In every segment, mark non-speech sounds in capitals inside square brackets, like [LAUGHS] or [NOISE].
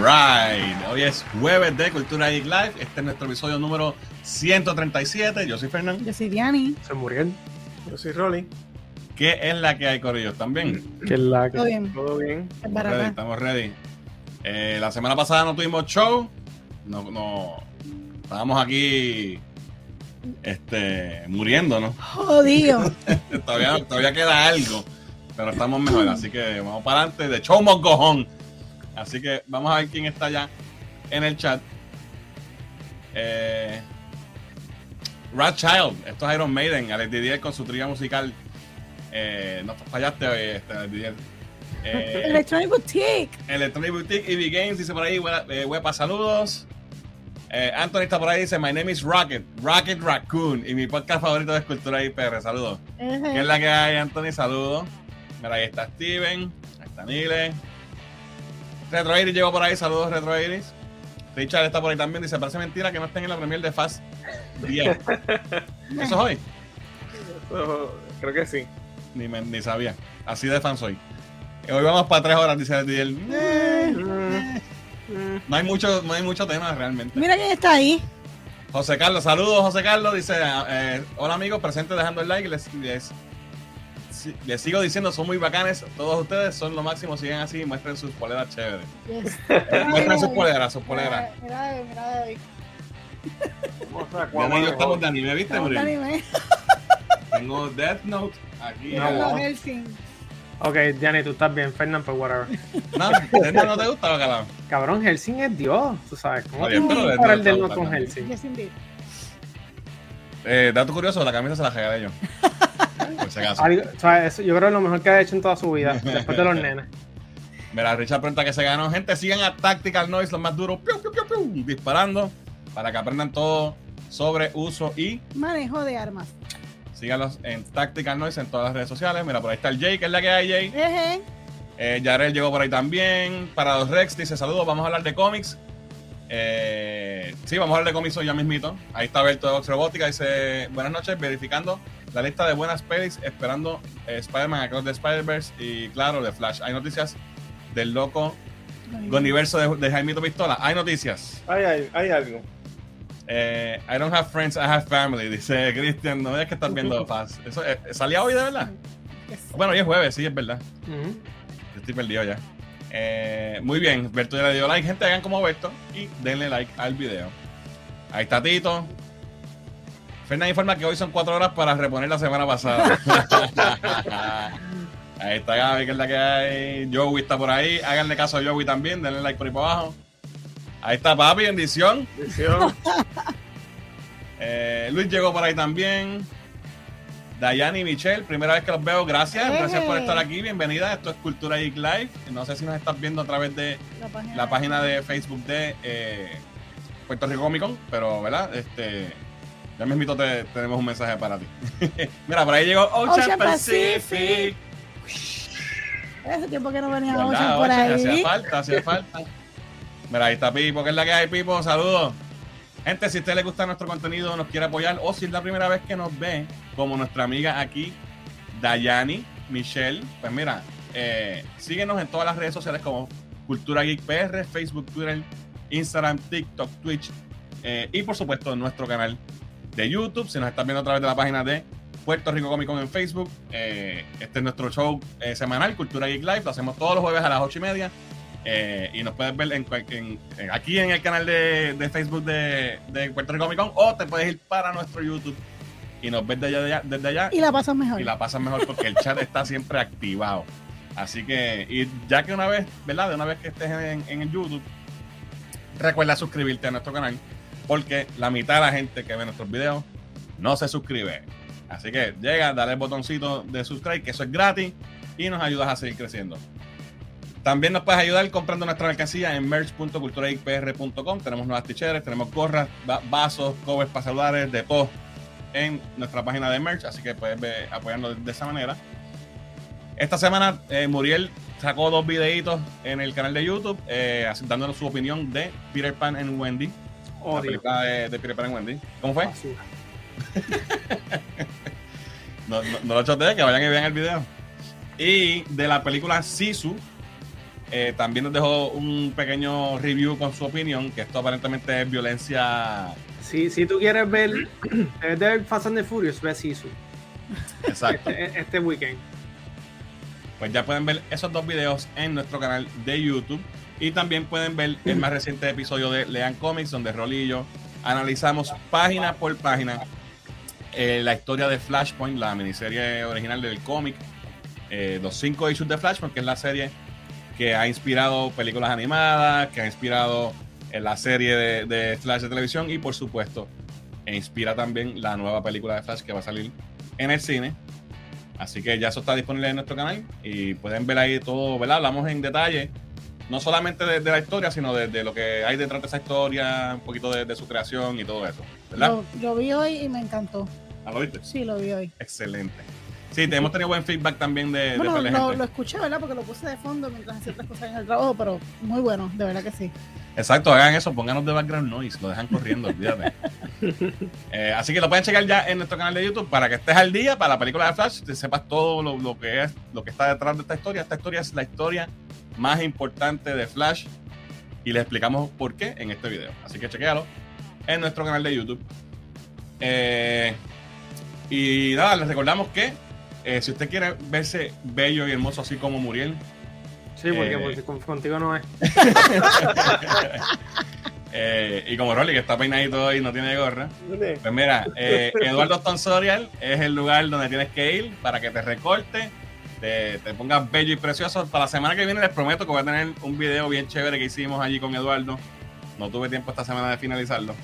right. Hoy es jueves de Cultura Geek Live. Este es nuestro episodio número 137. Yo soy Fernando. Yo soy Diani. Soy Muriel. Yo soy Rolly. ¿Qué es la que hay, Corillos? ¿También? ¿Qué es la que? Todo bien. ¿Todo bien? Ready, estamos ready. Eh, la semana pasada no tuvimos show. No, no. Estábamos aquí. Este. Muriendo, ¿no? Jodido. [LAUGHS] todavía, todavía queda algo. Pero estamos mejor. Así que vamos para adelante. De show mocojón. Así que vamos a ver quién está ya en el chat. Eh, Rat Child, esto es Iron Maiden, Alex Didier con su trío musical. Eh, no fallaste hoy, este, Alex Didier. Eh, Electronic Boutique. Electronic Boutique, EV Games, dice por ahí, Hue- eh, Huepa, saludos. Eh, Anthony está por ahí, dice, My name is Rocket, Rocket Raccoon, y mi podcast favorito de Escultura IPR, saludos. ¿Qué es la que hay, Anthony? Saludos. Mira, ahí está Steven, ahí está Nile. Retro Iris llegó por ahí, saludos Retro Iris. Richard está por ahí también, dice, parece mentira que no estén en la premier de Fast 10. [LAUGHS] ¿Eso es hoy? Eso, creo que sí. Ni, me- ni sabía. Así de fan soy. Hoy vamos para tres horas, dice Didier. Eh, No hay mucho, no hay mucho tema realmente. Mira quién está ahí. José Carlos, saludos José Carlos, dice, eh, hola amigos, presente dejando el like, les, les, les sigo diciendo, son muy bacanes, todos ustedes son lo máximo, sigan así y muestren sus poleras chéveres. Yes. muestren sus poleras, sus poleras. Mira, mira, mira, David. Ya yo estamos de anime, ¿viste, Muriel? anime. Tengo Death Note aquí. No. Helsing. Ok, Diane, tú estás bien, Fernando, pues whatever. No, Death Note no te gusta, bacalao. Cabrón, Helsing es Dios, tú sabes. ¿Cómo Oye, tú pero vas a de- comparar de- del de- no con Helsing? Yes. Eh, dato curioso, la camisa se la regalé yo. [LAUGHS] [LAUGHS] Por si acaso. Algo- o sea, eso, yo creo que es lo mejor que ha hecho en toda su vida, después de los [LAUGHS] nenes. Mira, Richard pregunta que se ganó. Gente, sigan a Tactical Noise, los más duros, piu, piu, piu, piu, disparando para que aprendan todo sobre uso y Manejo de armas. síganlos en Tactical Noise en todas las redes sociales. Mira, por ahí está el Jay, que es la que hay, Jay. Eh, Yarel llegó por ahí también. Para los Rex dice saludos, vamos a hablar de cómics. Eh, sí, vamos a hablar de cómics hoy ya mismito. Ahí está Berto de Vox Robótica, dice buenas noches, verificando la lista de buenas pelis, esperando eh, Spider-Man Across the Spider-Verse y claro, de Flash. Hay noticias del loco universo de, de Jaimito Pistola. Hay noticias. Hay, hay, hay algo. Eh, I don't have friends, I have family, dice [LAUGHS] Cristian. No es que estás viendo [LAUGHS] Faz. Eso eh, salía hoy de verdad. Yes. Bueno, hoy es jueves, sí, es verdad. Estoy perdido ya. Eh, muy bien, Berto ya le dio like. Gente, hagan como Berto y denle like al video. Ahí está Tito. Fernández informa que hoy son cuatro horas para reponer la semana pasada. [LAUGHS] ahí está Gaby, que es la que hay. Joey está por ahí. Háganle caso a Joey también. Denle like por ahí por abajo. Ahí está Papi, bendición. Visión. [LAUGHS] Eh, Luis llegó por ahí también. Dayani y Michelle, primera vez que los veo. Gracias, gracias por estar aquí. Bienvenida. Esto es Cultura Geek Live. No sé si nos estás viendo a través de La página, la página de Facebook de eh, Puerto Rico Comic Con, pero ¿verdad? Este, ya mismito te, tenemos un mensaje para ti. [LAUGHS] Mira, por ahí llegó Ocean, Ocean Pacific. Hace tiempo que no venía ¿Verdad, Ocean por Ocean? Hacía ahí. falta, hacía falta. Mira, ahí está Pipo, que es la que hay, Pipo. Saludos. Gente, si a usted le gusta nuestro contenido, nos quiere apoyar, o si es la primera vez que nos ve, como nuestra amiga aquí, Dayani, Michelle, pues mira, eh, síguenos en todas las redes sociales como Cultura Geek PR, Facebook, Twitter, Instagram, TikTok, Twitch, eh, y por supuesto en nuestro canal de YouTube. Si nos están viendo a través de la página de Puerto Rico Comic Con en Facebook, eh, este es nuestro show eh, semanal, Cultura Geek Live. Lo hacemos todos los jueves a las ocho y media. eh, y nos puedes ver en, cual- en- en- aquí en el canal de, de Facebook de, de Puerto Rico Comic Con o te puedes ir para nuestro YouTube y nos ves desde allá, desde allá Y la pasas mejor. y la pasas mejor porque el chat está siempre activado. Así que, y ya que una vez, ¿verdad? De una vez que estés en, en el YouTube, recuerda suscribirte a nuestro canal porque la mitad de la gente que ve nuestros videos no se suscribe. Así que llega, dale el botoncito de subscribe, que eso es gratis y nos ayudas a seguir creciendo. También nos puedes ayudar comprando nuestra mercancía en merch.culturaicpr.com. Tenemos nuevas t-shirts, tenemos gorras, va- vasos, covers para celulares, de todo en nuestra página de merch, así que puedes apoyarnos de esa manera. Esta semana eh, Muriel sacó dos videitos en el canal de YouTube eh, dándonos su opinión de Peter Pan and Wendy. La Odio. película de, de Peter Pan Wendy. ¿Cómo fue? [LAUGHS] No, no, no lo choteé, que vayan y vean el video. Y de la película Sisu, eh, también nos dejó un pequeño review con su opinión, que esto aparentemente es violencia. Si, si tú quieres ver, [CLEARS THROAT] debes de ver Fast and the Furious, ve Sisu. Exacto. Este, este weekend. Pues ya pueden ver esos dos videos en nuestro canal de YouTube. Y también pueden ver el más reciente episodio de Lean Comics, donde Rolly y yo analizamos página por página eh, la historia de Flashpoint, la miniserie original del cómic. eh, los cinco issues de Flashpoint, que es la serie que ha inspirado películas animadas, que ha inspirado eh, la serie de, de Flash de televisión y por supuesto e inspira también la nueva película de Flash que va a salir en el cine. Así que ya eso está disponible en nuestro canal y pueden ver ahí todo, ¿verdad? Hablamos en detalle, no solamente de, de la historia, sino de, de lo que hay detrás de esa historia, un poquito de, de su creación y todo eso, ¿verdad? Lo, lo vi hoy y me encantó. ¿Ah, ¿Lo viste? Sí, lo vi hoy. Excelente. Sí, hemos tenido buen feedback también de, Bueno, de lo, gente. lo escuché, ¿verdad? Porque lo puse de fondo mientras hacía otras cosas en el trabajo, pero muy bueno, de verdad que sí. Exacto, hagan eso, pónganos de background noise, lo dejan corriendo, olvídate. [LAUGHS] Eh, así que lo pueden checar ya en nuestro canal de YouTube para que estés al día para la película de Flash, te sepas todo lo, lo que es, lo que está detrás de esta historia. Esta historia es la historia más importante de Flash y les explicamos por qué en este video. Así que chequéalo en nuestro canal de YouTube. Eh, y nada, les recordamos que eh, si usted quiere verse bello y hermoso así como Muriel, Sí, porque, Eh. porque con- contigo no es. [LAUGHS] eh, y como Rolly que está peinadito y no tiene gorra. Pues mira, eh, Eduardo Tonsorial es el lugar donde tienes que ir para que te recorte, te, te pongas bello y precioso. Para la semana que viene les prometo que voy a tener un video bien chévere que hicimos allí con Eduardo. No tuve tiempo esta semana de finalizarlo.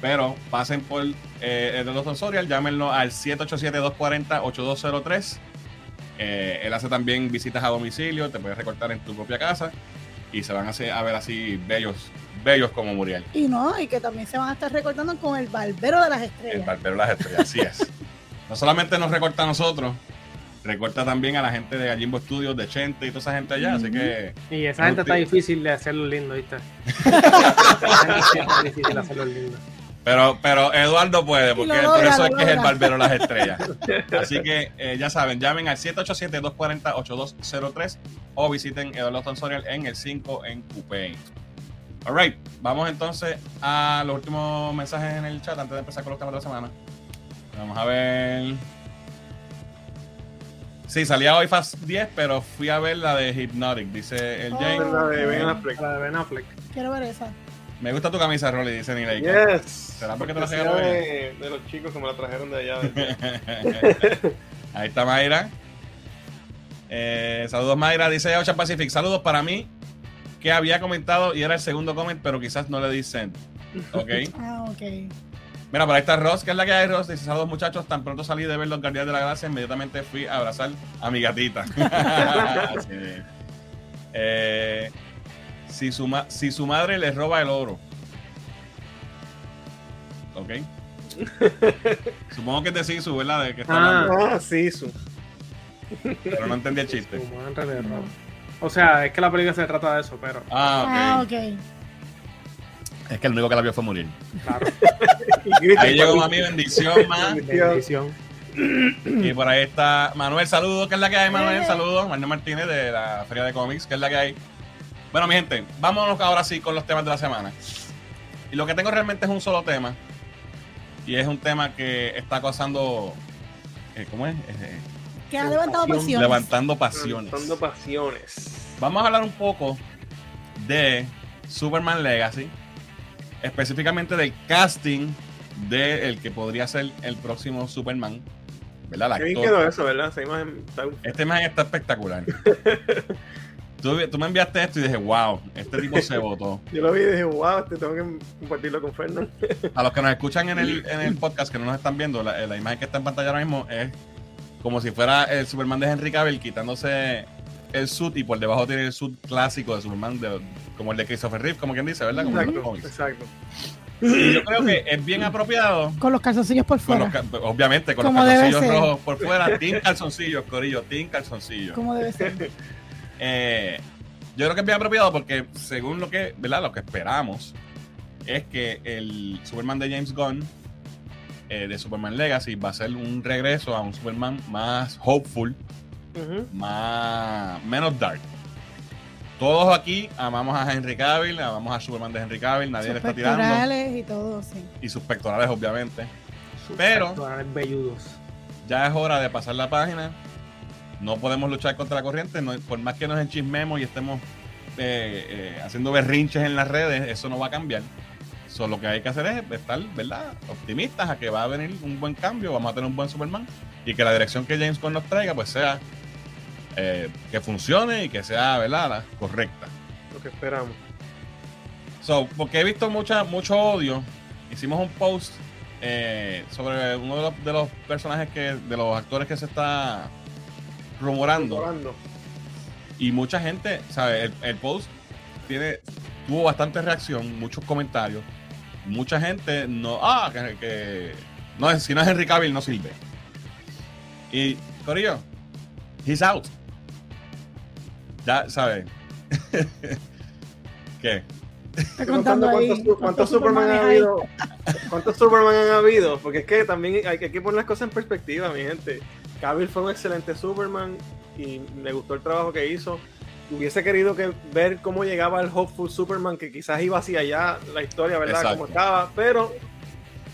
Pero pasen por eh, Eduardo Tonsorial, llámenlo al 787-240-8203. Eh, él hace también visitas a domicilio, te puedes recortar en tu propia casa y se van a, hacer, a ver así bellos, bellos como Muriel. Y no, y que también se van a estar recortando con el barbero de las El estrellas. barbero de las estrellas, así es. [LAUGHS] No solamente nos recorta a nosotros, recorta también a la gente de Gallimbo Studios, de Chente y toda esa gente allá, así que Y esa gente está difícil de hacerlo lindo, ¿viste? [LAUGHS] Está difícil de hacerlo lindo. pero pero Eduardo puede, porque por eso es que es el barbero de las estrellas. [LAUGHS] Así que eh, ya saben, llamen al 787-240-8203 o visiten Eduardo Tonsorial en el 5 en Coupé. Alright, vamos entonces a los últimos mensajes en el chat antes de empezar con los temas de la semana. Vamos a ver. Sí, salía hoy Fast 10, pero fui a ver la de Hypnotic, dice el Oh. James. La de Ben Affleck. La de Ben Affleck. Quiero ver esa. Me gusta tu camisa, Rolly, dice Nilay. Yes. ¿Será porque te la regaló de, de los chicos que me la trajeron de allá. de- [LAUGHS] Ahí está Mayra. Eh, saludos, Mayra. Dice Ocean Pacific. Saludos para mí, que había comentado y era el segundo comment, pero quizás no le di send. Ok. Ah, ok. Mira, por ahí está Ross, que es la que hay, Ross. Dice, saludos muchachos, tan pronto salí de ver los Guardianes de la Galaxia, inmediatamente fui a abrazar a mi gatita. [LAUGHS] Así es. Eh, si, su ma- si su madre le roba el oro. Ok. [LAUGHS] Supongo que es de Sisu, ¿verdad? De que está Ah. hablando, Ah, sí, su. pero no entendí el chiste. Como en realidad, ¿no? O sea, es que la película se trata de eso, pero Ah, Ah, ok. Es que el único que la vio fue morir. claro, [LAUGHS] Ahí llegó mami, bendición, man. bendición. Y por ahí está Manuel, saludos, ¿qué es la que hay, Manuel? Saludos, Manuel Martínez de la Feria de Cómics, ¿qué es la que hay? Bueno, mi gente, vámonos ahora sí con los temas de la semana. Y lo que tengo realmente es un solo tema. Y es un tema que está causando. eh, ¿Cómo es? Eh, Que ha levantado Pasión. pasiones. levantando pasiones. Levantando pasiones. Vamos a hablar un poco de Superman Legacy, específicamente del casting de el que podría ser el próximo Superman, ¿verdad? El Qué bien quedó eso, ¿verdad? Esa imagen está Este imagen está espectacular. [LAUGHS] tú, tú me enviaste esto y dije, wow, este tipo se votó. Yo lo vi y dije, wow, este tengo que compartirlo con Fernando. [LAUGHS] A los que nos escuchan en el, en el podcast, que no nos están viendo, la, la imagen que está en pantalla ahora mismo es como si fuera el Superman de Henry Cavill quitándose el suit y por debajo tiene el suit clásico de Superman, de- como el de Christopher Reeve, como quien dice, ¿verdad? Como los Exacto, exacto. Y yo creo que es bien apropiado. Con los calzoncillos por con fuera. los obviamente, con los Como debe calzoncillos ser. rojos por fuera, Team Calzoncillos, Corillo, Team Calzoncillos. Como debe ser. [LAUGHS] Eh, yo creo que es bien apropiado porque según lo que, ¿verdad? Lo que esperamos es que el Superman de James Gunn eh, de Superman Legacy va a ser un regreso a un Superman más hopeful, más menos dark. Todos aquí amamos a Henry Cavill, amamos a Superman de Henry Cavill, nadie Sus le está tirando. pectorales y todo, sí. Y sus pectorales, obviamente. Sus Pero- pectorales velludos. Ya es hora de pasar la página. No podemos luchar contra la corriente. no- por más que nos enchismemos y estemos eh, eh, haciendo berrinches en las redes, eso no va a cambiar. So, lo que hay que hacer es estar, ¿verdad? Optimistas a que va a venir un buen cambio, vamos a tener un buen Superman y que la dirección que James Gunn nos traiga, pues sea eh, que funcione y que sea, ¿verdad? La correcta. Lo que esperamos. So, porque he visto mucha, mucho odio, hicimos un post eh, sobre uno de los, de los personajes que, de los actores que se está rumorando. Orando. Y mucha gente, ¿sabes? El, el post tiene, tuvo bastante reacción, muchos comentarios. Mucha gente no, ah, que, que- no es, si no es Henry Cavill no sirve. Y, Corillo, he's out. Ya, ¿sabes? [LAUGHS] ¿Qué? Está Estoy contando ahí cuántos, su- cuántos Superman han hay. habido. ¿Cuántos Superman han habido? Porque es que también hay que, hay que poner las cosas en perspectiva, mi gente. Cavill fue un excelente Superman y me gustó el trabajo que hizo. Hubiese querido que ver cómo llegaba el Hopeful Superman, que quizás iba hacia allá la historia, ¿verdad? Exacto. Como estaba, pero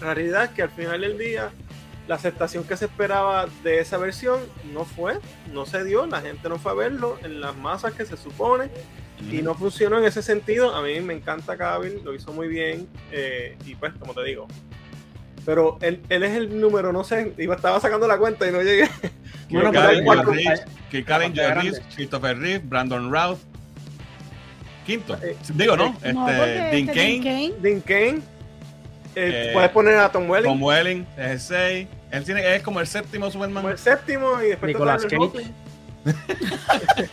la realidad es que al final del día la aceptación que se esperaba de esa versión no fue, no se dio, la gente no fue a verlo en las masas que se supone y no funcionó en ese sentido. A mí me encanta Cavill, lo hizo muy bien. eh, y pues, como te digo. Pero él, él es el número, no sé, iba, estaba sacando la cuenta y no llegué. [LAUGHS] Bueno, Joe grande. Reeves, Christopher Reeve, Brandon Routh. Quinto. Eh, Digo, ¿no? Este, porque Dean este Kane, Kane, Dean Kane. eh, Eh, puedes poner a Tom Welling Tom Welling, es el 6. Él tiene, es como el séptimo Superman. como el séptimo y después Nicolas Cage. [LAUGHS]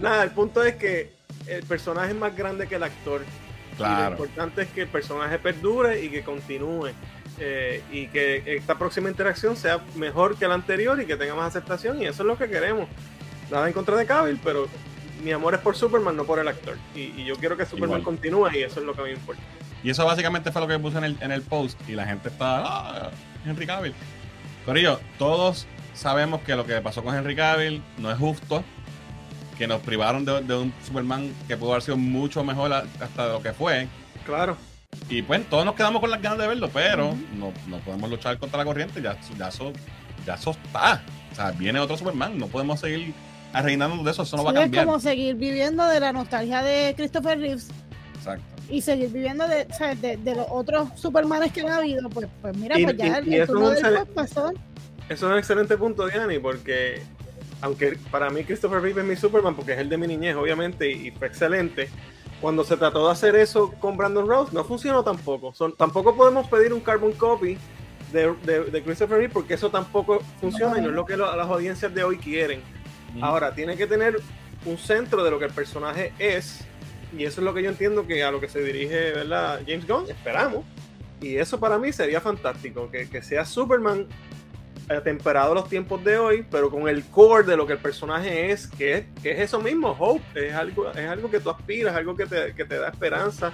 Nada, el punto es que el personaje es más grande que el actor. Y lo Claro. importante es que el personaje perdure y que continúe. eh, y que esta próxima interacción sea mejor que la anterior y que tenga más aceptación. Y eso es lo que queremos. Nada en contra de Cavill, pero mi amor es por Superman, no por el actor. Y, y yo quiero que Superman Igual. continúe y eso es lo que a mí me importa. Y eso básicamente fue lo que puse en el, en el post. Y la gente está, ah, Henry Cavill. Corillo, todos sabemos que lo que pasó con Henry Cavill no es justo. Que nos privaron de, de un Superman que pudo haber sido mucho mejor a- hasta lo que fue. Claro. Y pues todos nos quedamos con las ganas de verlo, pero no, no podemos luchar contra la corriente. Ya, ya, eso, ya eso está. O sea, viene otro Superman. No podemos seguir arreinando de eso. Eso no va a sí, es cambiar. como seguir viviendo de la nostalgia de Christopher Reeves Exacto. Y seguir viviendo de, ¿sabes? de, de los otros Supermanes que han habido. Pues, pues mira, Y- pues ya y- el, y el eso turno es un del juez pasó. Eso es un excelente punto, Diani, porque aunque para mí Christopher Reeve es mi Superman, porque es el de mi niñez, obviamente, y fue excelente, cuando se trató de hacer eso con Brandon Rose, no funcionó tampoco. Son, tampoco podemos pedir un carbon copy de, de- de Christopher Reeve, porque eso tampoco funciona y no es lo que lo- las audiencias de hoy quieren. Ahora, tiene que tener un centro de lo que el personaje es, y eso es lo que yo entiendo que a lo que se dirige ¿verdad? James Gunn, esperamos. Y eso para mí sería fantástico, que, que sea Superman atemperado a los tiempos de hoy, pero con el core de lo que el personaje es, que es, que es eso mismo, hope, es algo, es algo que tú aspiras, algo que te, que te da esperanza,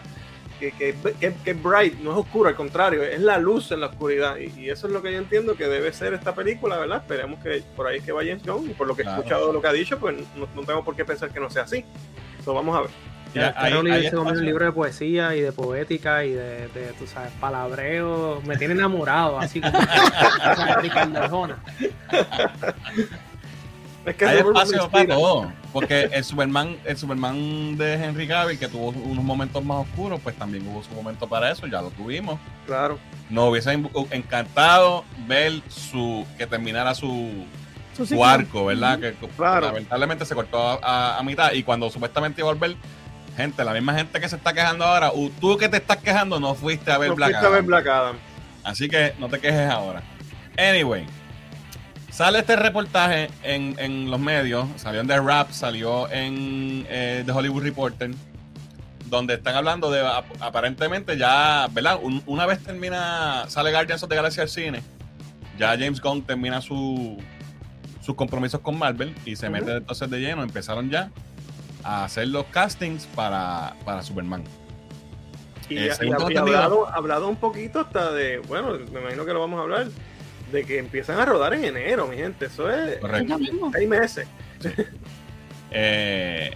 que, que, que, es bright, no es oscuro, al contrario, es la luz en la oscuridad, y, y eso es lo que yo entiendo que debe ser esta película, ¿verdad? Esperemos que por ahí es que va James Gunn, y por lo que Claro. he escuchado de lo que ha dicho, pues no, no tengo por qué pensar que no sea así. So, vamos a ver. Ya, ahí- ahí se comió un libro de poesía y de poética y de, de, tú sabes, palabreo. Me tiene enamorado, así como [LAUGHS] Ricardo Arjona. Es que Hay espacio para todo. Porque el Superman, el Superman de Henry Cavill, que tuvo unos momentos más oscuros, pues también hubo su momento para eso, ya lo tuvimos. Claro. Nos hubiese en- encantado ver su que terminara su, Su arco, ¿verdad? Que Claro. lamentablemente se cortó a, a- a mitad. Y cuando supuestamente iba a volver, gente, la misma gente que se está quejando ahora, tú que te estás quejando no fuiste a ver No Black fuiste a ver. Black Adam. Así que no te quejes ahora. Anyway, sale este reportaje en, en los medios, salió en The Rap, salió en eh, The Hollywood Reporter, donde están hablando de ap- aparentemente ya, ¿verdad? Un- una vez termina, sale Guardians of the Galaxy al cine, ya James Gunn termina su, sus compromisos con Marvel y se mete entonces de lleno, empezaron ya a hacer los castings para, para Superman. Y, Eh, y- y hablado, hablado un poquito hasta de, bueno, me imagino que lo vamos a hablar, de que empiezan a rodar en enero, mi gente. Eso es Correcto. Seis meses. Eh,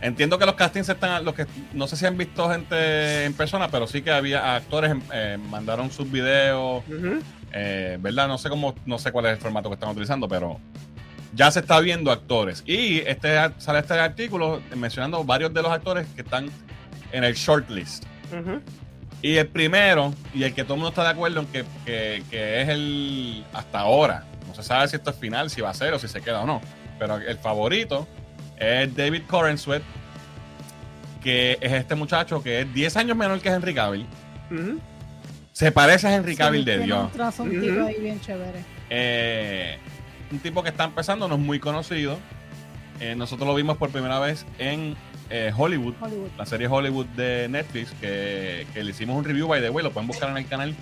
Entiendo que los castings están, los que no sé si han visto gente en persona, pero sí que había actores eh, mandaron sus videos, eh, ¿verdad? No sé cómo, no sé cuál es el formato que están utilizando, pero ya se está viendo actores. Y este sale este artículo mencionando varios de los actores que están en el shortlist. Ujú. Y el primero, y el que todo el mundo está de acuerdo en que, que- que es el hasta ahora, no se sabe si esto es final, si va a ser o si se queda o no, pero el favorito es David Corenswet, que es este muchacho que es 10 años menor que Henry Cavill. Se parece a Henry Sí, Cavill de Dios. Un trazo, ahí bien chévere. Eh, un tipo que está empezando, no es muy conocido. Eh, nosotros lo vimos por primera vez en eh, Hollywood, Hollywood. la serie Hollywood de Netflix, que, que le hicimos un review, by the way, lo pueden buscar en el canal.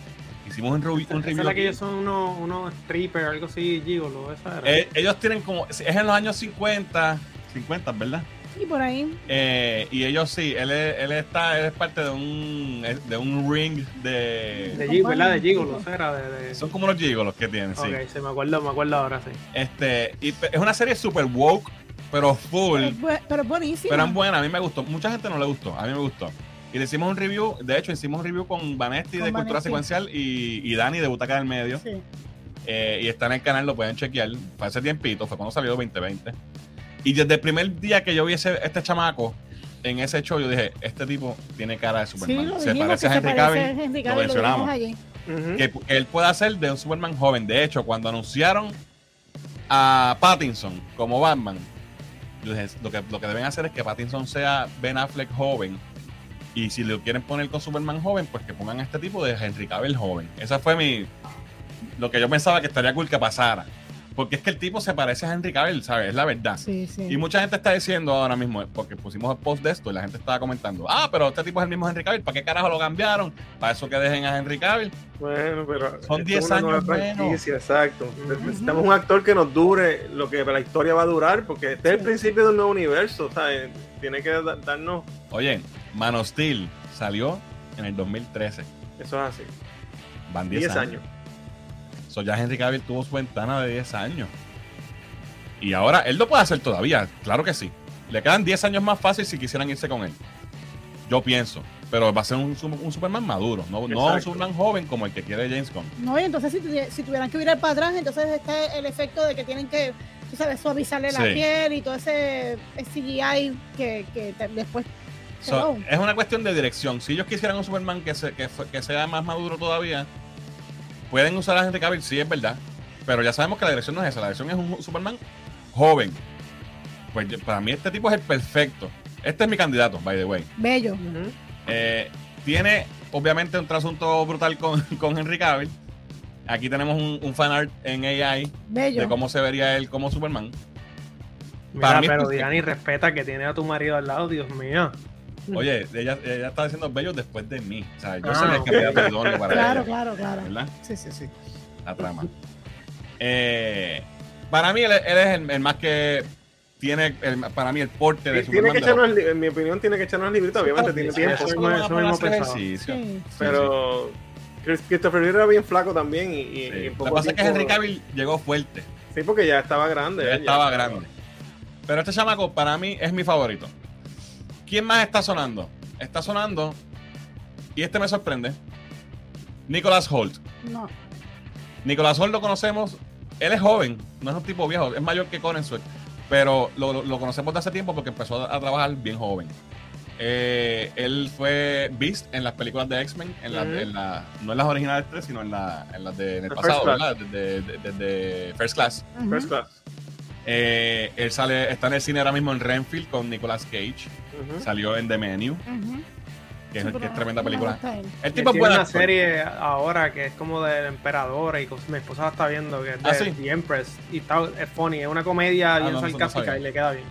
Hicimos un, un Esa es review. la que ellos son unos, unos strippers, algo así, gigolo, esa era. Eh, ellos tienen como, es en los años 50, 50, ¿verdad? Y por ahí, Eh, y ellos sí, él, es- él está, él es parte de un, de un ring de... de ¿verdad? De gigolo, esa era de... de... Son como unos gigolos que tienen, sí. Ok, se me acuerdo, me acuerdo ahora, sí. Este, y es una serie super woke, pero full. pero, pero es buenísimo. Pero es buena, a mí me gustó. Mucha gente no le gustó, a mí me gustó. Y le hicimos un review, de hecho, hicimos un review con Vanesti Con de Cultura Vanesti. Secuencial y, y Dani de Butaca del Medio. Sí. Eh, y está en el canal, lo pueden chequear. Fue hace tiempito, fue cuando salió 2020. Y desde el primer día que yo vi ese, este chamaco en ese show, yo dije, este tipo tiene cara de Sí, Superman. lo se parece que a Henry Cavill. Lo mencionamos. que él puede hacer de un Superman joven. De hecho, cuando anunciaron a Pattinson como Batman, yo dije, lo que, lo que deben hacer es que Pattinson sea Ben Affleck joven. Y si lo quieren poner con Superman joven, pues que pongan a este tipo de Henry Cavill joven. Esa fue mi. Lo que yo pensaba que estaría cool que pasara. Porque es que el tipo se parece a Henry Cavill, ¿sabes? Es la verdad. Sí, sí. Y mucha gente está diciendo ahora mismo, porque pusimos el post de esto y la gente estaba comentando, ah, pero este tipo es el mismo Henry Cavill, ¿para qué carajo lo cambiaron? Para eso que dejen a Henry Cavill. Bueno, pero Son esto 10 es una nueva años menos. exacto. Ujú. Necesitamos un actor que nos dure lo que la historia va a durar, porque este es el principio de un nuevo universo, ¿sabes? Tiene que da- darnos. Oye, Man of Steel salió en el 2013. Eso es así. Van 10, 10 años. años. So, ya Henry Cavill tuvo su ventana de 10 años. Y ahora, él lo puede hacer todavía, claro que sí. Le quedan 10 años más fácil si quisieran irse con él. Yo pienso. Pero va a ser un, un Superman maduro, no, no un. Superman joven como el que quiere James Gunn. No, y entonces si, si tuvieran que virar para atrás, entonces está el efecto de que tienen que, tú sabes, suavizarle la Sí. piel y todo ese CGI que, que te- después... So, es una cuestión de dirección. Si ellos quisieran un Superman que, se- que, que sea más maduro todavía, pueden usar a Henry Cavill, sí es verdad. Pero ya sabemos que la dirección no es esa. La dirección es un Superman joven. Pues yo- para mí este tipo es el perfecto. Este es mi candidato, by the way. Bello. Eh, tiene obviamente un trasunto brutal con, [LAUGHS] con Henry Cavill. Aquí tenemos un, un fan art en AI Bello. de cómo se vería él como Superman. Mira, Para mí pero. Diani, respeta que tiene a tu marido al lado, Dios mío. Oye, ella, ella está diciendo bello después de mí. O sea, yo Ah, soy el ok. candidato idóneo para Claro, ella, claro, claro. ¿verdad? Sí, sí, sí. la trama. Eh, para mí, él, él es el, el más que tiene, el- para mí, el porte de Tiene Superman. que de los- echarnos, en mi opinión, tiene que echarnos librito, obviamente tiene Sí, tiempo. eso mismo- eso mismo ejercicio. Sí. Sí, sí. Pero Chris- Christopher Reeve era bien flaco también y, y- Sí. y en Lo que poco pasa es que Henry Cavill llegó fuerte. Sí, porque ya estaba grande. Ya ¿eh? estaba grande. Pero este chamaco, para mí, es mi favorito. ¿Quién más está sonando? Está sonando, y este me sorprende, Nicholas Holt. No. Nicolás Holt lo conocemos, él es joven, no es un tipo viejo, es mayor que Corenswet, pero lo, lo- lo conocemos de hace tiempo porque empezó a, a trabajar bien joven. Eh, él fue Beast en las películas de X-Men, en la- Ujú. en la- no en las originales tres, sino en, la, en las de en el The pasado, ¿verdad? Desde de, de- de First Class. First class. Eh, él sale, está en el cine ahora mismo en Renfield con Nicolas Cage. Salió en The Menu, que es, que tremenda me película. El Él tipo es tiene una actor. serie ahora que es como del emperador y mi esposa la está viendo que es de ¿Ah, sí? The Empress y está, es funny, es una comedia bien no, no sarcástica sabía. y le queda bien.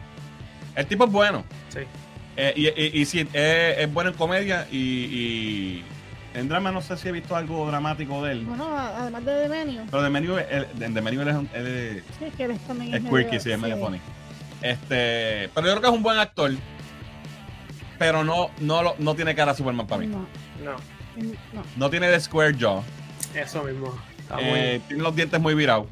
El tipo es bueno. Sí. Eh, y, y, y sí, es, es bueno en comedia y, y en drama no sé si he visto algo dramático de él. Bueno, además de Demenio, Pero de Menu, él, Menu él es, un- él es- sí, es que él también es es quirky, medio- sí, es medio funny. Este, pero yo creo que es un buen actor. Pero no, no, lo- no tiene cara a Superman para mí. No, No. no. No tiene de square jaw. Eso mismo. Está Eh, tiene los dientes muy virados.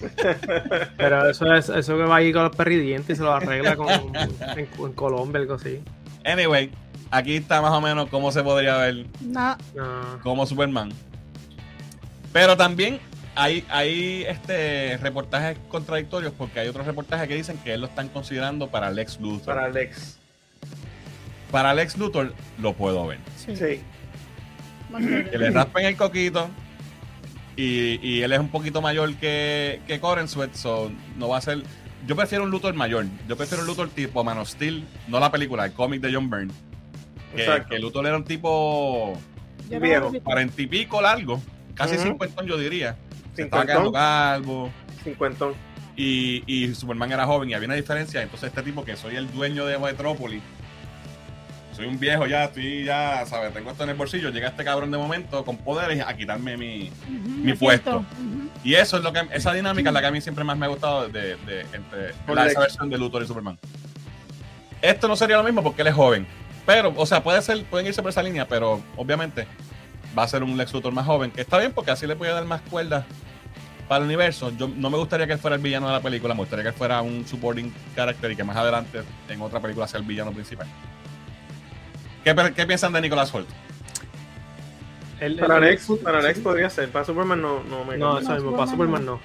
[LAUGHS] Pero eso es eso que va ahí con los perridientes y se lo arregla con, [LAUGHS] en, en Colombia, algo así. Anyway, aquí está más o menos cómo se podría ver No, No. como Superman. Pero también hay, hay este reportajes contradictorios porque hay otros reportajes que dicen que él lo están considerando para Lex Luthor. Para, Para Lex. Lex Luthor lo puedo ver. sí. Que- le raspen el coquito y, y él es un poquito mayor que, que Coren Sweat, so no va a ser... Yo prefiero un Luthor mayor. Yo prefiero un Luthor tipo Man of Steel, no la película, el cómic de John Byrne. Que, que Luthor era un tipo Yo Viejo. cuarenta y pico largo, casi cincuentón yo diría. Se estaba quedando Cincuentón. calvo. Cincuentón. Y, y Superman era joven y había una diferencia. Entonces, este tipo que soy el dueño de Metrópolis, soy un viejo ya, estoy ya, ¿sabes? Tengo esto en el bolsillo. Llega este cabrón de momento con poderes a quitarme mi. Mi puesto. Y eso es lo que. Esa dinámica es la que a mí siempre más me ha gustado de, de, entre Con la, versión de Luthor y Superman. Esto no sería lo mismo porque él es joven. Pero, o sea, puede ser, pueden irse por esa línea, pero obviamente va a ser un Lex Luthor más joven, que está bien porque así le a dar más cuerdas para el universo. Yo no me gustaría que él fuera el villano de la película, me gustaría que él fuera un supporting character y que más adelante en otra película sea el villano principal. ¿Qué, qué piensan de Nicolas Holt? El- Para el- Lex, para Lex podría ser. Para Superman no, no me No, eso mismo, para Superman Superman no.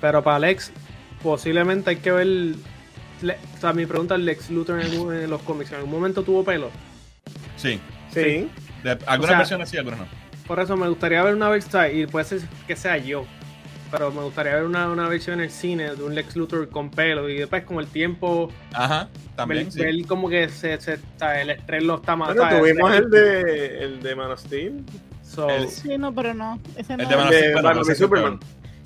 Pero para Lex, posiblemente hay que ver. Le- o sea, mi pregunta es: Lex Luthor en, algún- en los cómics, ¿en algún momento tuvo pelo? Sí, Sí. de, algunas O sea, versiones sí, algunas no. Por eso me gustaría ver una versión, y puede ser que sea yo, pero me gustaría ver una, una versión en el cine de un Lex Luthor con pelo y después con el tiempo Ajá, también. ver, sí. ver como que se, sea, el estrés lo está Bueno, matando. tuvimos el de, el de Man of Steel. So, el- Sí, no, pero no. Ese El no. de Man of de Steel, fue Superman.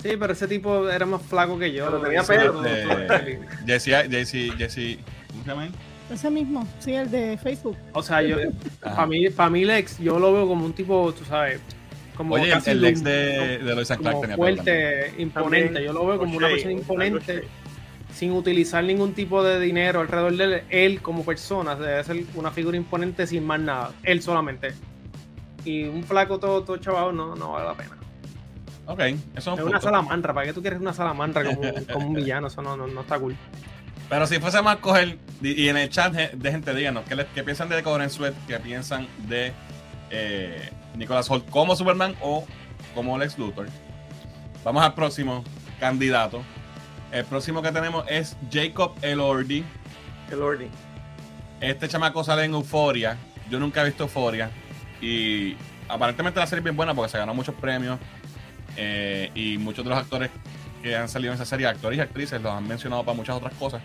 Sí, pero ese tipo era más flaco que yo. Pero tenía pelo. De- Jesse, Jesse, Jesse, ¿cómo se llama? él? Ese mismo, sí, el de Facebook. O sea, yo, para mí, para mí Lex, yo lo veo como un tipo, tú sabes, como Oye, casi el ex un- de, de Lois Clark como tenía fuerte, imponente. También, Yo lo veo como una persona imponente, sin utilizar ningún tipo de dinero alrededor de él. Él como persona debe ser una figura imponente sin más nada. Él solamente. Y un flaco todo, todo chaval no, no vale la pena. Ok, eso es Es un una punto. salamandra. ¿Para qué tú quieres una salamandra como, como un villano? Eso no, no, no está cool. Pero si fuésemos a coger, y en el chat de gente, díganos, ¿qué, le- qué piensan de Coren Sweat? ¿Qué piensan de eh, Nicolas Holt como Superman o como Lex Luthor? Vamos al próximo candidato. El próximo que tenemos es Jacob Elordi. El Ordi. Este chamaco sale en Euforia. Yo nunca he visto Euforia. Y aparentemente la serie es bien buena porque se ganó muchos premios. Eh, y muchos de los actores que han salido en esa serie, actores y actrices, los han mencionado para muchas otras cosas.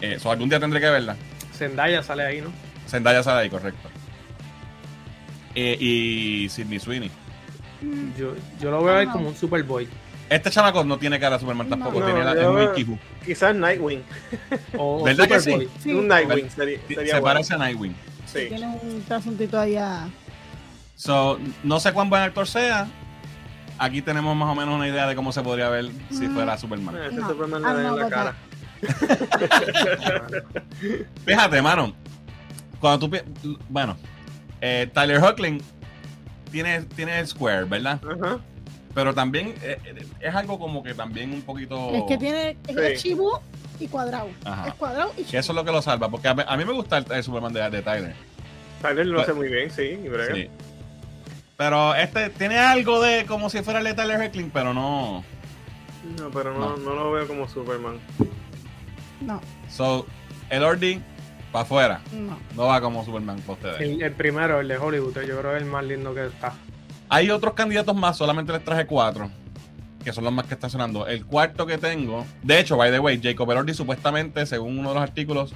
Eh, so, algún día tendré que verla. Zendaya sale ahí, ¿no? Zendaya sale ahí, correcto. Eh, y Sidney Sweeney. Mm, Yo, yo lo veo ahí Ah, no. como un Superboy. Este chamaco no tiene cara de Superman tampoco. No, tiene la, es muy Kihu. Quizás Nightwing. [LAUGHS] O, ¿Verdad que sí? Un Nightwing sería, Se bueno. parece a Nightwing. Sí. tiene un trasuntito allá. So, no sé cuán buen actor sea. Aquí tenemos más o menos una idea de cómo se podría ver si Mm. fuera Superman. Ese No, Superman le da en la cara. [LAUGHS] Fíjate, mano. Cuando tú. pi- Bueno, eh, Tyler Hoechlin tiene, tiene el Square, ¿verdad? Ajá. Pero también eh, eh, es algo como que también un poquito. Es que tiene es, Sí. chibu y cuadrado. Ajá. Es cuadrado y Que chibu. eso es lo que lo salva. Porque a mí, a mí me gusta el, el Superman de, de Tyler. Tyler lo Pues- hace muy bien, sí. y brega. Sí. Pero este tiene algo de como si fuera Tyler Hoechlin, pero no. No, pero No. no, no lo veo como Superman. No, So, el Ordi, para afuera. no. No va como Superman para ustedes. El, el primero, el de Hollywood, yo creo que es el más lindo que está. Hay otros candidatos más, solamente les traje cuatro, que son los más que están sonando. El cuarto que tengo, de hecho, by the way, Jacob Elordi supuestamente, según uno de los artículos,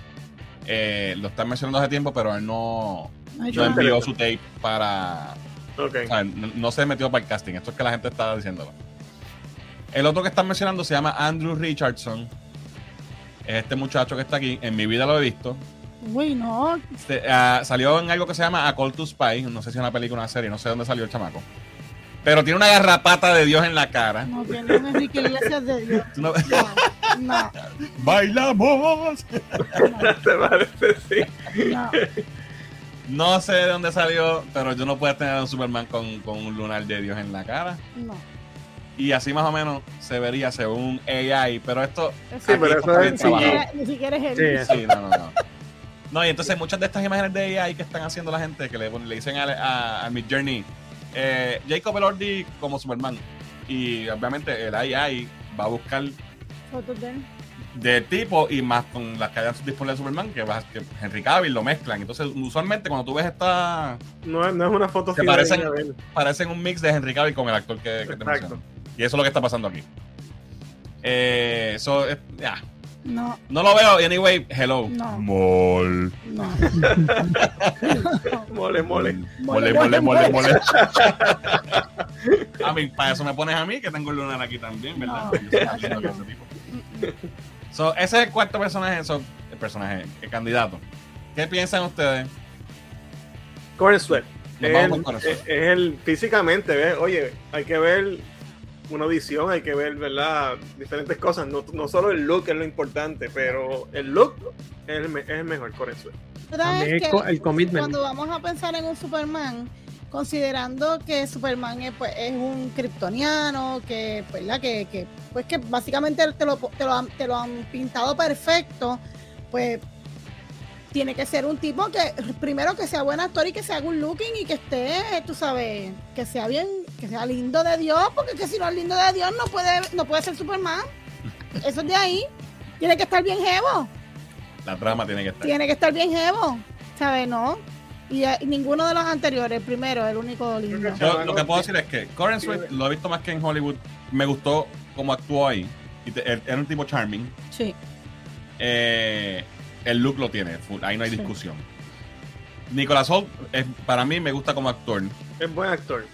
eh, lo están mencionando hace tiempo, pero él no, no envió su tape para... Ok. o sea, no, no se metió para el casting. Esto es que la gente está diciéndolo. El otro que están mencionando se llama Andrew Richardson. Es este muchacho que está aquí. En mi vida lo he visto. Uy, no. Se- ah, salió en algo que se llama A Call to Spy. No sé si es una película o una serie. No sé dónde salió el chamaco. Pero tiene una garrapata de Dios en la cara. No tiene un Enrique Iglesias de Dios. [LAUGHS] No- No, no, ¡Bailamos! [LAUGHS] ¿Te parece? Sí. no. No sé de dónde salió, pero yo no puedo tener a un Superman con, con un lunar de Dios en la cara. no. Y así más o menos se vería según AI, pero esto Sí, pero eso es Ni siquiera, ni siquiera es él. Sí, Sí, no, no, no. No, y entonces muchas de estas imágenes de AI que están haciendo la gente, que le, le dicen a, a, a Mid Journey, eh, Jacob Elordi como Superman. Y obviamente el AI va a buscar Fotos de él. De tipo y más con las que hayan disponibles de Superman, que, va, que Henry Cavill lo mezclan. Entonces, usualmente cuando tú ves esta, No, es- no es una foto fidedigna parecen- parecen un mix de Henry Cavill con el actor que, que te menciono. Y eso es lo que está pasando aquí. Eh, so, eh, ya. No, No lo veo, anyway, hello. No. Mol. no. [LAUGHS] Mole, mole. Mole, mole, mole, mole. A mí, para eso me pones a mí, que tengo el lunar aquí también, ¿verdad? No, no, no. So, ese es el cuarto personaje, so, el personaje, el candidato. ¿Qué piensan ustedes? Corn Sweat. Es es- el físicamente, ¿ves? Oye, hay que ver una audición, hay que ver, ¿verdad? Diferentes cosas. No, no solo el look es lo importante, pero el look es el, me- es el mejor Corn Sweat. También es el, el commitment. cuando vamos a pensar en un Superman, considerando que Superman es, pues, es un kryptoniano, que, pues, ¿verdad? que, que, pues que básicamente te lo, te, lo han, te lo han pintado perfecto, pues tiene que ser un tipo que primero que sea buen actor y que sea good looking y que esté, tú sabes, que sea bien, que sea lindo de Dios, porque que si no es lindo de Dios no puede, no puede ser Superman. [LAUGHS] Eso es de ahí. Tiene que estar bien jevo La trama tiene que estar. tiene que estar bien jevo, ¿sabes? No. Y, eh, ninguno de los anteriores, el primero, el único lindo. Yo lo que puedo decir es que Coren Sweet lo he visto más que en Hollywood. Me gustó cómo actuó ahí. Y era un tipo charming. Sí. Eh, el look lo tiene. full, Ahí no hay Sí. discusión. Nicolas Holt, es- para mí me gusta como actor. Es buen actor.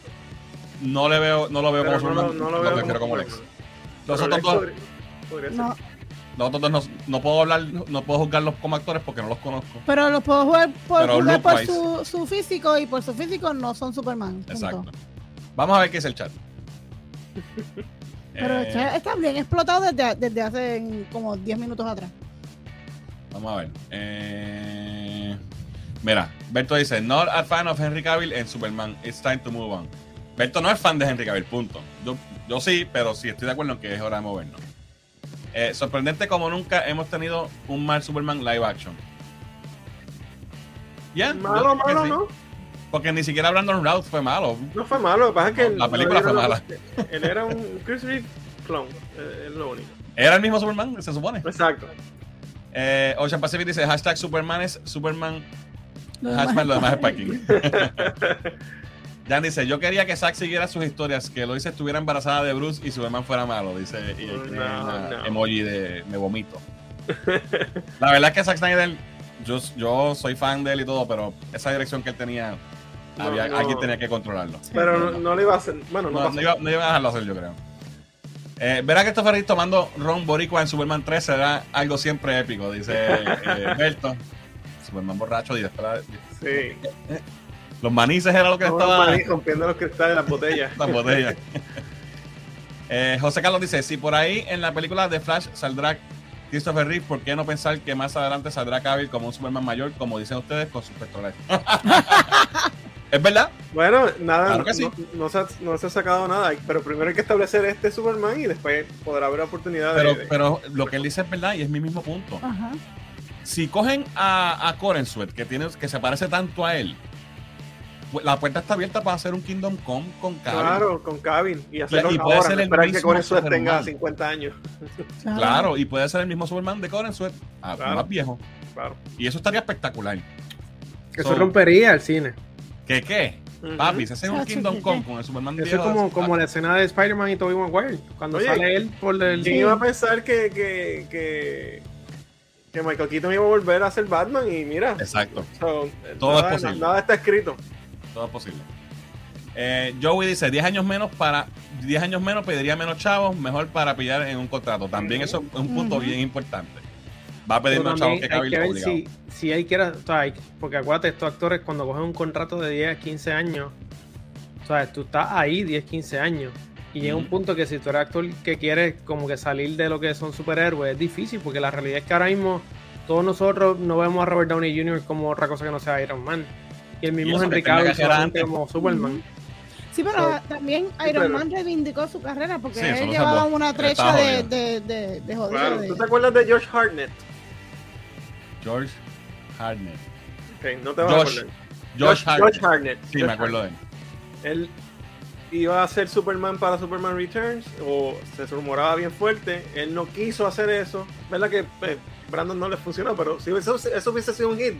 No le veo, no lo veo Pero como no, Superman, no lo lo veo como Superman. Lex. Los otros Lex dos, podría- podría ser. No, los otros dos no, no puedo hablar, no puedo juzgarlos como actores porque no los conozco. pero lo puedo jugar por, jugar su, su físico y por su físico no son Superman. punto. Exacto. Vamos a ver qué es el chat. [LAUGHS] Pero Eh, está, está bien explotado desde, desde hace como 10 minutos atrás. Vamos a ver. Eh, mira, Berto dice, not a fan of Henry Cavill en Superman. It's time to move on. Berto no es fan de Henry Cavill, punto. Yo, yo sí, pero sí estoy de acuerdo en que es hora de movernos. Eh, sorprendente como nunca hemos tenido un mal Superman live action. Ya, Malo, malo, sí. ¿no? Porque ni siquiera Brandon Routh fue malo. No fue malo, lo que pasa es que. No, la película no fue mala. Él era un Chris Reeve clone, eh, es lo único. Era el mismo Superman, se supone. Exacto. Eh, Ocean Pacific dice, hashtag Superman es Superman Lo demás Hashtag lo demás es Packing. [LAUGHS] Jan dice, yo quería que Zack siguiera sus historias, que Lois estuviera embarazada de Bruce y Superman fuera malo, dice y No, tiene una no. emoji de me vomito. [LAUGHS] La verdad es que Zack Snyder, yo, yo soy fan de él y todo, pero esa dirección que él tenía, No, había, no. alguien tenía que controlarlo. Pero no, no le iba a hacer. Bueno, no, No, pasó. no iba, no iba a dejarlo hacer, yo creo. Eh, ver a Christopher Reeve tomando Ron Boricua en Superman 3 será algo siempre épico, dice eh, [LAUGHS] Berto. Superman borracho y después la- Sí. Los manices era lo que Como estaba... los maní rompiendo los cristales las botellas. [LAUGHS] las botellas. [LAUGHS] Eh, José Carlos dice: Si por ahí en la película de Flash saldrá Christopher Reeve, ¿por qué no pensar que más adelante saldrá Cavill como un Superman mayor, como dicen ustedes, con sus pectorales? [LAUGHS] ¿Es verdad? Bueno, nada, Claro que no, sí. no se ha, no se ha sacado nada, pero primero hay que establecer este Superman y después podrá haber oportunidad Pero, de... pero lo que él dice es verdad y es mi mismo punto. Ajá. Si cogen a, a Coren Sweat, que, tiene, que se parece tanto a él, la puerta está abierta para hacer un Kingdom Come con Cavill. Claro, con Cabin y hacerlo Y puede ahora, ser el que mismo con eso Superman. tenga 50 años. Claro, y puede ser el mismo Superman de Coren Sweat, ah, Claro. más viejo. Claro. Y eso estaría espectacular. Eso So, rompería el cine. ¿Qué qué? Papi, se hace un Kingdom ¿qué, Come con el Superman Eso es como, como la escena de Spider-Man y Tobey Maguire. Cuando Oye, sale él por el. ¿Quién iba a pensar que, que, que, que Michael Keaton iba a volver a ser Batman? Y mira, Exacto, so, Todo es posible. nada está escrito. Todo es posible. Eh, Joey dice 10 años menos para 10 años menos pediría menos chavos, mejor para pillar en un contrato. También eso es un punto bien importante. Va a pedir menos chavos que hay Cavill que ver si, si hay que, o sea, hay- porque acuérdate, estos actores cuando cogen un contrato de 10, 15 años, o sea, tú estás ahí 10, 15 años. Y llega un punto que si tú eres actor que quieres como que salir de lo que son superhéroes, es difícil, porque la realidad es que ahora mismo todos nosotros no vemos a Robert Downey Jr. como otra cosa que no sea Iron Man. Y el mismo Henry Cavill como Superman. Sí, pero So- también sí, Iron pero- Man reivindicó su carrera porque Sí, él llevaba salvó. una trecha de, jodido. de, de, de jodido Claro, de- ¿Tú te acuerdas de George Hartnett? George Hartnett. Ok, no te vas a acordar. Josh Hartnett. George Hartnett. Sí, George me acuerdo de él. Él iba a ser Superman para Superman Returns, o se rumoraba bien fuerte. Él no quiso hacer eso. ¿Verdad que pues, Brandon no le funcionó? Pero si eso, eso hubiese sido un hit,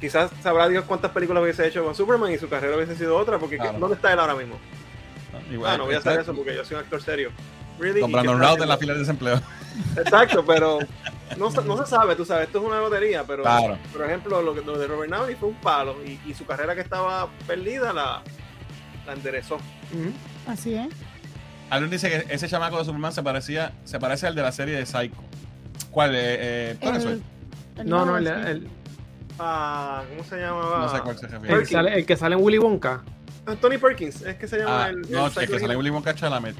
quizás sabrá Dios cuántas películas hubiese hecho con Superman y su carrera hubiese sido otra. Porque Claro. ¿dónde está él ahora mismo? Igual, Ah, no voy a hacer eso porque yo soy un actor serio. Really? Con ¿Y Brandon Routh en la fila de desempleo. Exacto, pero [LAUGHS] no, se- no se sabe, tú sabes, esto es una lotería, pero Claro. por ejemplo, lo, que- lo de Robert Downey fue un palo y, y su carrera que estaba perdida la, la enderezó. Así es. Alun dice que ese chamaco de Superman se parecía, se parece al de la serie de Psycho. ¿Cuál? Eh, eh, ¿cuál es El- él? el No, no, el- Ah, ¿cómo se llamaba? No sé a cuál se el refiere. que sale, el que sale en Willy Wonka. Anthony Perkins, es que se llama Ah, el, no, el el que sale en Willy Wonka Chalamet.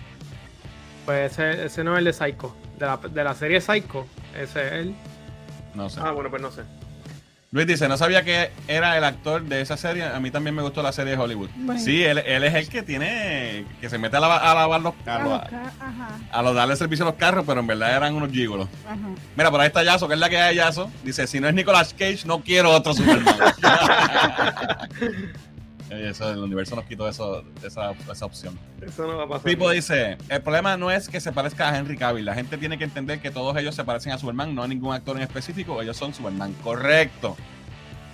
Pues ese, ese no es el de Psycho. De la, de la serie Psycho. Ese es él. No sé. Ah, bueno, pues no sé. Luis dice, no sabía que era el actor de esa serie. A mí también me gustó la serie de Hollywood. Bueno. Sí, él, él es el que tiene, que se mete a, lava- a lavar los A carros, Ajá, a los darle servicio a los carros, pero en verdad eran unos gigolos. ajá. Mira, por ahí está Yaso, que es la que hay Yaso. Dice, si no es Nicolas Cage, no quiero otro Superman. [LAUGHS] Oye, eso, el universo nos quitó eso, esa, esa opción. Eso no va a pasar. Pipo dice, el problema no es que se parezca a Henry Cavill. La gente tiene que entender que todos ellos se parecen a Superman, no a ningún actor en específico. Ellos son Superman. Correcto.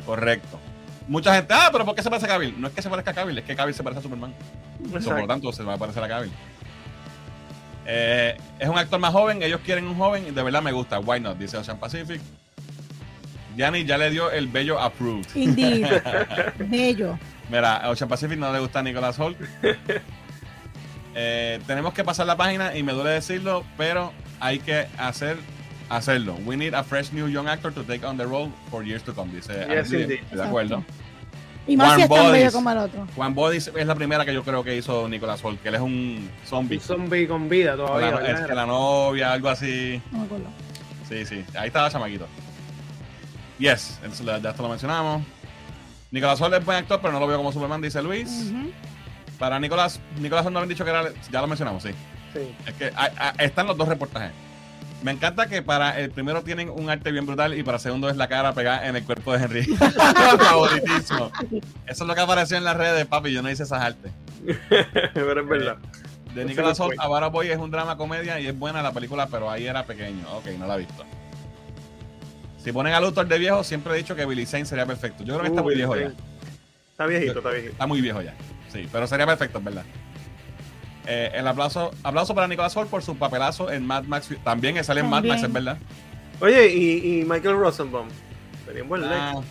Correcto. Mucha gente, ah, pero ¿por qué se parece a Cavill? No es que se parezca a Cavill, es que Cavill se parece a Superman. Por lo tanto, se va a parecer a Cavill. Eh, es un actor más joven, ellos quieren un joven y de verdad me gusta. Why not? Dice Ocean Pacific. Yanni ya le dio el bello approved. Indeed. [LAUGHS] Bello. Mira, a Ocean Pacific no le gusta Nicolas Holt. [LAUGHS] Eh, tenemos que pasar la página y me duele decirlo, pero hay que hacer hacerlo. We need a fresh new young actor to take on the role for years to come, dice Yes, de acuerdo. Y más Warm si es tan bello como el otro. Juan Bodis es la primera que yo creo que hizo Nicolas Holt, que él es un zombie. Un zombie con vida todavía. la, es que la novia, algo así. No me acuerdo. Sí, sí. Ahí estaba chamaquito. Yes, ya esto lo mencionamos. Nicolas Holt es buen actor, pero no lo veo como Superman, dice Luis. Para Nicolás, Nicolás no habían dicho que era, ya lo mencionamos, sí. Sí. Es que están los dos reportajes. Me encanta que para el primero tienen un arte bien brutal y para el segundo es la cara pegada en el cuerpo de Henry. [LAUGHS] [LAUGHS] Favoritísimo. Eso es lo que apareció en las redes, papi. Yo no hice esas artes. [LAUGHS] pero es verdad. De no Holt fue. a Bara Boy es un drama comedia y es buena la película, pero ahí era pequeño. Ok, no la he visto. Si ponen a Luthor de viejo, siempre he dicho que Billy Zane sería perfecto. Yo creo que está muy Uy, viejo ya. Está viejito, está viejito. Está muy viejo ya. Sí, pero sería perfecto, en verdad. Eh, el aplauso, aplauso para Nicolás Holt por su papelazo en Mad Max. También sale en Mad Max, es verdad. Oye, y, y Michael Rosenbaum. Sería un buen Nah. lex.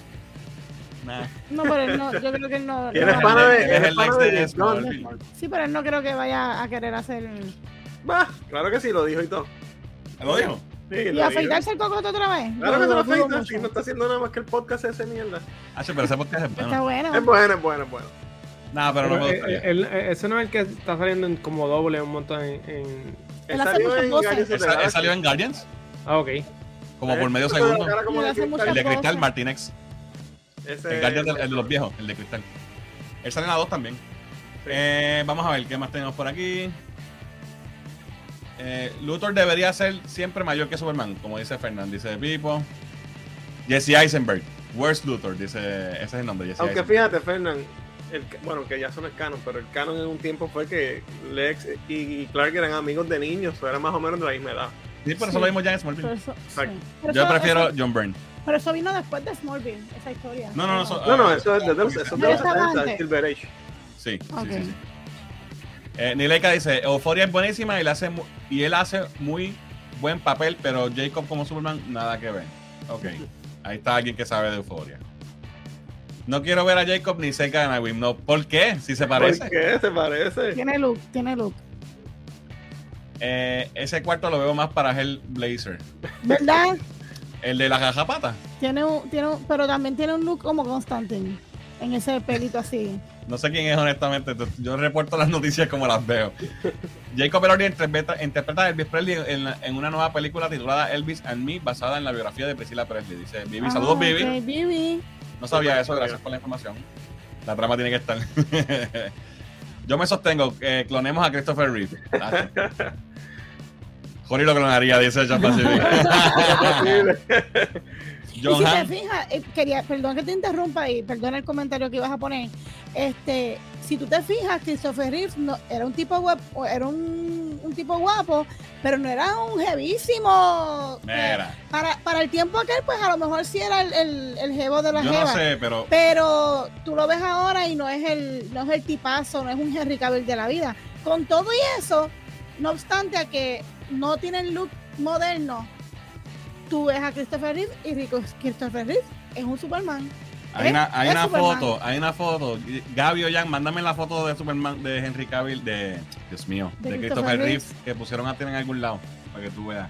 Nah. No, pero él no, yo creo que él no. Y él no- es pana de- Él es el pana ex de de. Smallville. Sí, pero él no creo que vaya a querer hacer. Bah, claro que sí, lo dijo y todo. ¿Lo dijo? Sí, ¿Y afeitarse el cocote otra vez? Claro que se lo afeita, si no está haciendo nada más que el podcast ese mierda. Ah, sí, pero ese podcast es Está bueno. bueno. Es bueno, es bueno, es bueno. Nah, pero no me Pero, eh, eh, él- eh, ese no es el que está saliendo en como doble un montón en. en- Él salió en. Guardians Él salió en Guardians, Ah, ok. como por medio segundo. El de. Cristal, Martinex. Ese- El Guardians del- el de los viejos, el de Cristal. Él sale en la 2 también. Eh, vamos a ver qué más tenemos por aquí. Eh, Luthor debería ser siempre mayor que Superman, como dice Fernand, dice Pipo. Jesse Eisenberg, Where's Luthor, dice, ese es el nombre, Jesse Aunque Eisenberg. fíjate, Fernán, bueno, que ya son el canon, pero el canon en un tiempo fue que Lex y, y Clark eran amigos de niños, o eran más o menos de la misma edad. Sí, por eso Sí. lo vimos ya en Pero Smallville. eso, sí. Pero Yo eso- prefiero eso- John Byrne. pero eso vino después de Smallville, esa historia. No, no, no, eso- No, no, Ah, eso es de los, eso es de Pero los estaba 70, antes. Silver Age. Sí, sí, sí. Eh, Nileika dice, Euphoria es buenísima y, le hace mu- y él hace muy buen papel, pero Jacob como Superman, nada que ver. Ok, ahí está alguien que sabe de Euphoria. No quiero ver a Jacob ni cerca de Nightwing. No, ¿por qué? Si se ¿Por parece. qué? ¿Se parece? Tiene look, tiene look. Eh, ese cuarto lo veo más para Hell Blazer. ¿Verdad? El de la gajapata. Tiene un, tiene un, pero también tiene un look como Constantine. En ese pelito así. No sé quién es, honestamente. Yo reporto las noticias como las veo. Jacob Elordi interpreta, interpreta a Elvis Presley en, la- en una nueva película titulada Elvis and Me, basada en la biografía de Priscilla Presley. Dice Vivi, saludos, Ah, Vivi. ok, Vivi. No sabía eso, gracias por la información. La trama tiene que estar. [LAUGHS] Yo me sostengo que clonemos a Christopher Reeve. Jory lo clonaría, dice John [LAUGHS] Pacific. Y John si te Hamm, fijas, eh, quería, perdón que te interrumpa y perdón el comentario que ibas a poner. Este, si tú te fijas, Christopher Reeves no, era un tipo guapo, era un, un tipo guapo, pero no era un jevísimo. Mira, Para, para el tiempo aquel, pues a lo mejor sí era el, el, el jevo de la yo jeva. no sé, pero Pero tú lo ves ahora y no es el, no es el tipazo, no es un Henry Cavill de la vida. Con todo y eso, no obstante a que no tiene el look moderno, tú ves a Christopher Reeve y Rico Christopher Reeve es un Superman. Hay una, hay es una Superman. foto, hay una foto. Gaby o Jan, mándame la foto de Superman de Henry Cavill, de Dios mío, De de, Christopher Christopher Reeve Reeve. que pusieron a tener en algún lado, para que tú veas.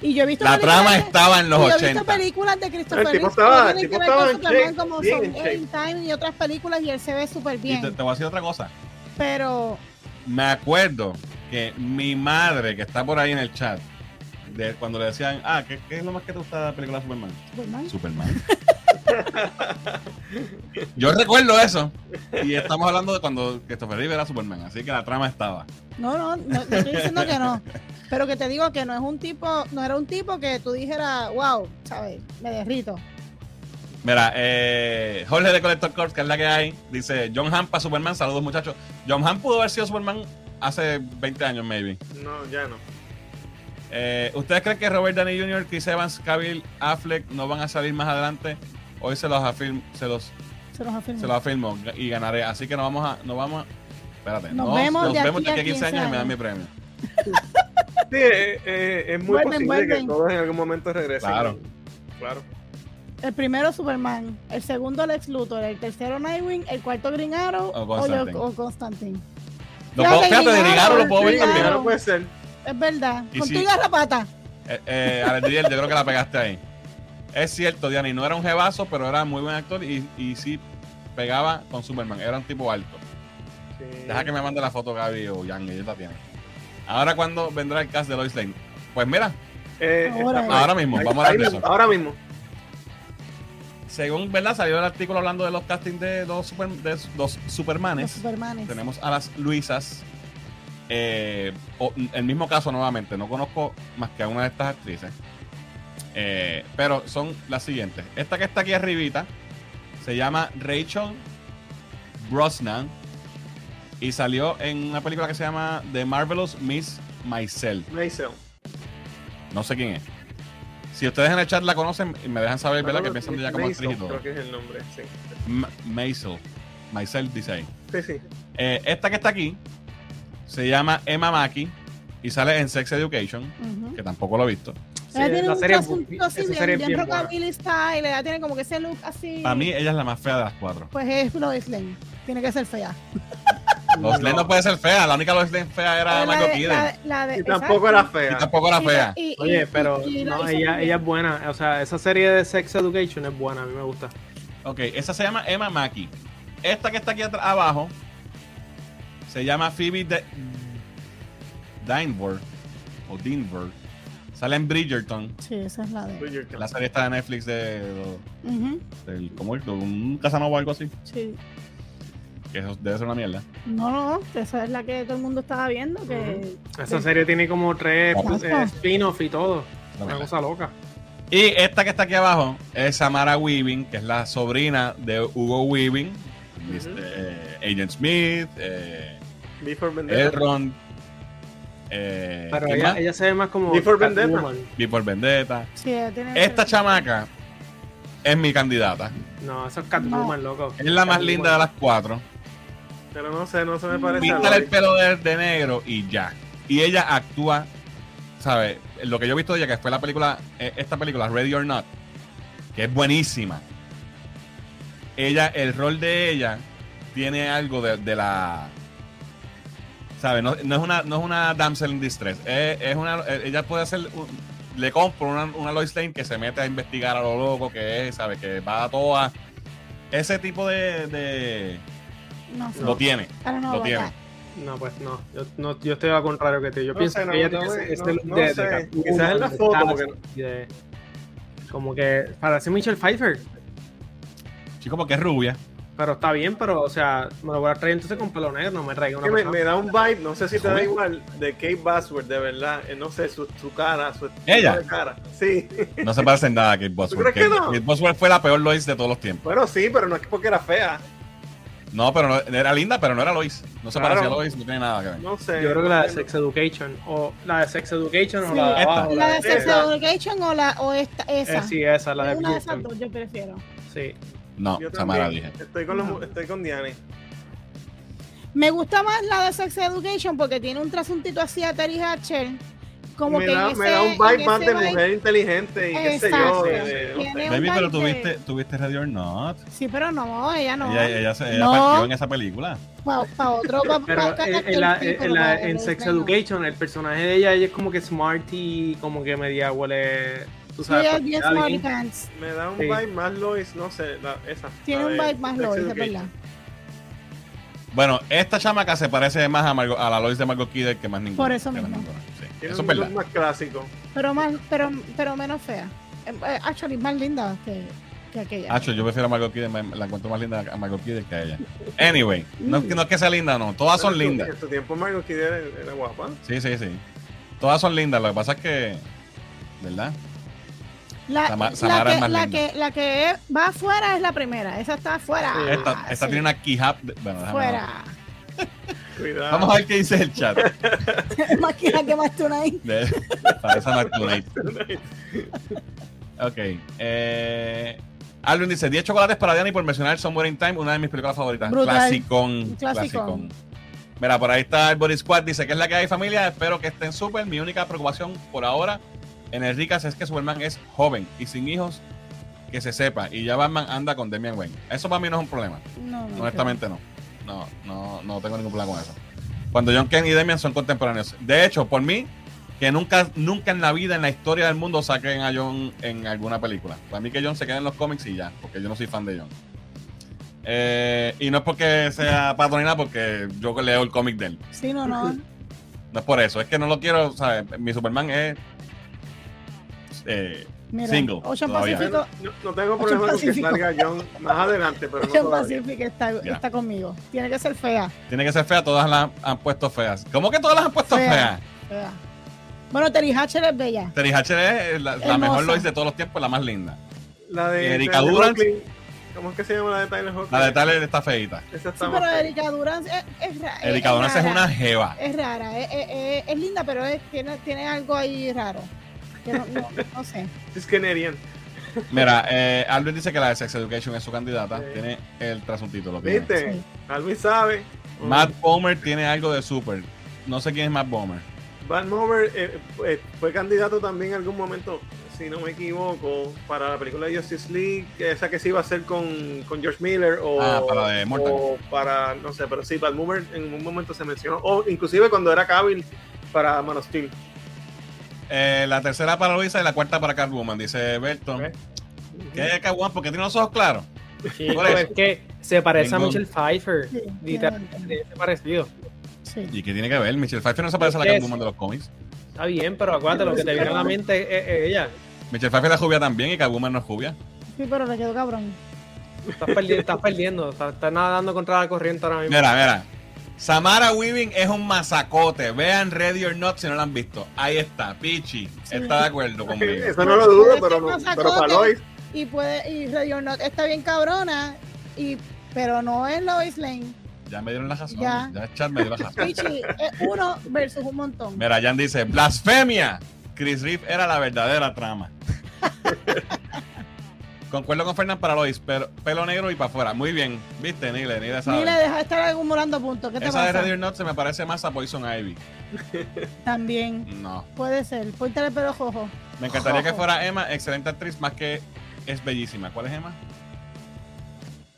Y yo he visto La trama de- estaba en los y yo he visto 80. películas de Christopher Reeve estaba- el tipo estaba en shape, como bien son en shape. In Time y otras películas y él se ve súper Y bien. te, te voy a decir otra cosa. Pero Me acuerdo que mi madre, que está por ahí en el chat, de cuando le decían, ah, ¿qué, qué es lo más que te gusta de la película Superman? Superman, Superman. [LAUGHS] Yo recuerdo eso. Y estamos hablando de cuando Christopher Reeve era Superman, así que la trama estaba. No, no, no, no estoy diciendo que no. Pero que te digo que no es un tipo, no era un tipo que tú dijeras, wow, ¿sabes? Me derrito. Mira, eh, Jorge de Collector Corps, que es la que hay, dice John Hamm para Superman. Saludos, muchachos. John Hamm pudo haber sido Superman hace 20 años, maybe. No, ya no. Eh, ¿Ustedes creen que Robert Downey Jr., Chris Evans, Cavill, Affleck no van a salir más adelante? Hoy se los afirmo, se los, Se los afirmo. se los afirmo y ganaré. Así que no vamos a, no vamos a, espérate, Nos no, vemos nos de vemos aquí de aquí a 15 años y me dan mi premio. [LAUGHS] Sí, eh, eh, es muy Vuelven, posible vuelven. que todos en algún momento regresen. Claro. Claro. El primero Superman, el segundo Lex Luthor, el tercero Nightwing, el cuarto Green Arrow O o, Constantine. yo- o Constantine. Lo Fíjate, puedo- fíjate, de Green Grigaro lo Arrow, puedo ver Green también. Arrow. No puede ser. Es verdad. Y Con si- tu garrapata. Eh, eh, yo creo que la pegaste ahí. Es cierto, Diana, y no era un jebazo, pero era muy buen actor y, y sí pegaba con Superman. Era un tipo alto. Sí. Deja que me mande la foto Gaby o Yang, ellos la tienen. Ahora, cuando vendrá el cast de Lois Lane? Pues mira, Eh, Ahora, está- ahora mismo, ahí- vamos a ahí hablar. Ahora mismo. Según, ¿verdad? Salió el artículo hablando de los castings de dos, super, de dos Los Supermanes. Supermanes. Tenemos a las Luisas. Eh, o- el mismo caso nuevamente, no conozco más que a una de estas actrices. Eh, pero son las siguientes. Esta que está aquí arribita se llama Rachel Brosnan y salió en una película que se llama The Marvelous Miss Maisel. Mason. No sé quién es. Si ustedes en el chat la conocen y me dejan saber, ¿verdad? Que piensan de ella como actriz y todo. Creo que es el nombre, sí. Ma- Maisel. Maisel dice ahí. Sí, sí. Eh, esta que está aquí se llama Emma Mackey y sale en Sex Education, que tampoco lo he visto. Sí, Ella tiene la un asunto así bien, bien rockabilly style, ella tiene como que ese look así. Para mí, ella es la más fea de las cuatro. Pues es Lois Lane. Tiene que ser fea. [LAUGHS] Lois Lane no puede ser fea. La única Lois Lane fea era la- la de- Y tampoco exacto. era Y fea. tampoco era Y- fea. y- y- Oye, y- pero y no, ella, es buena. O sea, esa serie de Sex Education es buena, a mí me gusta. Ok, esa se llama Emma Mackey. Esta que está aquí abajo se llama Phoebe de o Dinver. Sale en Bridgerton. Sí, esa es la de. Bridgerton. La serie está de Netflix de, del ¿cómo es? De un Casanova o algo así. sí. Que eso debe ser una mierda. No, no, esa es la que todo el mundo estaba viendo. Que, Esa serie tiene como tres eh, spin-off y todo. Una Una cosa loca. Y esta que está aquí abajo es Samara Weaving, que es la sobrina de Hugo Weaving, este, Agent Smith, eh, Before Vendetta. Elrond, eh, Pero ¿quién ella, se ve más como. Before Vendetta. Before Vendetta. sí, ella tiene Esta chamaca es mi candidata. No, eso es Catwoman, loco. Es la más Catwoman. linda de las cuatro. Pero no sé, no se me parece a Píntale el pelo de, de negro y ya. Y ella actúa, ¿sabes? Lo que yo he visto de ella, que fue la película, eh, esta película, Ready or Not, que es buenísima. Ella, el rol de ella tiene algo de, de la. ¿Sabes? No, no es una, no es una damsel in distress. Es, es una, eh, ella puede hacer. un- le compro una, una Lois Lane que se mete a investigar a lo loco que es, ¿sabes? Que va a todas. Ese tipo de. de- No sé. Lo tiene. Lo tiene. that. No, pues no. Yo, no, yo estoy al contrario que tú. Yo No pienso sé, no, que ella no, tiene look no de, de Quizás en la de foto, porque- de- como que parece Michelle Pfeiffer. Chico, porque es rubia. Pero está bien, pero, o sea, me lo voy a traer entonces con pelo negro, no me traiga una Que me, da un vibe, no sé si te da igual, de Kate Bosworth, de verdad. Eh, no sé, su, su cara, su ¿Ella? de cara. Sí. No se parece en nada a Kate Bosworth. crees que no? Kate Bosworth fue la peor Lois de todos los tiempos. Bueno, sí, pero no es porque era fea. No, pero no- era linda, pero no era Lois. No se Claro. parecía a Lois, no tiene nada que ver. No sé. Yo creo que la de Sex Education, o la de Sex Education o Sí. la de Esta. abajo. ¿La de de- Sex esa. Education o, la, o esta, esa? Eh, sí, esa, la de una de esas dos yo prefiero. Sí. No, Yo Samara dije. Estoy con, los- estoy con Diane. Me gusta más la de Sex Education porque tiene un trasuntito así a Terry Hatcher. Como me, que da, me da un vibe más de vibe- mujer inteligente y qué sé yo. De- de- Baby, pero tuviste, tuviste Ready or Not. Sí, pero no, ella no. Ella, ella, se, ella No. partió en esa película. Para otro, pa- [LAUGHS] Pero pa- en, la- la- Sex. Education, el personaje de ella, ella es como que smart y como que media huele. Tú sabes. Me da un Sí. vibe más Lois, no sé, la- esa. Tiene la un de vibe más Lois, es verdad. Bueno, esta chamaca se parece más a, Margot- a la Lois de Margot Kidder que más ninguna. Por eso mismo. Sí, Tiene Eso es un verdad. look más clásico. Pero, más, pero, pero menos fea. Eh, eh, Actually, más linda que, que aquella. Hacho, yo prefiero a Margot Kidder, me- la encuentro más linda a Margot Kidder que a ella. Anyway, no, es que- no es que sea linda, no. Todas son Pero lindas. En su tiempo Margot Kidder era, era guapa. Sí, sí, sí. Todas son lindas. Lo que pasa es que. ¿Verdad? La, Sama- la Samara es que, más la, linda. que, la que va afuera es la primera. Esa está afuera. Sí. Esta, Ah, esta sí, tiene una keyhap. Bueno, Fuera. [LAUGHS] Cuidado. Vamos a ver qué dice el chat. [LAUGHS] más que la que más. De, para esa Noctunate. Ok. Eh, Alvin dice: 10 chocolates para Diana y por mencionar Somewhere in Time, una de mis películas favoritas. Brutal. Clasicón. Clasicón. Mira, por ahí está el Body Squad. Dice que es la que hay, familia. Espero que estén súper. Mi única preocupación por ahora en el Ricas es que Superman es joven y sin hijos. Que se sepa. Y ya Batman anda con Demian Wayne. Eso para mí no es un problema. No, Honestamente no. No, no, no tengo ningún problema con eso. Cuando John Ken y Demian son contemporáneos. De hecho, por mí, que nunca, nunca en la vida, en la historia del mundo, saquen a John en alguna película. Para mí que John se quede en los cómics y ya, porque yo no soy fan de John. Eh, y no es porque sea patronina, porque yo leo el cómic de él. Sí, no, no. [LAUGHS] No es por eso, es que no lo quiero, ¿sabes? Mi Superman es eh, Mira, Single, Ocean todavía. Pacifico, No, no tengo problema con que Pacífico. salga John más adelante, pero no Ocean todavía. Pacific está, está conmigo. Tiene que ser fea. tiene que ser fea, todas las han puesto feas. ¿Cómo que todas las han puesto Fea. feas? fea. Bueno, Terry Hatcher es bella. Terry Hatcher es la, mejor Lois de todos los tiempos, la más linda. La de Erika. Hoechlin. ¿Cómo es que se llama la de Tyler Hoechlin? La de Tyler está feita. Esa Sí, está pero más fea. Erika Durán es, es, ra- Erika Durance es rara. una jeva. Es rara, es, es- es- es linda, pero es- tiene, tiene algo ahí raro. Que no, no- no sé. Es Canadian. Mira, eh, Albert dice que la de Sex Education es su candidata. Sí. Tiene el tras un título. tiene. ¿Viste? Sí. Alvin sabe. Matt Bomer tiene algo de super. No sé quién es Matt Bomer. Van Mover eh, eh, fue candidato también en algún momento, si no me equivoco, para la película de Justice League, esa que se iba a hacer con, con George Miller o, Ah, para de Mortal. o para, no sé, pero sí, Van Mover en un momento se mencionó, o inclusive cuando era Cavill para Man of Steel. Eh, la tercera para Luisa y la cuarta para Catwoman, dice Berton. ¿Qué es Catwoman? Porque tiene los ojos claros. Chico, Por es que se parece Ningún- a Michelle Pfeiffer. Sí, Literalmente, es parecido. Sí. ¿Y qué tiene que ver? Michelle Pfeiffer no se parece a la Catwoman de los cómics. Está bien, pero acuérdate, lo que te viene a la mente es, ella. Michelle Pfeiffer es rubia también y Catwoman no es rubia. Sí, pero le quedó cabrón. Estás, perdi- estás perdiendo, estás, estás nadando contra la corriente ahora mismo. Mira, mira. Samara Weaving es un masacote. Vean Ready or Not si no la han visto. Ahí está, Pichi. Está de acuerdo conmigo. Eso no lo dudo, pero, no, pero para. Lois, Y puede, y Radio Not está bien cabrona, y, pero no es Lois Lane. Ya me dieron la razón. Ya. Ya, el chat me dio la razón. Pichi es uno versus un montón. Mira, Jan dice, blasfemia. Chris Reeve era la verdadera trama. [LAUGHS] Concuerdo con Fernán para Lois, pero pelo negro y para afuera. Muy bien, viste, Nile, Nile sabe. Ni le deja de estar acumulando puntos. ¿Qué te Esa de pasa? Ready or Not se me parece más a Poison Ivy. [LAUGHS] También No. puede ser. Póntale el pelo jojo. Me encantaría que fuera Emma, excelente actriz, más que es bellísima. ¿Cuál es Emma?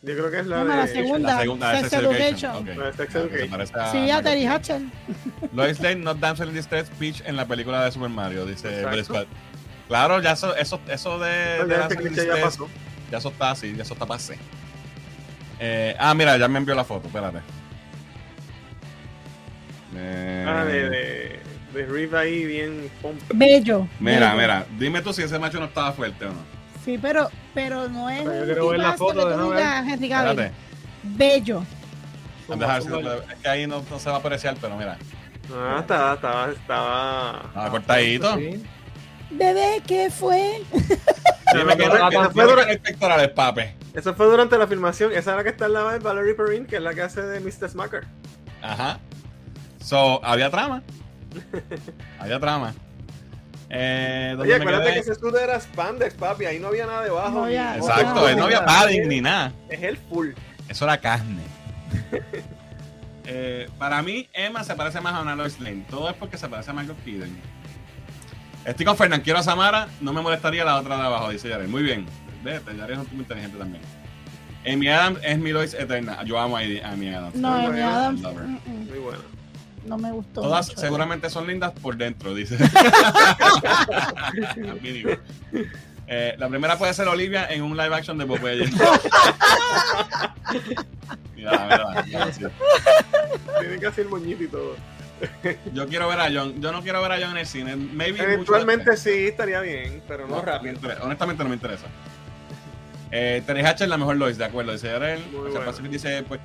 yo creo que es la Emma, de la segunda. La segunda, Sex Sex Education. Education. Ok. La de Sex Se Education. parece a Sí, a Terry. Hatcher. Lois Lane, not damsel in distress, Peach en la película de Super Mario, dice. Billy Scott. Claro, ya eso, eso, eso de, de Pues ya cliché pasó. ya eso está así, ya eso está pasé. Eh, ah, mira, ya me envió la foto, espérate. Eh, Ah, de, de, de Reeve ahí bien pompa. Bello. Mira, bello. mira, dime tú si ese macho no estaba fuerte o no. Sí, pero, pero no es Pero yo quiero ver la foto, ver. digas, Henry. Espérate. bello. Deja ver si puedo- es que ahí no, no se va a apreciar, pero mira. Ah, estaba, estaba, estaba. Estaba cortadito. Sí. Bebé, ¿qué fue? [LAUGHS] Dime que Eso no, fue- durante el pectorales, pape. Eso fue durante la filmación. Esa es la que está al lado de Valerie Perrin, que es la que hace de Mr. Smacker. Ajá. So, había trama. [LAUGHS] había trama. Eh, ¿dónde Oye, acuérdate que ese escudo era spandex, papi. Ahí no había nada debajo. No ni- había- Exacto, No, no había padding ni nada. Es el full. Eso era carne. [LAUGHS] Eh, para mí, Emma se parece más a una Lois Lane. Todo es porque se parece a Michael Keaton. Estoy con Fernán, quiero a Samara, no me molestaría la otra de abajo, dice Jared. Muy bien. Vete, Jared es un tipo inteligente también. Amy Adams es mi Lois eterna. Yo amo a Amy Adams. No, Muy Amy bueno. Adams, mm, mm, Muy bueno. no me gustó. Todas mucho. seguramente son lindas por dentro, dice. [LAUGHS] Mínimo. Eh, la primera puede ser Olivia en un live action de Popeye. [LAUGHS] mira, mira, mira, sí. Tiene que hacer moñito y todo. [LAUGHS] Yo quiero ver a John. Yo no quiero ver a John en el cine. Maybe Eventualmente mucho sí, estaría bien, pero no, No, rápido. Honestamente no me interesa. Eh, Terry Hatcher es la mejor Lois, de acuerdo, dice Yarel. Muy O sea, bueno. Pacific dice, pues,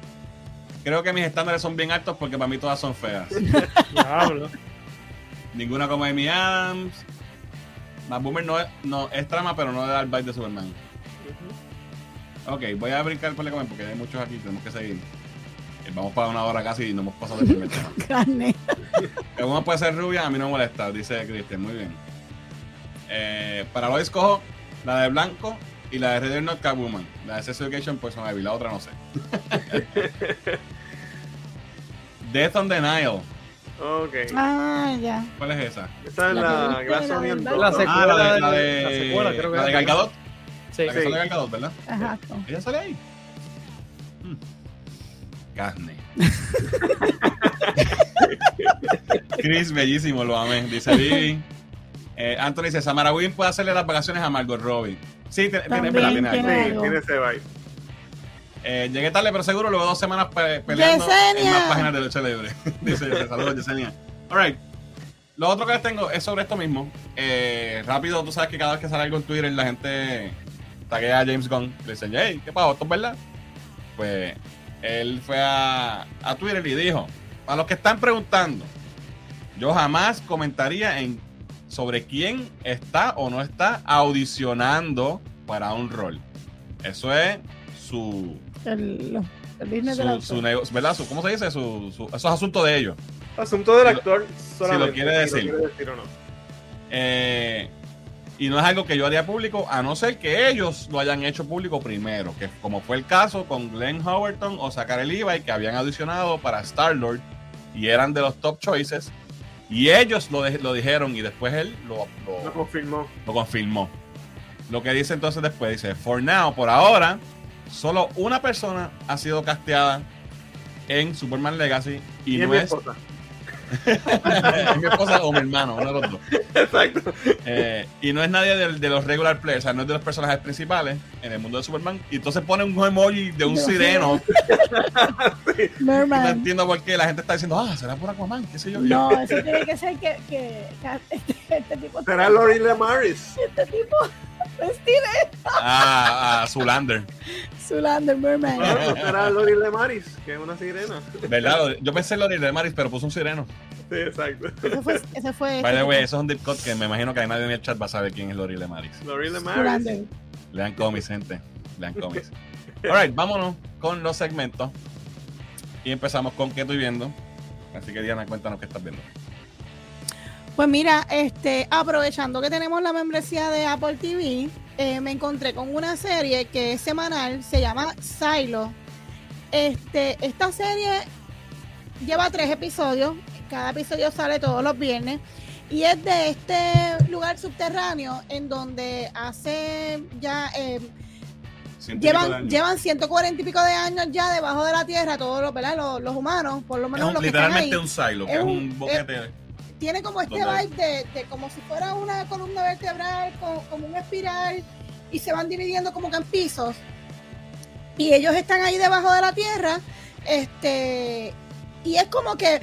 creo que mis estándares son bien altos porque para mí todas son feas. [LAUGHS] Ninguna como Amy Adams. Más Boomer no es, no, es trama, pero no da el bite de Superman. Ok, voy a brincar por el comment porque hay muchos aquí, tenemos que seguir. Vamos para una hora casi y no hemos pasado del primer tema. [LAUGHS] Carne. Uno puede ser rubia, a mí no me molesta, dice Christian. Muy bien. Eh, para Lois cojo la de blanco y la de Red Not Catwoman. La de Sex Education, pues son Ivy, la otra no sé. [LAUGHS] Death on the Nile. Ok. Ah, ya. ¿Cuál es esa? Esa es La Glass la secuela. Ah, la de, la de, la secuela, creo que la de es. Gal Gadot. Sí. La que Sí. sale Gal Gadot, ¿verdad? Exacto. Ella sale ahí. Carne. [LAUGHS] Chris, bellísimo, lo amé. Dice Vivi. Eh, Anthony dice: Samara Wynn puede hacerle las vacaciones a Margot Robbie. Sí, tiene, tiene, tiene algo. tiene Sí, algo. tiene ese vibe. Eh, llegué tarde, pero seguro luego dos semanas pe- peleando en Yesenia. más páginas de lucha libre. [LAUGHS] Dice, saludos, Yesenia. Alright. Lo otro que les tengo es sobre esto mismo. Eh, rápido, tú sabes que cada vez que sale algo en Twitter, la gente taguea a James Gunn. Le dicen, hey, ¿qué pasó? ¿Esto es verdad? Pues él fue a, a Twitter y dijo: A los que están preguntando, yo jamás comentaría en sobre quién está o no está audicionando para un rol. Eso es su El, el su, autor. su nego- ¿verdad? Su- ¿Cómo se dice? Su, su- eso es asunto de ellos. Asunto del Si lo- actor solamente. quiere si decir. quiere decir o no. Eh, y no es algo que yo haría público, a no ser que ellos lo hayan hecho público primero, que como fue el caso con Glenn Howerton o Zachary Levi, que habían audicionado para Star-Lord y eran de los top choices, y ellos lo, de- lo dijeron y después él lo, lo- Lo confirmó. lo confirmó. Lo que dice entonces después, dice, for now, por ahora, solo una persona ha sido casteada en Superman Legacy y, no es. Es [LAUGHS] mi esposa o mi hermano, uno de los dos. Exacto. Eh, y no es nadie de, de los regular players, o sea, no es de los personajes principales en el mundo de Superman. Y entonces pone un emoji de un sireno. [LAUGHS] No Merman. entiendo por qué la gente está diciendo, ah, será por Aquaman, qué sé yo. No, eso tiene que ser que, que, que [LAUGHS] este, este tipo. Será Lori Lemaris. Este tipo. Steve Ah, ah, Zulander. Zulander Merman. Será Lori Lemaris, que es una sirena. ¿Verdad? Yo pensé en Lori de Maris, pero puso un sireno. Sí, exacto. Ese fue. Ese fue By the este way, tipo. eso es un deep cut que me imagino que nadie en el chat va a saber quién es Lori Lemaris. Lori Lemaris. Lean cómics, gente. Lean cómics. Alright, vámonos con los segmentos. Y empezamos con qué estoy viendo. Así que Diana, cuéntanos qué estás viendo. Pues mira, este, aprovechando que tenemos la membresía de Apple TV, eh, me encontré con una serie que es semanal, se llama Silo. Este, esta serie lleva tres episodios, cada episodio sale todos los viernes y es de este lugar subterráneo en donde hace ya eh, llevan llevan 140 y pico de años ya debajo de la tierra todos los, ¿verdad? los, los humanos, por lo Es menos un- los que están ahí literalmente un silo, que Es es un- un boquete. tiene como este vibe de, de como si fuera una columna vertebral, co- como, un espiral, y se van dividiendo como que en pisos. Y ellos están ahí debajo de la tierra, este, y es como que,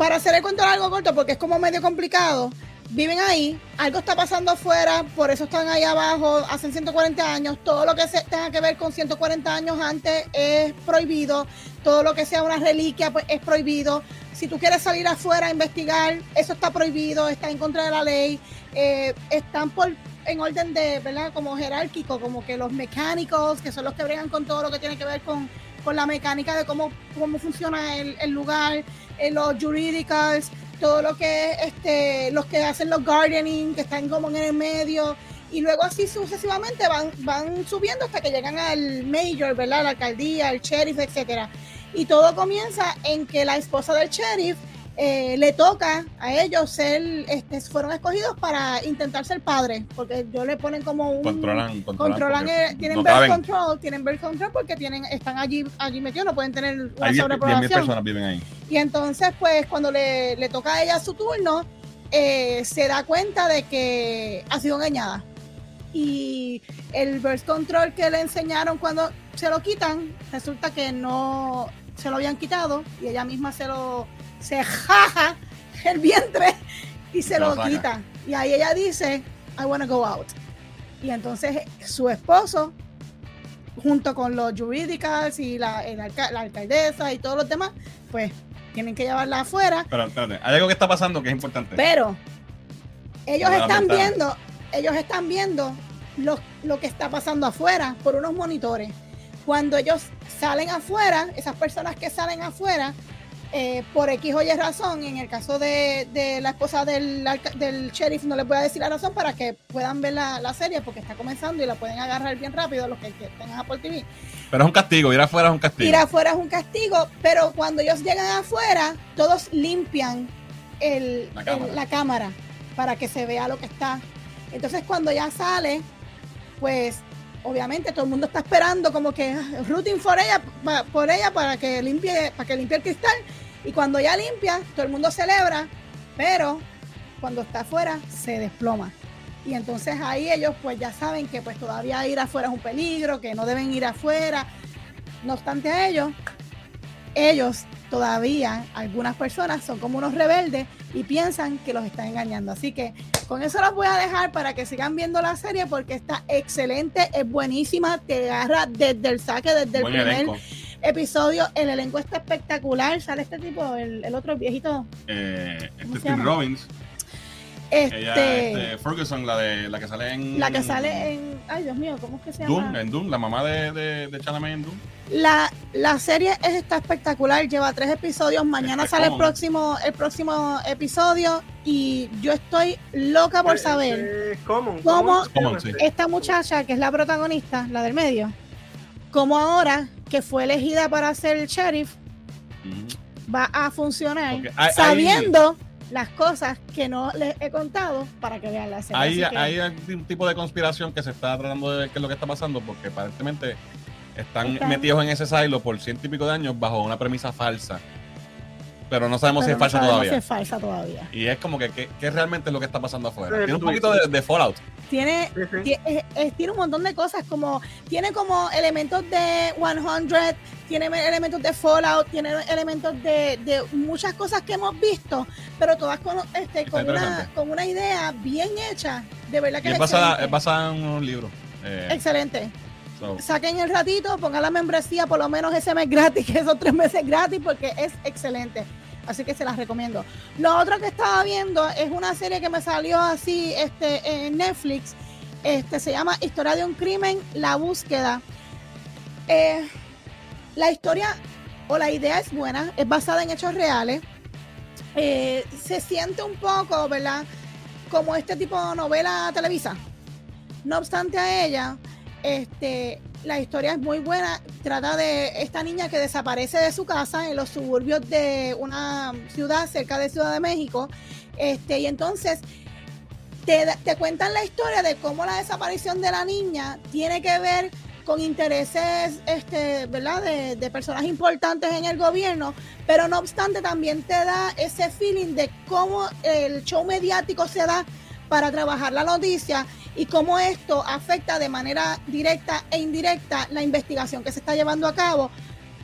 para hacer el cuento algo corto, porque es como medio complicado, viven ahí, algo está pasando afuera, por eso están ahí abajo, hacen 140 años, todo lo que se tenga que ver con 140 años antes es prohibido, todo lo que sea una reliquia pues es prohibido. Si tú quieres salir afuera a investigar, eso está prohibido, está en contra de la ley, eh, están por en orden de, ¿verdad? Como jerárquico, como que los mecánicos, que son los que bregan con todo lo que tiene que ver con, con la mecánica de cómo, cómo funciona el, el lugar, eh, los jurídicos, todo lo que es este, los que hacen los gardening, que están como en el medio, y luego así sucesivamente van, van subiendo hasta que llegan al mayor, ¿verdad? La alcaldía, el sheriff, etcétera. Y todo comienza en que la esposa del sheriff eh, le toca a ellos ser, este, fueron escogidos para intentar ser padres, porque ellos le ponen como un Controlan, controlan. controlan, porque eh, tienen no birth control, tienen birth control porque tienen, están allí, allí metidos, no pueden tener una Hay 10 sobrepoblación. personas viven ahí. Y entonces, pues, cuando le, le toca a ella su turno, eh, se da cuenta de que ha sido engañada. Y el birth control que le enseñaron cuando se lo quitan, resulta que no se lo habían quitado y ella misma se lo se jaja el vientre y se lo quita. Y ahí ella dice, I wanna go out. Y entonces su esposo, junto con los jurídicos y la, el alca- la alcaldesa y todos los demás, pues tienen que llevarla afuera. Pero espérate, hay algo que está pasando que es importante. Pero ellos están ventana. viendo, ellos están viendo lo, lo que está pasando afuera por unos monitores. Cuando ellos salen afuera, esas personas que salen afuera, eh, por X o Y razón, en el caso de, de la esposa del, sheriff, no les voy a decir la razón para que puedan ver la, la serie porque está comenzando y la pueden agarrar bien rápido los que, que tengan Apple TV. Pero es un castigo, ir afuera es un castigo. Ir afuera es un castigo, pero cuando ellos llegan afuera, todos limpian el- La el- cámara. la cámara para que se vea lo que está. Entonces cuando ya sale, pues obviamente todo el mundo está esperando como que ah, rooting for ella, por ella para que limpie, para que limpie el cristal. Y cuando ya limpia, todo el mundo celebra, pero cuando está afuera se desploma. Y entonces ahí ellos pues ya saben que pues todavía ir afuera es un peligro, que no deben ir afuera. No obstante a ellos, ellos todavía, algunas personas son como unos rebeldes y piensan que los están engañando. Así que con eso los voy a dejar para que sigan viendo la serie porque está excelente, es buenísima, te agarra desde el saque, desde el primer elenco. episodio. El elenco está espectacular. Sale este tipo, el, el otro viejito. Eh, ¿Cómo este Tim? Robbins. Este, Ella, este, Ferguson, la de la que sale en. la que sale en. Ay, Dios mío, ¿cómo es que se llama? En Doom, la mamá de, de, de Chalamet en Doom. La, la serie es- está espectacular, lleva tres episodios, mañana sale el próximo, el próximo episodio y yo estoy loca por Eh, saber eh, Common, ¿Cómo? Common sí. este. esta muchacha que es la protagonista, la del medio, como ahora que fue elegida para ser el sheriff, va a funcionar sabiendo las cosas que no les he contado para que vean la serie. Hay, que- hay un tipo de conspiración que se está tratando de ver qué es lo que está pasando, porque aparentemente están Están- metidos en ese silo por ciento y pico de años bajo una premisa falsa. Pero no sabemos si es no falsa sabemos todavía. si es falsa todavía. Y es como que, ¿qué, qué realmente es lo que está pasando afuera? Tiene un poquito de, de Fallout. Tiene Sí, sí. Tie- es- es- tiene un montón de cosas como tiene como elementos de 100 tiene elementos de Fallout tiene elementos de, de muchas cosas que hemos visto pero todas con, este, con, una, con una idea bien hecha de verdad que Y es, es basada, es basada en unos libros. Eh, excelente so, saquen el ratito pongan la membresía por lo menos ese mes gratis [LAUGHS] que esos tres meses gratis porque es excelente Así que se las recomiendo. Lo otro que estaba viendo es una serie que me salió así este, en Netflix. Este, se llama Historia de un crimen, la búsqueda. Eh, la historia o la idea es buena, es basada en hechos reales. Eh, se siente un poco, ¿verdad? Como este tipo de novela televisa. No obstante a ella, este, la historia es muy buena. Trata de esta niña que desaparece de su casa en los suburbios de una ciudad cerca de Ciudad de México. Este, y entonces te, te cuentan la historia de cómo la desaparición de la niña tiene que ver con intereses, este, ¿verdad? De, personas importantes en el gobierno, pero no obstante también te da ese feeling de cómo el show mediático se da para trabajar la noticia y cómo esto afecta de manera directa e indirecta la investigación que se está llevando a cabo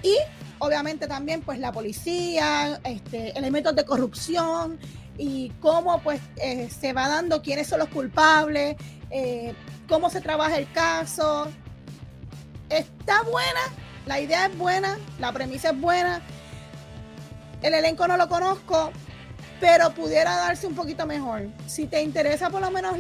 y obviamente también pues la policía, este, elementos de corrupción y cómo pues eh, se va dando quiénes son los culpables, eh, cómo se trabaja el caso. Está buena, la idea es buena, la premisa es buena. El elenco no lo conozco, pero pudiera darse un poquito mejor. Si te interesa por lo menos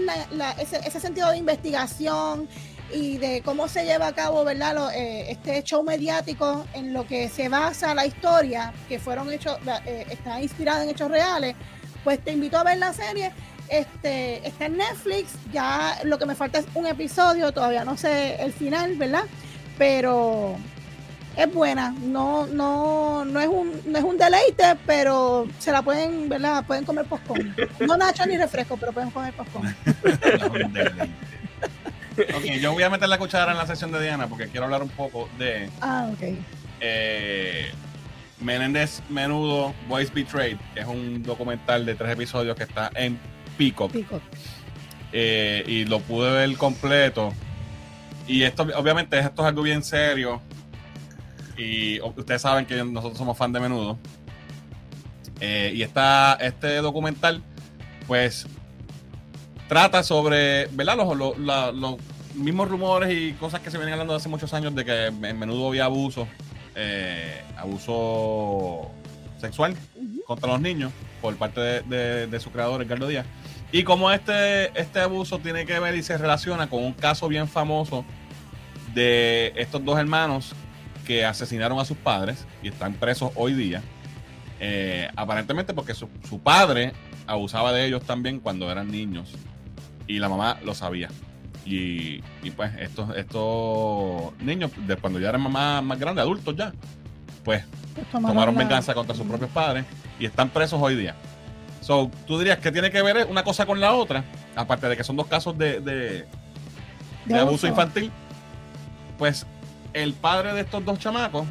ese, sentido de investigación y de cómo se lleva a cabo, ¿verdad? Eh, este show mediático en lo que se basa la historia, que fueron hechos, eh, está inspirada en hechos reales, pues te invito a ver la serie. Este, está en Netflix, ya lo que me falta es un episodio, todavía no sé el final, ¿verdad? Pero es buena, no, no, no es un, no es un deleite, pero se la pueden, ¿verdad? Pueden comer postcón. No nacho ni refresco, pero pueden comer postcón. [LAUGHS] ok, yo voy a meter la cuchara en la sesión de Diana porque quiero hablar un poco de ah, okay. eh, Menéndez Menudo Voice Betrayed, que es un documental de tres episodios que está en Peacock. Peacock. Eh, y lo pude ver completo. Y esto, obviamente, esto es algo bien serio y ustedes saben que nosotros somos fan de menudo. Eh, y está este documental, pues, trata sobre, ¿verdad? Los, mismos rumores y cosas que se vienen hablando hace muchos años de que en menudo había abuso, eh, abuso sexual contra los niños por parte de, su creador, Ricardo Díaz. Y como este, este abuso tiene que ver y se relaciona con un caso bien famoso de estos dos hermanos que asesinaron a sus padres y están presos hoy día. Eh, aparentemente porque su, padre abusaba de ellos también cuando eran niños y la mamá lo sabía. Y, pues estos, estos niños, de cuando ya eran mamás más grandes, adultos ya, pues, pues tomaron, venganza contra sus propios padres y están presos hoy día. So, tú dirías que tiene que ver una cosa con la otra, aparte de que son dos casos de, de, abuso infantil, pues el padre de estos dos chamacos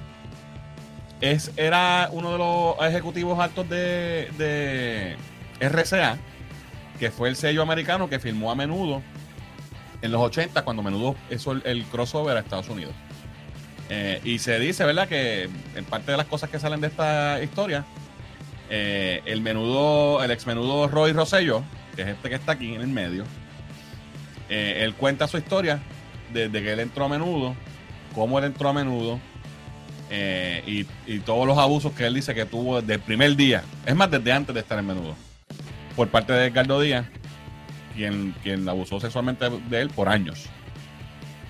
es, era uno de los ejecutivos altos de, RCA, que fue el sello americano que filmó a menudo en los 80, cuando menudo hizo el, crossover a Estados Unidos. Eh, y se dice, ¿verdad?, que en parte de las cosas que salen de esta historia, eh, el menudo, el ex menudo Roy Rosello, que es este que está aquí en el medio, eh, él cuenta su historia desde que él entró a menudo cómo él entró a menudo eh, y, todos los abusos que él dice que tuvo desde el primer día, es más, desde antes de estar en menudo, por parte de Edgardo Díaz, quien, quien abusó sexualmente de él por años.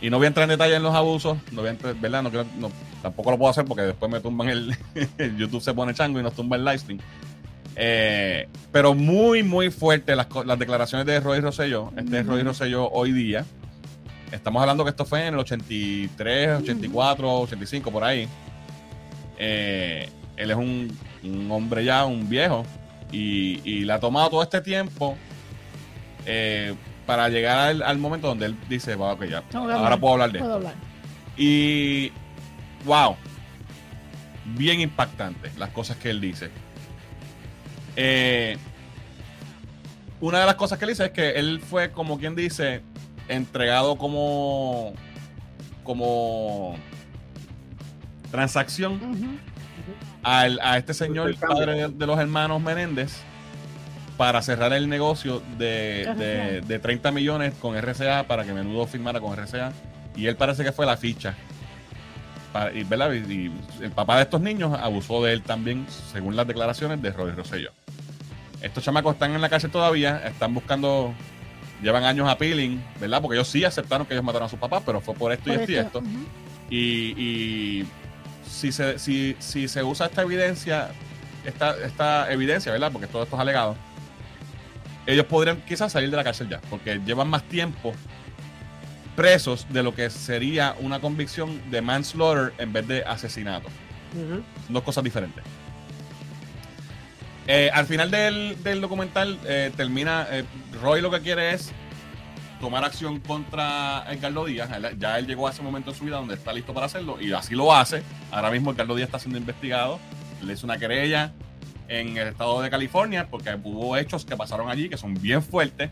Y no voy a entrar en detalle en los abusos, no voy a entrar, ¿verdad? No, tampoco lo puedo hacer porque después me tumban [LAUGHS] el, YouTube se pone chango y nos tumba el live stream. Eh, pero muy, muy fuerte las, las declaraciones de Roy Rosselló. Este es Roy Rosselló hoy día. Estamos hablando que esto fue en el 83, 84, 85, por ahí. Eh, él es un, hombre ya, un viejo, y, y, le ha tomado todo este tiempo eh, para llegar al, momento donde él dice, va, ok, ya, ahora puedo hablar de esto. Y, wow, bien impactante las cosas que él dice. Eh, una de las cosas que él dice es que él fue como quien dice entregado como como transacción a este señor, padre de, los hermanos Menéndez, para cerrar el negocio de, de, 30 millones con RCA para que Menudo firmara con RCA. Y él parece que fue la ficha. y, y, el papá de estos niños abusó de él también, según las declaraciones de Roy Rosselló. Estos chamacos están en la cárcel todavía, están buscando llevan años appealing, ¿verdad? Porque ellos sí aceptaron que ellos mataron a sus papás, pero fue por esto y esto y esto. Y, si, se, si, si se usa esta evidencia, esta, esta evidencia, ¿verdad? Porque todo esto es alegado, ellos podrían quizás salir de la cárcel ya, porque llevan más tiempo presos de lo que sería una convicción de manslaughter en vez de asesinato. dos cosas diferentes. Eh, al final del, documental eh, termina, eh, Roy lo que quiere es tomar acción contra Edgardo Díaz. ya él llegó a ese momento en su vida donde está listo para hacerlo y así lo hace. Ahora mismo Edgardo Díaz está siendo investigado. Le hizo una querella en el estado de California porque hubo hechos que pasaron allí que son bien fuertes.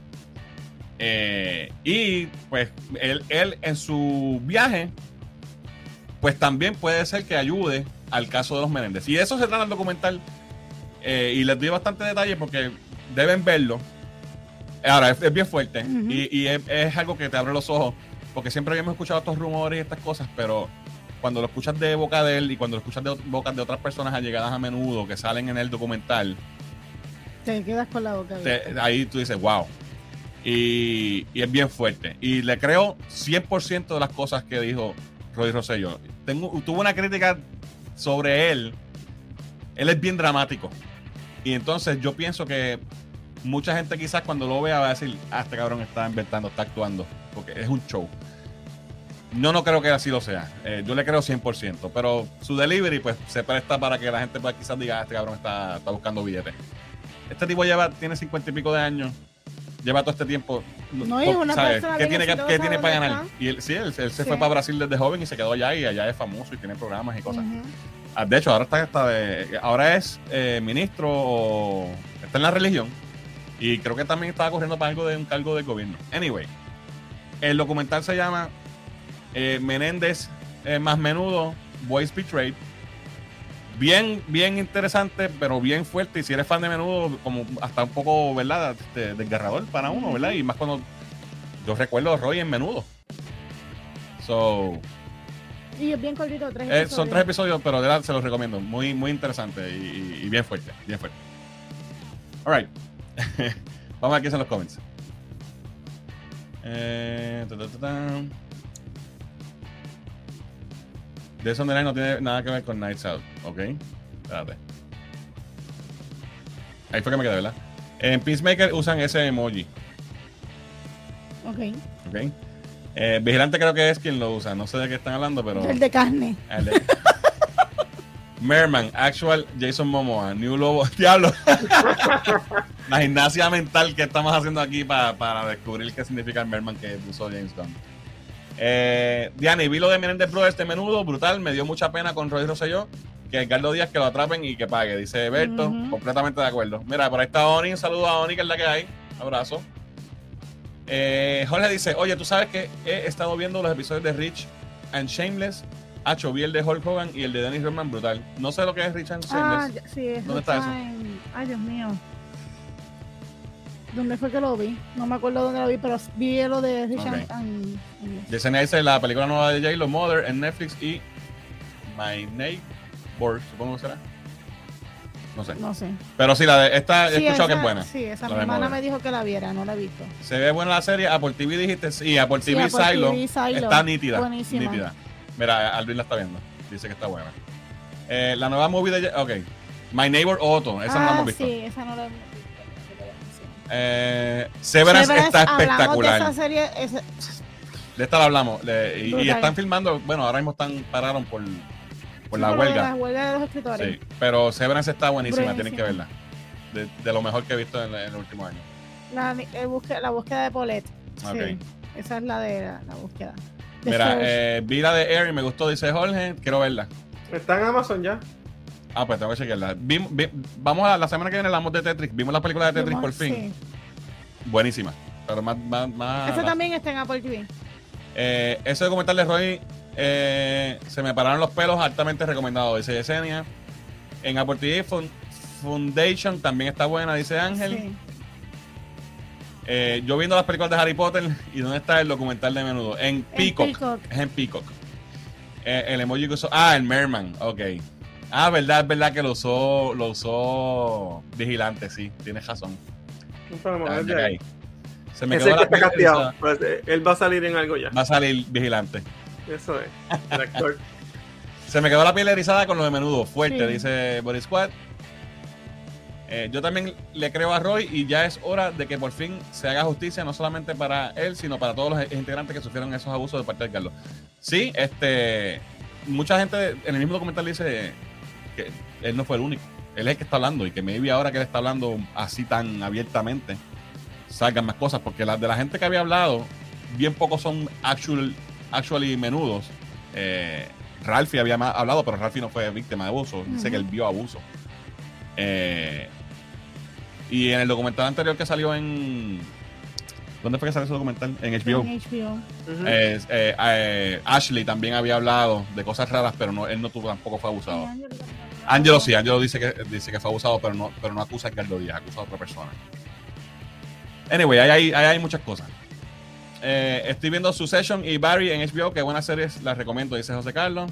y pues él, él en su viaje, pues también puede ser que ayude al caso de los Menéndez. Y eso se trata el documental eh, y les doy bastante detalle porque deben verlo. Ahora, es, es bien fuerte y, y es, es algo que te abre los ojos, porque siempre habíamos escuchado estos rumores y estas cosas, pero cuando lo escuchas de boca de él y cuando lo escuchas de boca de otras personas allegadas a menudo que salen en el documental, Te quedas con la boca te- ahí tú dices, wow. Y, y es bien fuerte. Y le creo 100% de las cosas que dijo Roy Rosselló. Tengo, tuvo una crítica sobre él. Él es bien dramático. Y entonces yo pienso que mucha gente quizás cuando lo vea va a decir, ah, este cabrón está inventando, está actuando. Porque es un show. No, no creo que así lo sea. Eh, yo le creo 100%. Pero su delivery, pues, se presta para que la gente pues, quizás diga, ah, este cabrón está, está buscando billetes. Este tipo lleva, tiene cincuenta y pico de años. Lleva todo este tiempo. No, es una persona ¿Qué tiene, que, qué tiene para ganar? Y él, sí, él, él se Sí. fue para Brasil desde joven y se quedó allá y allá es famoso y tiene programas y cosas. Ah, De hecho, ahora está, está de- ahora es eh, ministro o está en la religión y creo que también estaba corriendo para algo de un cargo del gobierno. Anyway, el documental se llama eh, Menéndez eh, más menudo, Voice Betrayed. Bien, bien interesante, pero bien fuerte. Y si eres fan de menudo, como hasta un poco, ¿verdad? Este, desgarrador para uno, ¿verdad? Y más cuando yo recuerdo a Roy en menudo. So, Y es bien cortito, tres eh, son tres episodios, pero de verdad se los recomiendo. Muy, muy interesante y, bien fuerte. Bien fuerte. Alright. [LAUGHS] Vamos a ver qué son los comments. Eh, ta, ta, ta, ta. Death on the no tiene nada que ver con Nights Out. Ok. Espérate. Ahí fue que me quedé, ¿verdad? En Peacemaker usan ese emoji. Ok. Ok. Eh, Vigilante creo que es quien lo usa. No sé de qué están hablando, pero. El de carne. El de- [LAUGHS] Merman, actual Jason Momoa, New Lobo, [LAUGHS] diablo. La gimnasia mental que estamos haciendo aquí pa- para descubrir qué significa el Merman que puso James Gunn. Eh, Diana, y vi lo de Menendez Bro este menudo, brutal, me dio mucha pena con Roy Rosselló, que Edgardo Díaz que lo atrapen y que pague, dice Berto, completamente de acuerdo. Mira, por ahí está Oni, un saludo a Oni, que es la que hay, abrazo. Eh, Jorge dice, oye, tú sabes que he estado viendo los episodios de Rich and Shameless. Hacho, vi el de Hulk Hogan y el de Dennis Rodman, brutal. No sé lo que es Rich and Ah, Shameless. sí, eso ¿Dónde está eso? Ay, Dios mío. ¿Dónde fue que lo vi? No me acuerdo dónde lo vi, pero vi lo de Richard Ok. and- and- dice la película nueva de J-Lo, Mother, en Netflix y My Neighbor, supongo que será. No sé. No sé. Pero sí, la de esta he Sí, escuchado que es buena. Sí, esa mi hermana me dijo que la viera, no la he visto. Se ve buena la serie. Apple TV dijiste, sí, Apple Sí, TV Apple Silo TV Silo. está nítida. Buenísima. Nítida. Mira, Alvin la está viendo. Dice que está buena. Eh, la nueva movie de. Ok. My Neighbor Otto. Esa no la ah, hemos visto. sí, esa no la hemos visto. Eh, Severance, Severance, está espectacular. De esa serie, esa- De esta la hablamos. Le- y, están filmando. Bueno, ahora mismo están pararon por, por la por huelga. La huelga de los escritores. Sí, pero Severance está buenísima, tienen que verla. De, de lo mejor que he visto en, en el último año. La, el busque- la búsqueda de Paulette. Ok. Sí, esa es la de la, la búsqueda. Mira, eh, vi la de Air y me gustó, dice Jorge. Quiero verla. Está en Amazon ya. Ah, pues tengo que chequearla. Vim- vi- vamos a la semana que viene, hablamos de Tetris. Vimos la película de Tetris por fin. Sí. Buenísima. Pero más. más, más Ese también está en Apple TV. Eh, ese documental de Roy eh, se me pararon los pelos, altamente recomendado, dice Yesenia. En Apple TV Foundation también está buena, dice Ángel. Sí. Eh, yo viendo las películas de Harry Potter y dónde está el documental de menudo. En Peacock. Peacock. Es en Peacock. Eh, el emoji que usó. Ah, el Merman. Ok. Ah, verdad, es verdad que lo usó, lo usó Vigilante, sí. Tienes razón. No Ya, es ahí. Se me Ese quedó que la está piel castigado. erizada. Pues, eh, él va a salir en algo ya. Va a salir Vigilante. Eso es. El actor. [LAUGHS] Se me quedó la piel erizada con lo de menudo. Fuerte, Sí. dice Boris Squad. Eh, yo también le creo a Roy y ya es hora de que por fin se haga justicia, no solamente para él, sino para todos los integrantes que sufrieron esos abusos de parte de Carlos. Sí, este, mucha gente en el mismo documental dice que él no fue el único. Él es el que está hablando y que maybe ahora que él está hablando así tan abiertamente salgan más cosas, porque las de la gente que había hablado, bien pocos son actual, actually menudos. Eh, Ralphie había hablado, pero Ralphie no fue víctima de abuso. Dice que él vio abuso. Eh, y en el documental anterior que salió en. ¿Dónde fue que salió ese documental? En HBO. En HBO. Eh, eh, eh, Ashley también había hablado de cosas raras, pero no, él no tuvo, tampoco fue abusado. Angelo sí, Angelo dice que, dice que fue abusado, pero no, pero no acusa a Edgardo Díaz, acusa a otra persona. Anyway, ahí hay, ahí hay muchas cosas. Eh, estoy viendo Succession y Barry en HBO, que buenas series, las recomiendo, dice José Carlos.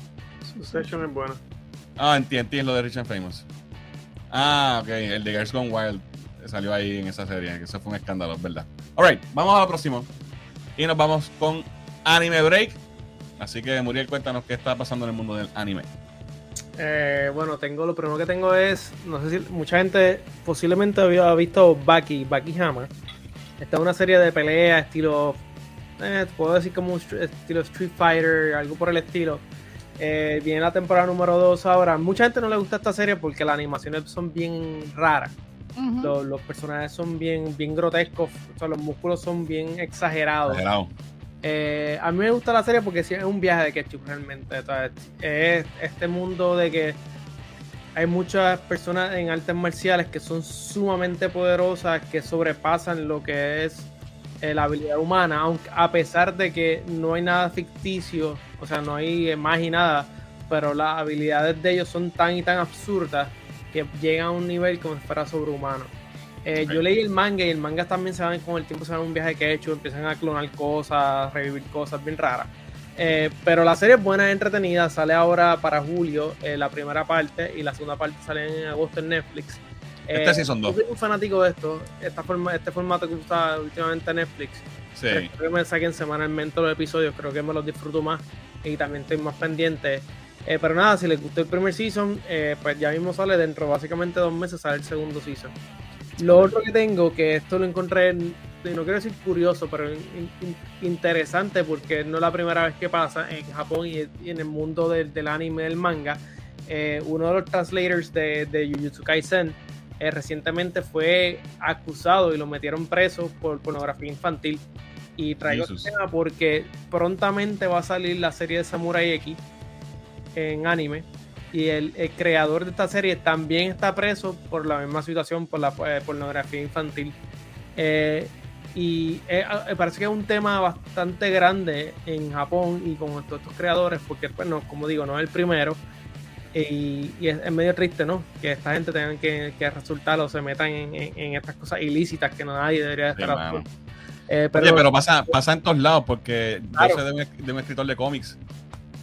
Succession es buena. Ah, entiendo, entiendo lo de Rich and Famous. Ah, ok, el de Girls Gone Wild salió ahí en esa serie, eso fue un escándalo, es verdad. Alright, vamos a lo próximo. Y nos vamos con Anime Break. Así que, Muriel, cuéntanos qué está pasando en el mundo del anime. Eh, bueno, tengo lo primero que tengo es, no sé si mucha gente posiblemente había visto Baki, Baki Hammer. Esta es una serie de pelea estilo, eh, puedo decir como un estilo Street Fighter, algo por el estilo. Eh, viene la temporada número 2 ahora. Mucha gente no le gusta esta serie porque las animaciones son bien raras. Los, los personajes son bien, bien grotescos, o sea, los músculos son bien exagerados. Exagerado. Eh, a mí me gusta la serie porque sí es un viaje de ketchup realmente. o sea, es este mundo de que hay muchas personas en artes marciales que son sumamente poderosas, que sobrepasan lo que es eh, la habilidad humana, aunque a pesar de que no hay nada ficticio, o sea, no hay magia y nada, pero las habilidades de ellos son tan y tan absurdas que llegan a un nivel como si fuera sobrehumano. Eh. Yo leí el manga y el manga también se van con el tiempo, se van un viaje que he hecho, empiezan a clonar cosas, revivir cosas bien raras. Eh, pero la serie es buena, es entretenida, sale ahora para julio eh, la primera parte y la segunda parte sale en agosto en Netflix. Este sí son dos. Yo soy un fanático de esto, esta forma, este formato que usa últimamente Netflix. Sí. Prefiero que me saquen semanalmente los episodios, creo que me los disfruto más y también estoy más pendiente. Eh, pero nada, si les gustó el primer season, eh, pues ya mismo sale dentro básicamente dos meses sale el segundo season. Lo otro que tengo, que esto lo encontré, en- no quiero decir curioso, pero in- in- interesante porque no es la primera vez que pasa en Japón y, en el mundo del, del anime del manga. Eh, uno de los translators de, de Jujutsu Kaisen eh, recientemente fue acusado y lo metieron preso por pornografía infantil. Y traigo este tema porque prontamente va a salir la serie de Samurai X en anime. Y el, el creador de esta serie también está preso por la misma situación, por la eh, pornografía infantil. Eh, y eh, parece que es un tema bastante grande en Japón y con todos estos creadores, porque, pues, no, como digo, no es el primero. Y, y es, es medio triste, ¿no? Que esta gente tenga que, que resultar o se metan en, en- en estas cosas ilícitas que nadie debería Sí, estar. Eh, pero, Oye, pero pasa, pasa en todos lados porque Claro. yo de un, de un escritor de cómics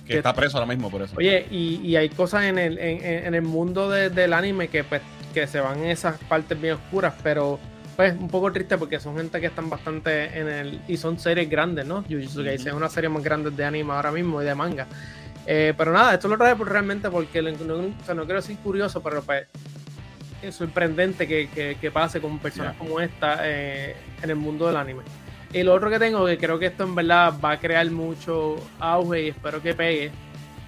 que Que- está preso ahora mismo por eso. Oye, y, y hay cosas en el, en, en- el mundo de- del anime que, pues, que se van en esas partes bien oscuras, pero pues un poco triste porque son gente que están bastante en el... y son series grandes, ¿no? Jujutsu Kaisen es una serie más grande de anime ahora mismo y de manga. Eh, pero nada, esto lo trae realmente porque lo- no, o sea, no quiero decir curioso, pero pues es sorprendente que, que- que pase con personas como esta eh, en el mundo del anime. Y lo otro que tengo, que creo que esto en verdad va a crear mucho auge y espero que pegue.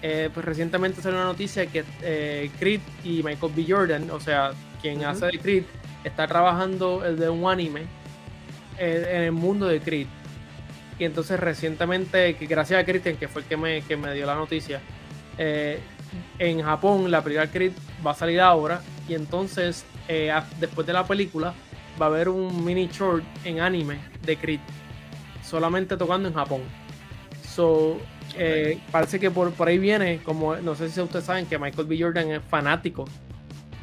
eh, pues recientemente salió una noticia que eh, Creed y Michael B. Jordan, o sea, quien hace de Creed, está trabajando el de un anime eh, en el mundo de Creed. Y entonces recientemente, que gracias a Christian, que fue el que me, que me dio la noticia, eh, en Japón la película Creed va a salir ahora y entonces eh, después de la película va a haber un mini short en anime de Creed solamente tocando en Japón. So, eh, parece que por, por ahí viene, como no sé si ustedes saben que Michael B. Jordan es fanático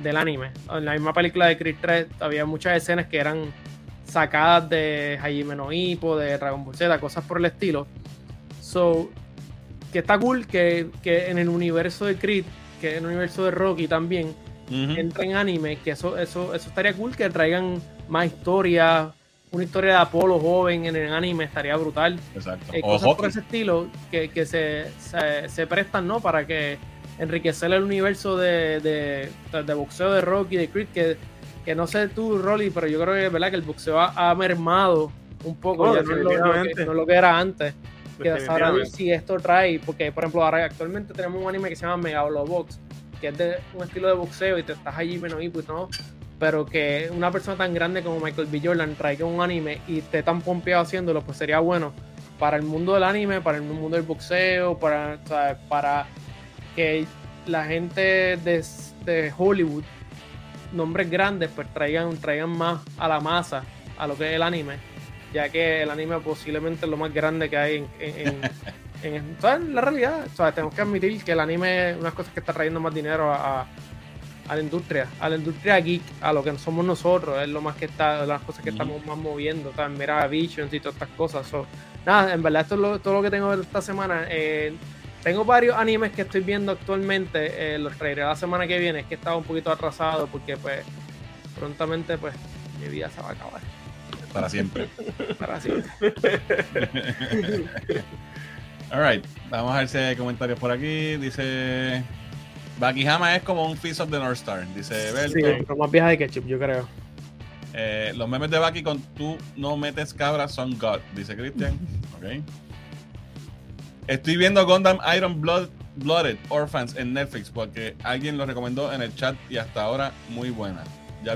del anime. En la misma película de Creed 3 había muchas escenas que eran sacadas de Hajime no Ippo, de Dragon Ball Z, cosas por el estilo. So, que está cool que, que en el universo de Creed, que en el universo de Rocky también, Ujú. entra en anime, que eso, eso, eso estaría cool que traigan más historias, una historia de Apolo joven en el anime estaría brutal. Exacto. Eh, cosas por ese estilo que, que se, se, se prestan, ¿no? Para que enriquecer el universo de, de, de boxeo de Rocky, de Creed, que, que no sé tú, Rolly, pero yo creo que, ¿verdad? que el boxeo ha, ha mermado un poco, Oh, ya no es lo, lo que, no es lo que era antes. Que sabrá Dios Definitivamente. si esto trae, porque por ejemplo, ahora actualmente tenemos un anime que se llama Megalobox, que es de un estilo de boxeo y te estás allí menos y todo, pero que una persona tan grande como Michael B. Jordan traiga un anime y esté tan pompeado haciéndolo, pues sería bueno para el mundo del anime, para el mundo del boxeo, para, para que la gente de, de Hollywood, nombres grandes, pues traigan, traigan más a la masa a lo que es el anime, ya que el anime posiblemente es lo más grande que hay en, en, en- [LAUGHS] en- o sea, en la realidad. O sea, tenemos que admitir que el anime es una cosa que está trayendo más dinero a, a- a la industria, a la industria geek, a lo que somos nosotros, es lo más que está, las cosas que estamos más moviendo, también mira Visions y todas estas cosas. So, nada, en verdad esto es lo- todo lo que tengo esta semana. Eh, tengo varios animes que estoy viendo actualmente, eh, los traeré la semana que viene, es que estaba un poquito atrasado porque pues prontamente pues mi vida se va a acabar. Para siempre. [LAUGHS] Para siempre. [LAUGHS] Alright, vamos a ver si hay comentarios por aquí. Dice. Bakihama es como un Fist of the North Star. Dice Berto. Sí, pero más vieja de ketchup, yo creo. Eh, los memes de Baki con tú no metes cabras son God, dice Christian. [LAUGHS] Ok. Estoy viendo Gundam Iron Blood, Blooded Orphans en Netflix porque alguien lo recomendó en el chat y hasta ahora muy buena.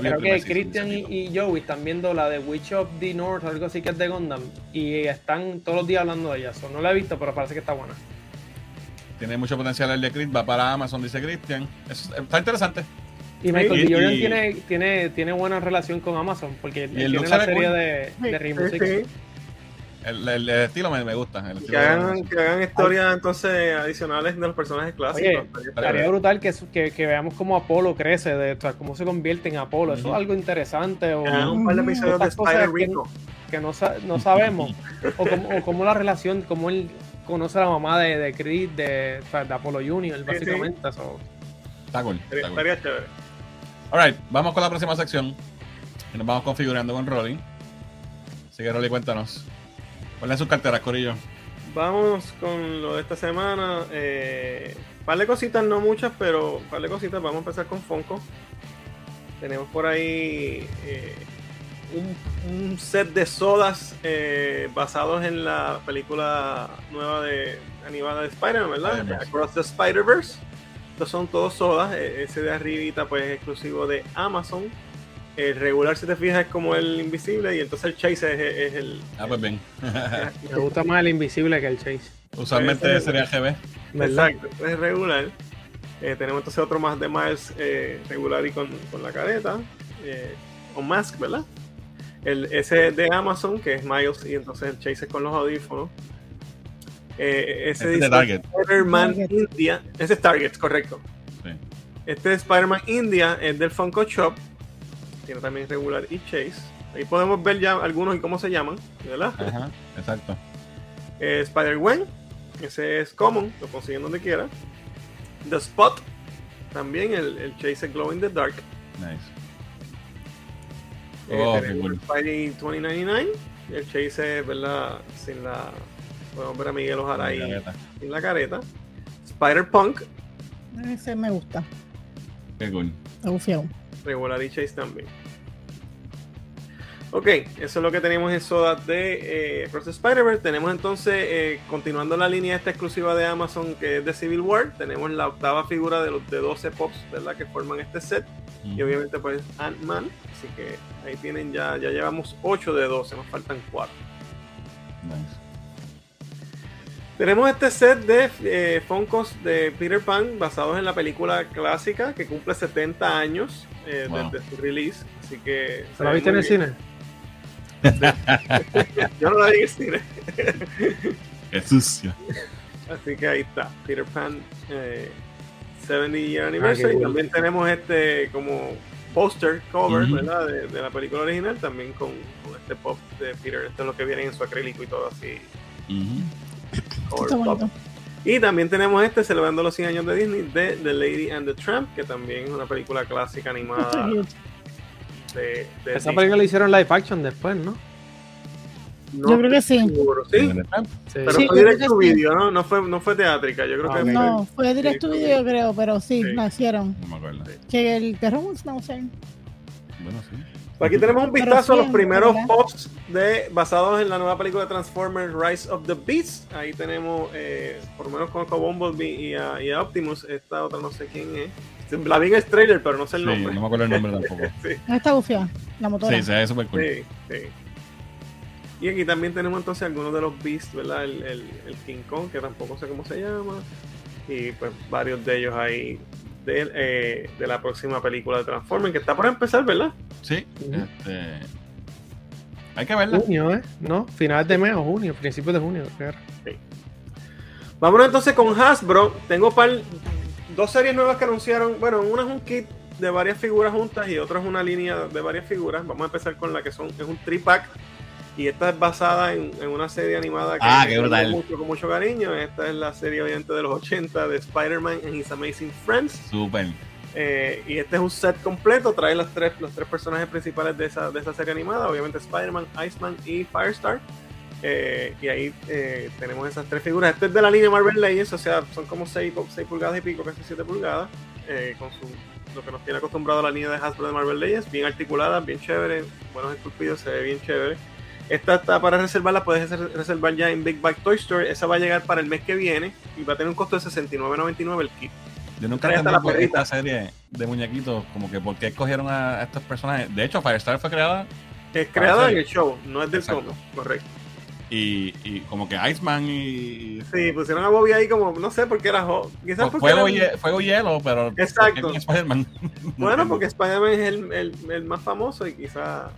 Ya Creo que Christian y, Joey están viendo la de Witch of the North, algo así que es de Gundam, y están todos los días hablando de ella. So, no la he visto, pero parece que está buena. Tiene mucho potencial el de Chris, va para Amazon, dice Christian. Eso está interesante. Y Michael y- B. Jordan y- tiene, tiene, tiene buena relación con Amazon, porque él tiene la serie cool. de, de Rainbow Sí, Six. sí. El, el- el estilo me, me gusta. El Que estilo hagan, que hagan historias entonces adicionales de los personajes clásicos. Oye, Estaría brutal que, que, que veamos cómo Apolo crece, de, o sea, cómo se convierte en Apolo. Eso es algo interesante. O, un par de episodios de Spider que- Rico. que no, sa- no sabemos. o, cómo, o cómo la relación, cómo él conoce a la mamá de, de Creed, de, o sea, de Apolo Junior, básicamente. eso. Está cool. Estaría, cool. chévere. Alright, vamos con la próxima sección. Y nos vamos configurando con Rolly. Así que Rolly, cuéntanos. Ponle sus carteras, Corillo. Vamos con lo de esta semana. Eh, par de cositas, no muchas, pero par de cositas. Vamos a empezar con Funko. Tenemos por ahí eh, un, un set de sodas eh, basados en la película nueva de animada de Spider-Man, ¿verdad? Across the Spider-Verse. Estos son todos sodas. Eh, ese de arribita pues es exclusivo de Amazon. El regular, si te fijas, es como el invisible y entonces el Chase es, es el... Ah, pues bien. [LAUGHS] Me gusta más el invisible que el Chase. Usualmente sería GB. ¿verdad? Exacto, es regular. Eh, tenemos entonces otro más de Miles eh, regular y con, con la careta. Eh, o Mask, ¿verdad? El, ese de Amazon, que es Miles, y entonces el Chase es con los audífonos. Eh, ese Este dice Target. Spider-Man Target. India. Ese es Target, correcto. Sí. Este de Spider-Man India es del Funko Shop. Tiene también regular y Chase. Ahí podemos ver ya algunos y cómo se llaman, ¿verdad? Ajá, exacto. Eh, Spider-Gwen, ese es common, lo consiguen donde quiera. The Spot, también el, el Chase es Glow in the Dark. Nice. Eh, Oh, tenemos cool. el Spidey 2099, el Chase es, ¿verdad? Sin la. Podemos ver a Miguel Ojara ahí sin la careta. Spider-Punk, Ese me gusta. Qué cool. Regular y Chase también. Ok, eso es lo que tenemos en Soda de eh, Cross the Spider-Verse. Tenemos entonces, eh, continuando la línea esta exclusiva de Amazon que es de Civil War, tenemos la octava figura de los de 12 pops, ¿verdad? Que forman este set. Y obviamente pues Ant-Man. Así que ahí tienen ya, ya llevamos 8 de 12, nos faltan 4. Nice. Tenemos este set de eh, Funkos de Peter Pan basados en la película clásica que cumple 70 años eh, Wow. desde su release. Así que... ¿Se la viste en el cine? [LAUGHS] Yo no la vi en el cine. Qué sucio. Así que ahí está, Peter Pan eh, 70 Year Anniversary. Ah, cool. También tenemos este como poster cover. ¿verdad? De, de la película original, también con, con este pop de Peter. Esto es lo que viene en su acrílico y todo así. Pop. bonito. Y también tenemos este celebrando los 100 años de Disney de The Lady and the Tramp, que también es una película clásica animada. De, de Esa película la hicieron live action después, ¿no? No Yo creo que sí. seguro, sí. Sí. Pero Sí, fue directo sí. video, ¿no? No fue, no fue teátrica. Yo creo Ah, que No, fue directo video, creo, pero sí, hicieron. No me acuerdo. Que el perro no sé. Bueno, sí. Pues aquí tenemos un vistazo a los primeros pops de, basados en la nueva película de Transformers Rise of the Beasts. Ahí tenemos, eh, por lo menos conozco a Bumblebee y a, y a Optimus. Esta otra no sé quién es. La vi en el trailer, pero no sé el Sí, nombre. no me acuerdo el nombre tampoco. [LAUGHS] Sí, Está bufiada, la motora. Sí, se ve súper cool. sí, sí. Y aquí también tenemos entonces algunos de los Beasts, ¿verdad? El, el, el King Kong, que tampoco sé cómo se llama. Y pues varios de ellos ahí de, eh, de la próxima película de Transformers, que está por empezar, ¿verdad? Sí. Este... Hay que verla. Junio, ¿eh? ¿No? Finales de mes o junio, principios de junio. creo. Vámonos entonces con Hasbro. Tengo par, dos series nuevas que anunciaron. Bueno, una es un kit de varias figuras juntas y otro es una línea de varias figuras. Vamos a empezar con la que son, es un tripack. Y esta es basada en, en una serie animada que Ah, qué tengo brutal. mucho, con mucho cariño. Esta es la serie obviamente de los 80 de Spider-Man and His Amazing Friends. Súper. Eh, y este es un set completo, trae los tres, los tres personajes principales de esa, de esa serie animada, obviamente Spider-Man, Iceman y Firestar. Eh, y ahí eh, tenemos esas tres figuras. Este es de la línea Marvel Legends, o sea, son como 6, pulgadas y pico, casi 7 pulgadas, eh, con su, lo que nos tiene acostumbrado la línea de Hasbro de Marvel Legends, bien articulada, bien chévere, buenos esculpidos, se ve bien chévere. Esta está para reservarla, puedes reser- reservar ya en Big Bag Toy Store. Esa va a llegar para el mes que viene y va a tener un costo de $69.99 el kit. Yo nunca entendí esta serie de muñequitos, como que por qué escogieron a, estos personajes. De hecho, Firestar fue creada Es creada en el show, no es del cómic, correcto. Y, y como que Iceman y. Sí, pusieron a Bobby ahí como, no sé por qué era jo- Quizás porque fuego, era- y, fuego y hielo, pero. ¿por qué Exacto. Spider-Man? [LAUGHS] Bueno, porque Spider-Man es el, el- el más famoso y quizás,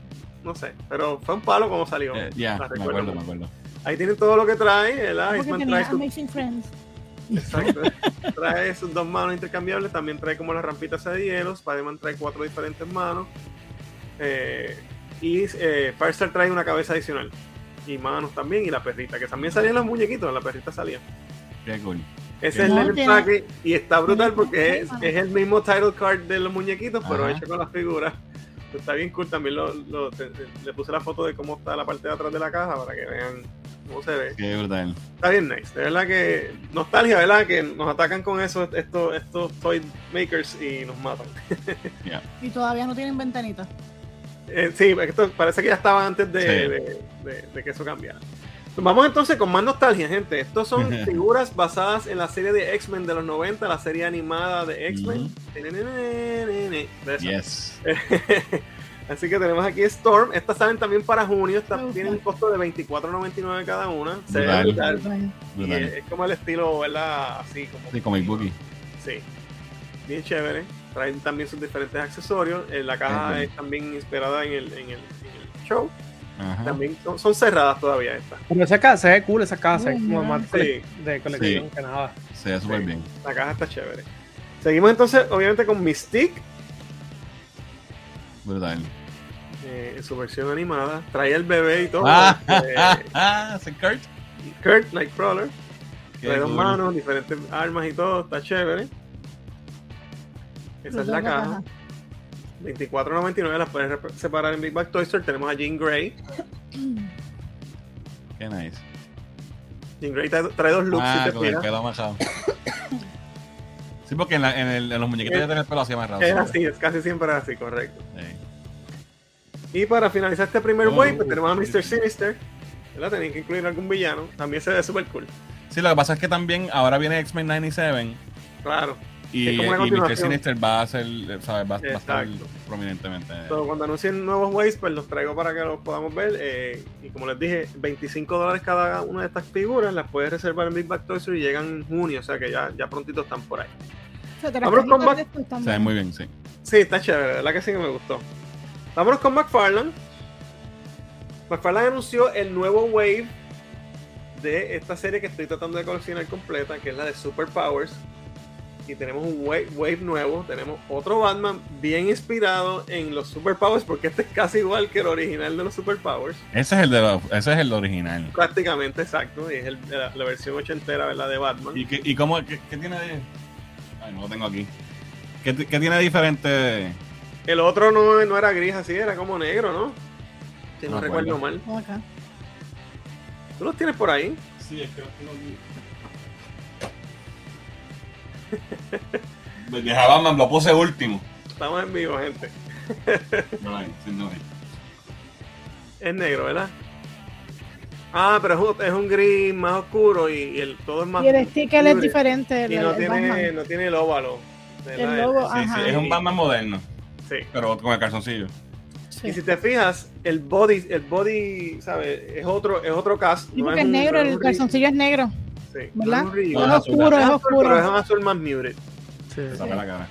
no sé, pero fue un palo como salió. Eh, Ya, me acuerdo, me acuerdo. Ahí tienen todo lo que trae, el Porque Iceman trae, su- Amazing Friends. exacto, [LAUGHS] trae sus dos manos intercambiables, también trae como las rampitas de hielo, Spider-Man trae cuatro diferentes manos, eh, y eh, Firestar trae una cabeza adicional, y manos también, y la perrita, que también salían los muñequitos, la perrita salía. Qué cool. Ese es el empaque y está brutal porque es, el mismo title card de los muñequitos, pero Ajá. hecho con las figuras. Está bien cool. También lo, lo- te- te- le puse la foto de cómo está la parte de atrás de la caja para que vean cómo se ve. Qué brutal. Está bien nice. De verdad que nostalgia, ¿verdad? Que nos atacan con eso estos, estos toy makers y nos matan. [LAUGHS] Y todavía no tienen ventanita. Eh, sí, esto parece que ya estaba antes de, Sí. de- de- de que eso cambiara. Vamos entonces con más nostalgia, gente. Estos son [LAUGHS] figuras basadas en la serie de X-Men de los 90, la serie animada de X-Men. Esa. Yes. [LAUGHS] Así que tenemos aquí Storm. Estas salen también para junio. Estas tienen un costo de $24.99 cada una. Se ve Brutal. brutal. Y es, es como el estilo, ¿verdad? Así como. Sí, comic bookie. Sí. Bien chévere. Traen también sus diferentes accesorios. Eh, la caja es también inspirada en el, en el, en el show. Ajá. También son, son cerradas todavía estas. Pero esa casa se ve cool, esa casa, es como más Sí. de colección Sí. que nada. Se ve súper Sí. bien. La caja está chévere. Seguimos entonces, obviamente, con Mystique. Brutal. eh, en su versión animada. Trae el bebé y todo. Ah, eh, [LAUGHS] ¿Se Kurt? Kurt Nightcrawler. Trae dos manos, diferentes armas y todo. Está chévere. Esa es la caja. 24.99 las puedes separar en Big Bag Toy Store. Tenemos a Jean Grey. [COUGHS] Qué nice. Jean Grey trae, trae dos looks Ah, si te con el pelo. Sí, porque en, la- en el- en los muñequitos ya tiene el pelo así amarrado. Es así, es casi siempre así, correcto. Sí. Y para finalizar este primer Oh, wave, pues tenemos a Mr. Sinister. ¿verdad? Tenían que incluir algún villano. También se ve súper cool. Sí, lo que pasa es que también ahora viene X-Men 97 Claro. Y, Es como una y Mr. continuación. Sinister va a ser, ¿sabes? Va, va a estar prominentemente. So, cuando anuncien nuevos waves, pues los traigo para que los podamos ver. eh, y como les dije, 25 dólares cada una de estas figuras. Las puedes reservar en Big Bag Toy Store y llegan en junio. O sea que ya, ya prontito están por ahí. Vámonos con Mac- Se ve muy bien, sí. Sí, está chévere, verdad que sí que me gustó. Vámonos con McFarlane. McFarlane anunció el nuevo wave de esta serie que estoy tratando de coleccionar completa, que es la de Superpowers. Y tenemos un wave, wave nuevo, tenemos otro Batman bien inspirado en los Superpowers, porque este es casi igual que el original de los Superpowers. Ese es el de los- ese es el original. Prácticamente exacto, y es el- la, la versión ochentera ¿verdad? de Batman. ¿Y, qué, y cómo, qué, qué tiene de...? Ay, no lo tengo aquí. ¿Qué, qué tiene de diferente? El otro no, no era gris así, era como negro, ¿no? Si no recuerdo mal. Acá. ¿Tú los tienes por ahí? Sí, es que lo tengo aquí. [LAUGHS] De Batman lo puse último. Estamos en vivo, gente. No hay, sí, no hay. Es negro, ¿verdad? Ah, pero es un, es un gris más oscuro y, y el, todo es más. Y el sticker es diferente. El, Y no el tiene, Batman. no tiene el óvalo. El logo, Sí, sí, ajá. es un Batman moderno, Sí. pero con el calzoncillo. Sí. Y si te fijas, el body, el body, ¿sabes? Es otro, es otro cast. Sí, no porque es un- negro, el calzoncillo es negro, Sí, ¿verdad? No es. No, oscuro, Es azul, pero es oscuro. un azul más muted. Sí. La cara.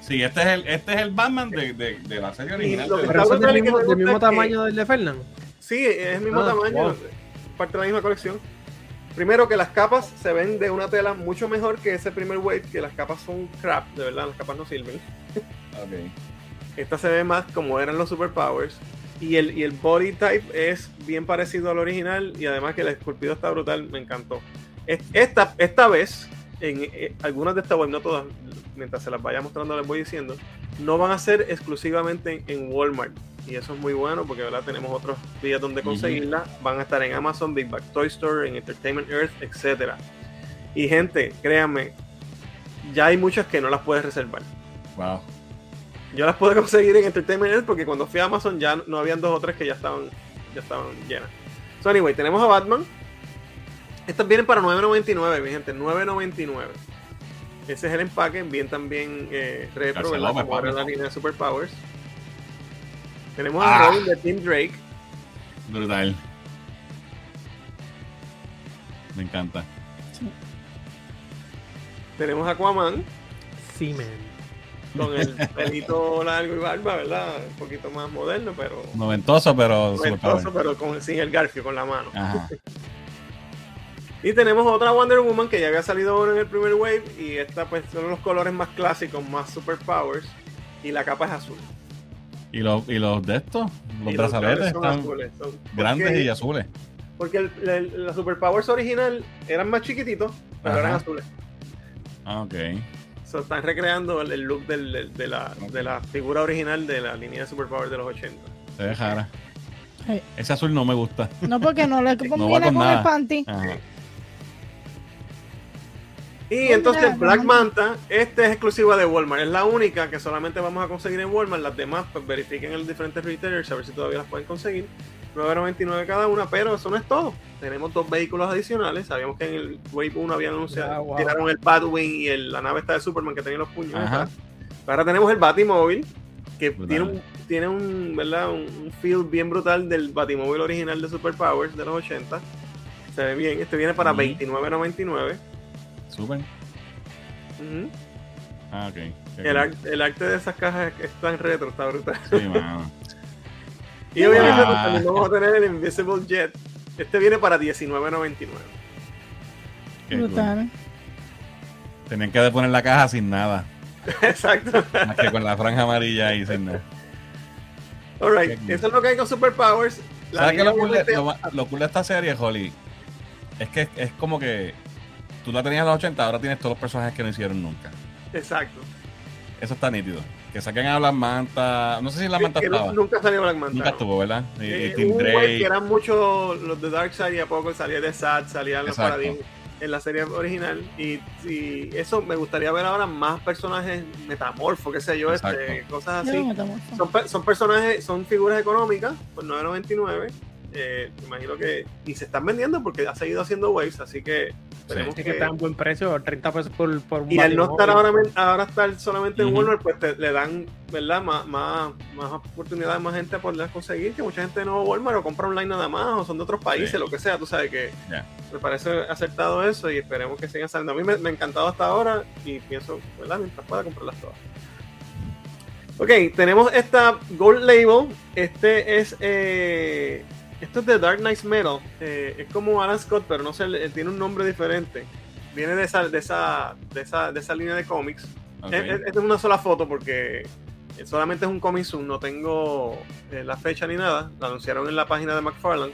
Sí, este es el, este es el Batman de, de, de la serie original. lo que de- Pero eso es del mismo, del mismo es que- tamaño del de Fernan. Sí, es el mismo Ah, tamaño. wow. Parte de la misma colección. Primero que las capas se ven de una tela mucho mejor que ese primer wave, que las capas son crap, de verdad, las capas no sirven. Ok. Esta se ve más como eran los superpowers. Y el, y el body type es bien parecido al original. Y además que el esculpido está brutal, me encantó. Es- Esta, esta vez, en eh, algunas de estas web, no todas, mientras se las vaya mostrando les voy diciendo, no van a ser exclusivamente en, en Walmart. Y eso es muy bueno porque ¿verdad? tenemos otros días donde conseguirla. Van a estar en Amazon, Big Bag Toy Store, en Entertainment Earth, etc. Y gente, créanme, ya hay muchas que no las puedes reservar. Wow. Yo las pude [LAUGHS] conseguir en Entertainment Earth porque cuando fui a Amazon ya no habían dos o tres que ya estaban, ya estaban llenas. So anyway, tenemos a Batman. Estas vienen para 9.99, mi gente, 9.99. Ese es el empaque, bien también eh, retro, Gracias, ¿verdad? Como era la línea de Superpowers. Tenemos Ah. a Robin de Team Drake. Brutal. Me encanta. Tenemos a Aquaman Seaman. con el [LAUGHS] pelito largo y barba, ¿verdad? Un poquito más moderno, pero Noventoso, pero noventoso, pero con, sin el garfio, con la mano. Ajá. [LAUGHS] Y tenemos otra Wonder Woman que ya había salido ahora en el primer wave. Y esta, pues, son los colores más clásicos, más superpowers. Y la capa es azul. ¿Y los, y los de estos, los brazaletes son están azules, son- grandes porque- y azules. Porque el, el- la superpowers original eran más chiquititos, pero Ajá. eran azules. Ah, ok. So, están recreando el, el look del- del- de, la, de la figura original de la línea de superpowers de los 80. Se ve jara. Sí. Ese azul no me gusta. No, porque no le [LAUGHS] combina con con, nada. el panty. Ajá. Y entonces Black. Manta, este es exclusiva de Walmart, es la única que solamente vamos a conseguir en Walmart. Las demás, pues verifiquen en los diferentes retailers a ver si todavía las pueden conseguir. 9.99 cada una, pero eso no es todo. Tenemos dos vehículos adicionales. Sabíamos que en el Wave 1 habían anunciado, Ah, wow. tiraron el Batwing y el- la nave esta de Superman que tenía los puños. Ahora tenemos el Batimóvil, que Brutal. tiene un, tiene un, ¿verdad? Un, un feel bien brutal del Batimóvil original de Superpowers de los 80. Se ve bien. Este viene para Ujú. 29.99. Súper. Ujú. Ah, ok. El, cool. ar- el arte de esas cajas es tan retro, está brutal. Sí, mano. [LAUGHS] Y obviamente Ah. también vamos a tener el Invisible Jet. Este viene para 19.99. Qué cool. Brutal. Tenían que poner la caja sin nada. [LAUGHS] Exacto. Más que con la franja amarilla y sin nada. Alright, cool. eso es lo que hay con Superpowers. La ¿Sabes qué línea lo cool, de, lo cool de esta serie, Holly? Es que es como que tú la tenías en los 80, ahora tienes todos los personajes que no hicieron nunca. Exacto. Eso está nítido. Que saquen a Black Manta. No sé si la Que- Manta estaba. nunca salió Black Manta. Nunca ¿no? estuvo, ¿verdad? Y, Eh, un güey que Drake. eran muchos los de Darkseid y a poco salía de Sad, salía los. Paladín en la serie original. Y, y eso me gustaría ver ahora más personajes metamorfos, qué sé yo, este, cosas así. Son, pe- son personajes, son figuras económicas por 9.99. Eh, me imagino que. Y se están vendiendo porque ha seguido haciendo waves, así que esperemos Sí, que. que está en buen precio, 30 pesos por, por un y al no estar ahora, ahora estar solamente en. Walmart, pues te- le dan, ¿verdad? Más, más, más oportunidades, más gente a poderlas conseguir, que mucha gente no va a Walmart o compra online nada más, o son de otros países, Sí. lo que sea, tú sabes que me parece acertado eso y esperemos que sigan saliendo. A mí me, me ha encantado hasta ahora y pienso, ¿verdad? Mientras pueda comprarlas todas. Ok, tenemos esta Gold Label. Este es. Eh, esto es de Dark Knight Metal. Eh, es como Alan Scott, pero no sé, eh, tiene un nombre diferente. Viene de esa, de esa, de esa, de esa línea de cómics. Ok. Es- es- Esta es una sola foto porque solamente es un comic zoom, no tengo eh, la fecha ni nada. Lo anunciaron en la página de McFarlane.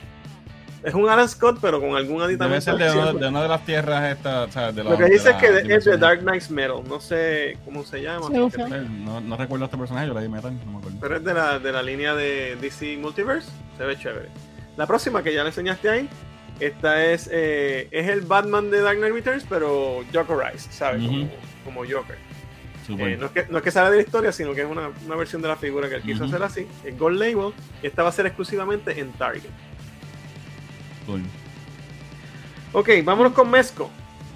Es un Alan Scott, pero con algún Debe aditamento. ser de, una- adicional. de una de las tierras estas, o sea, de Lo los- que de dice es que de- es de. Dark Knight's Metal. No sé cómo se llama. Sí, ok. No, no recuerdo a este personaje, yo le di metal, no me acuerdo. pero es de la, de la línea de DC Multiverse. Se ve chévere. La próxima que ya le enseñaste ahí. Esta es, eh, es el Batman de Dark Knight Returns, pero Jokerized, ¿sabes? Como, como Joker. Eh, no, es que, no es que sale de la historia, sino que es una, una versión de la figura que él quiso hacer así. El Gold Label. Y esta va a ser exclusivamente en Target. Cool. Ok, vámonos con Mezco.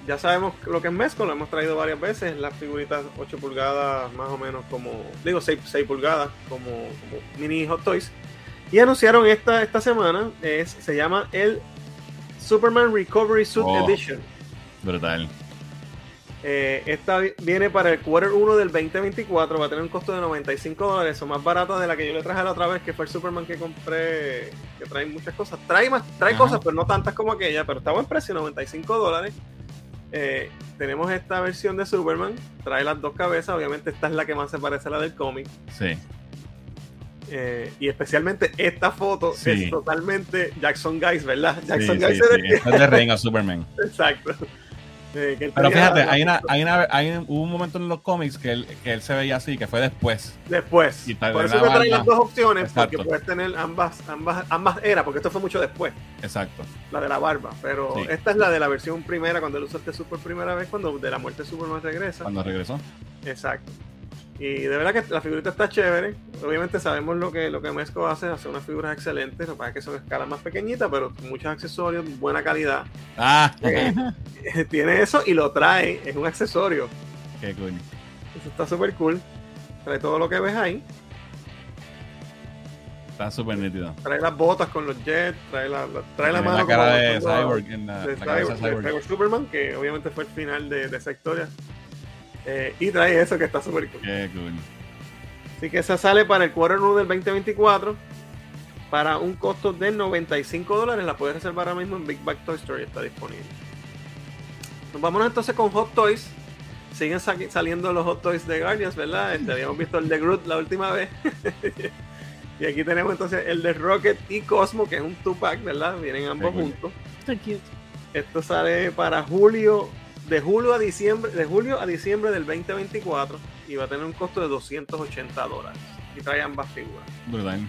Ya sabemos lo que es Mezco, lo hemos traído varias veces. Las figuritas 8 pulgadas, más o menos como. Digo, 6, 6 pulgadas, como, como mini Hot Toys. Y anunciaron esta, esta semana, es, se llama el Superman Recovery Suit Oh. Edition. Brutal. Eh, esta vi- viene para el quarter 1 del 2024, va a tener un costo de 95 dólares, o más barata de la que yo le traje la otra vez, que fue el Superman que compré, que trae muchas cosas. Trae más, trae Ajá. cosas, pero no tantas como aquella, pero está buen precio, 95 dólares. Eh, tenemos esta versión de Superman, trae las dos cabezas, obviamente esta es la que más se parece a la del cómic. Sí. Eh, y especialmente esta foto Sí. es totalmente Jackson Guys, ¿verdad? Jackson sí, Guys sí. Esto es de Reign of Superman. [LAUGHS] Exacto. Eh, que Pero fíjate, hay una, hay una, hay un, hubo un momento en los cómics que él, que él se veía así, que fue después. Después. Y Por eso la que trae barba. las dos opciones, Exacto. porque puedes tener ambas, ambas, ambas eras, porque esto fue mucho después, Exacto. la de la barba. Pero Sí. esta es la de la versión primera, cuando él usa este super primera vez, cuando de la muerte de Superman regresa. Cuando regresó. Exacto. Y de verdad que la figurita está chévere. Obviamente sabemos lo que, lo que Mesco hace, hace unas figuras excelentes. Lo que pasa es que son escalas más pequeñitas, pero muchos accesorios, buena calidad. Ah, [LAUGHS] Eh, Tiene eso y lo trae, es un accesorio. qué cool. Eso está súper cool. Trae todo lo que ves ahí. Está súper nítido. Trae las botas con los jets, trae la, la- trae la mano la cara de Cyborg en la, de Cyborg, Cyborg. Cyborg Superman, que obviamente fue el final de, de esa historia. Eh, y trae eso que está súper cool. Qué cool. Así que esa sale para el quarter del 2024 para un costo de 95 dólares. La puedes reservar ahora mismo en Big Bag Toy Story, está disponible. Nos vamos entonces con Hot Toys. Siguen sa- saliendo los Hot Toys de Guardians, ¿verdad? Este, habíamos visto el de Groot la última vez. [LAUGHS] y aquí tenemos entonces el de Rocket y Cosmo, que es un two-pack, ¿verdad? Vienen ambos juntos. Esto sale para julio, de julio a diciembre, de julio a diciembre del 2024 y va a tener un costo de 280 dólares. Y trae ambas figuras. Brutal.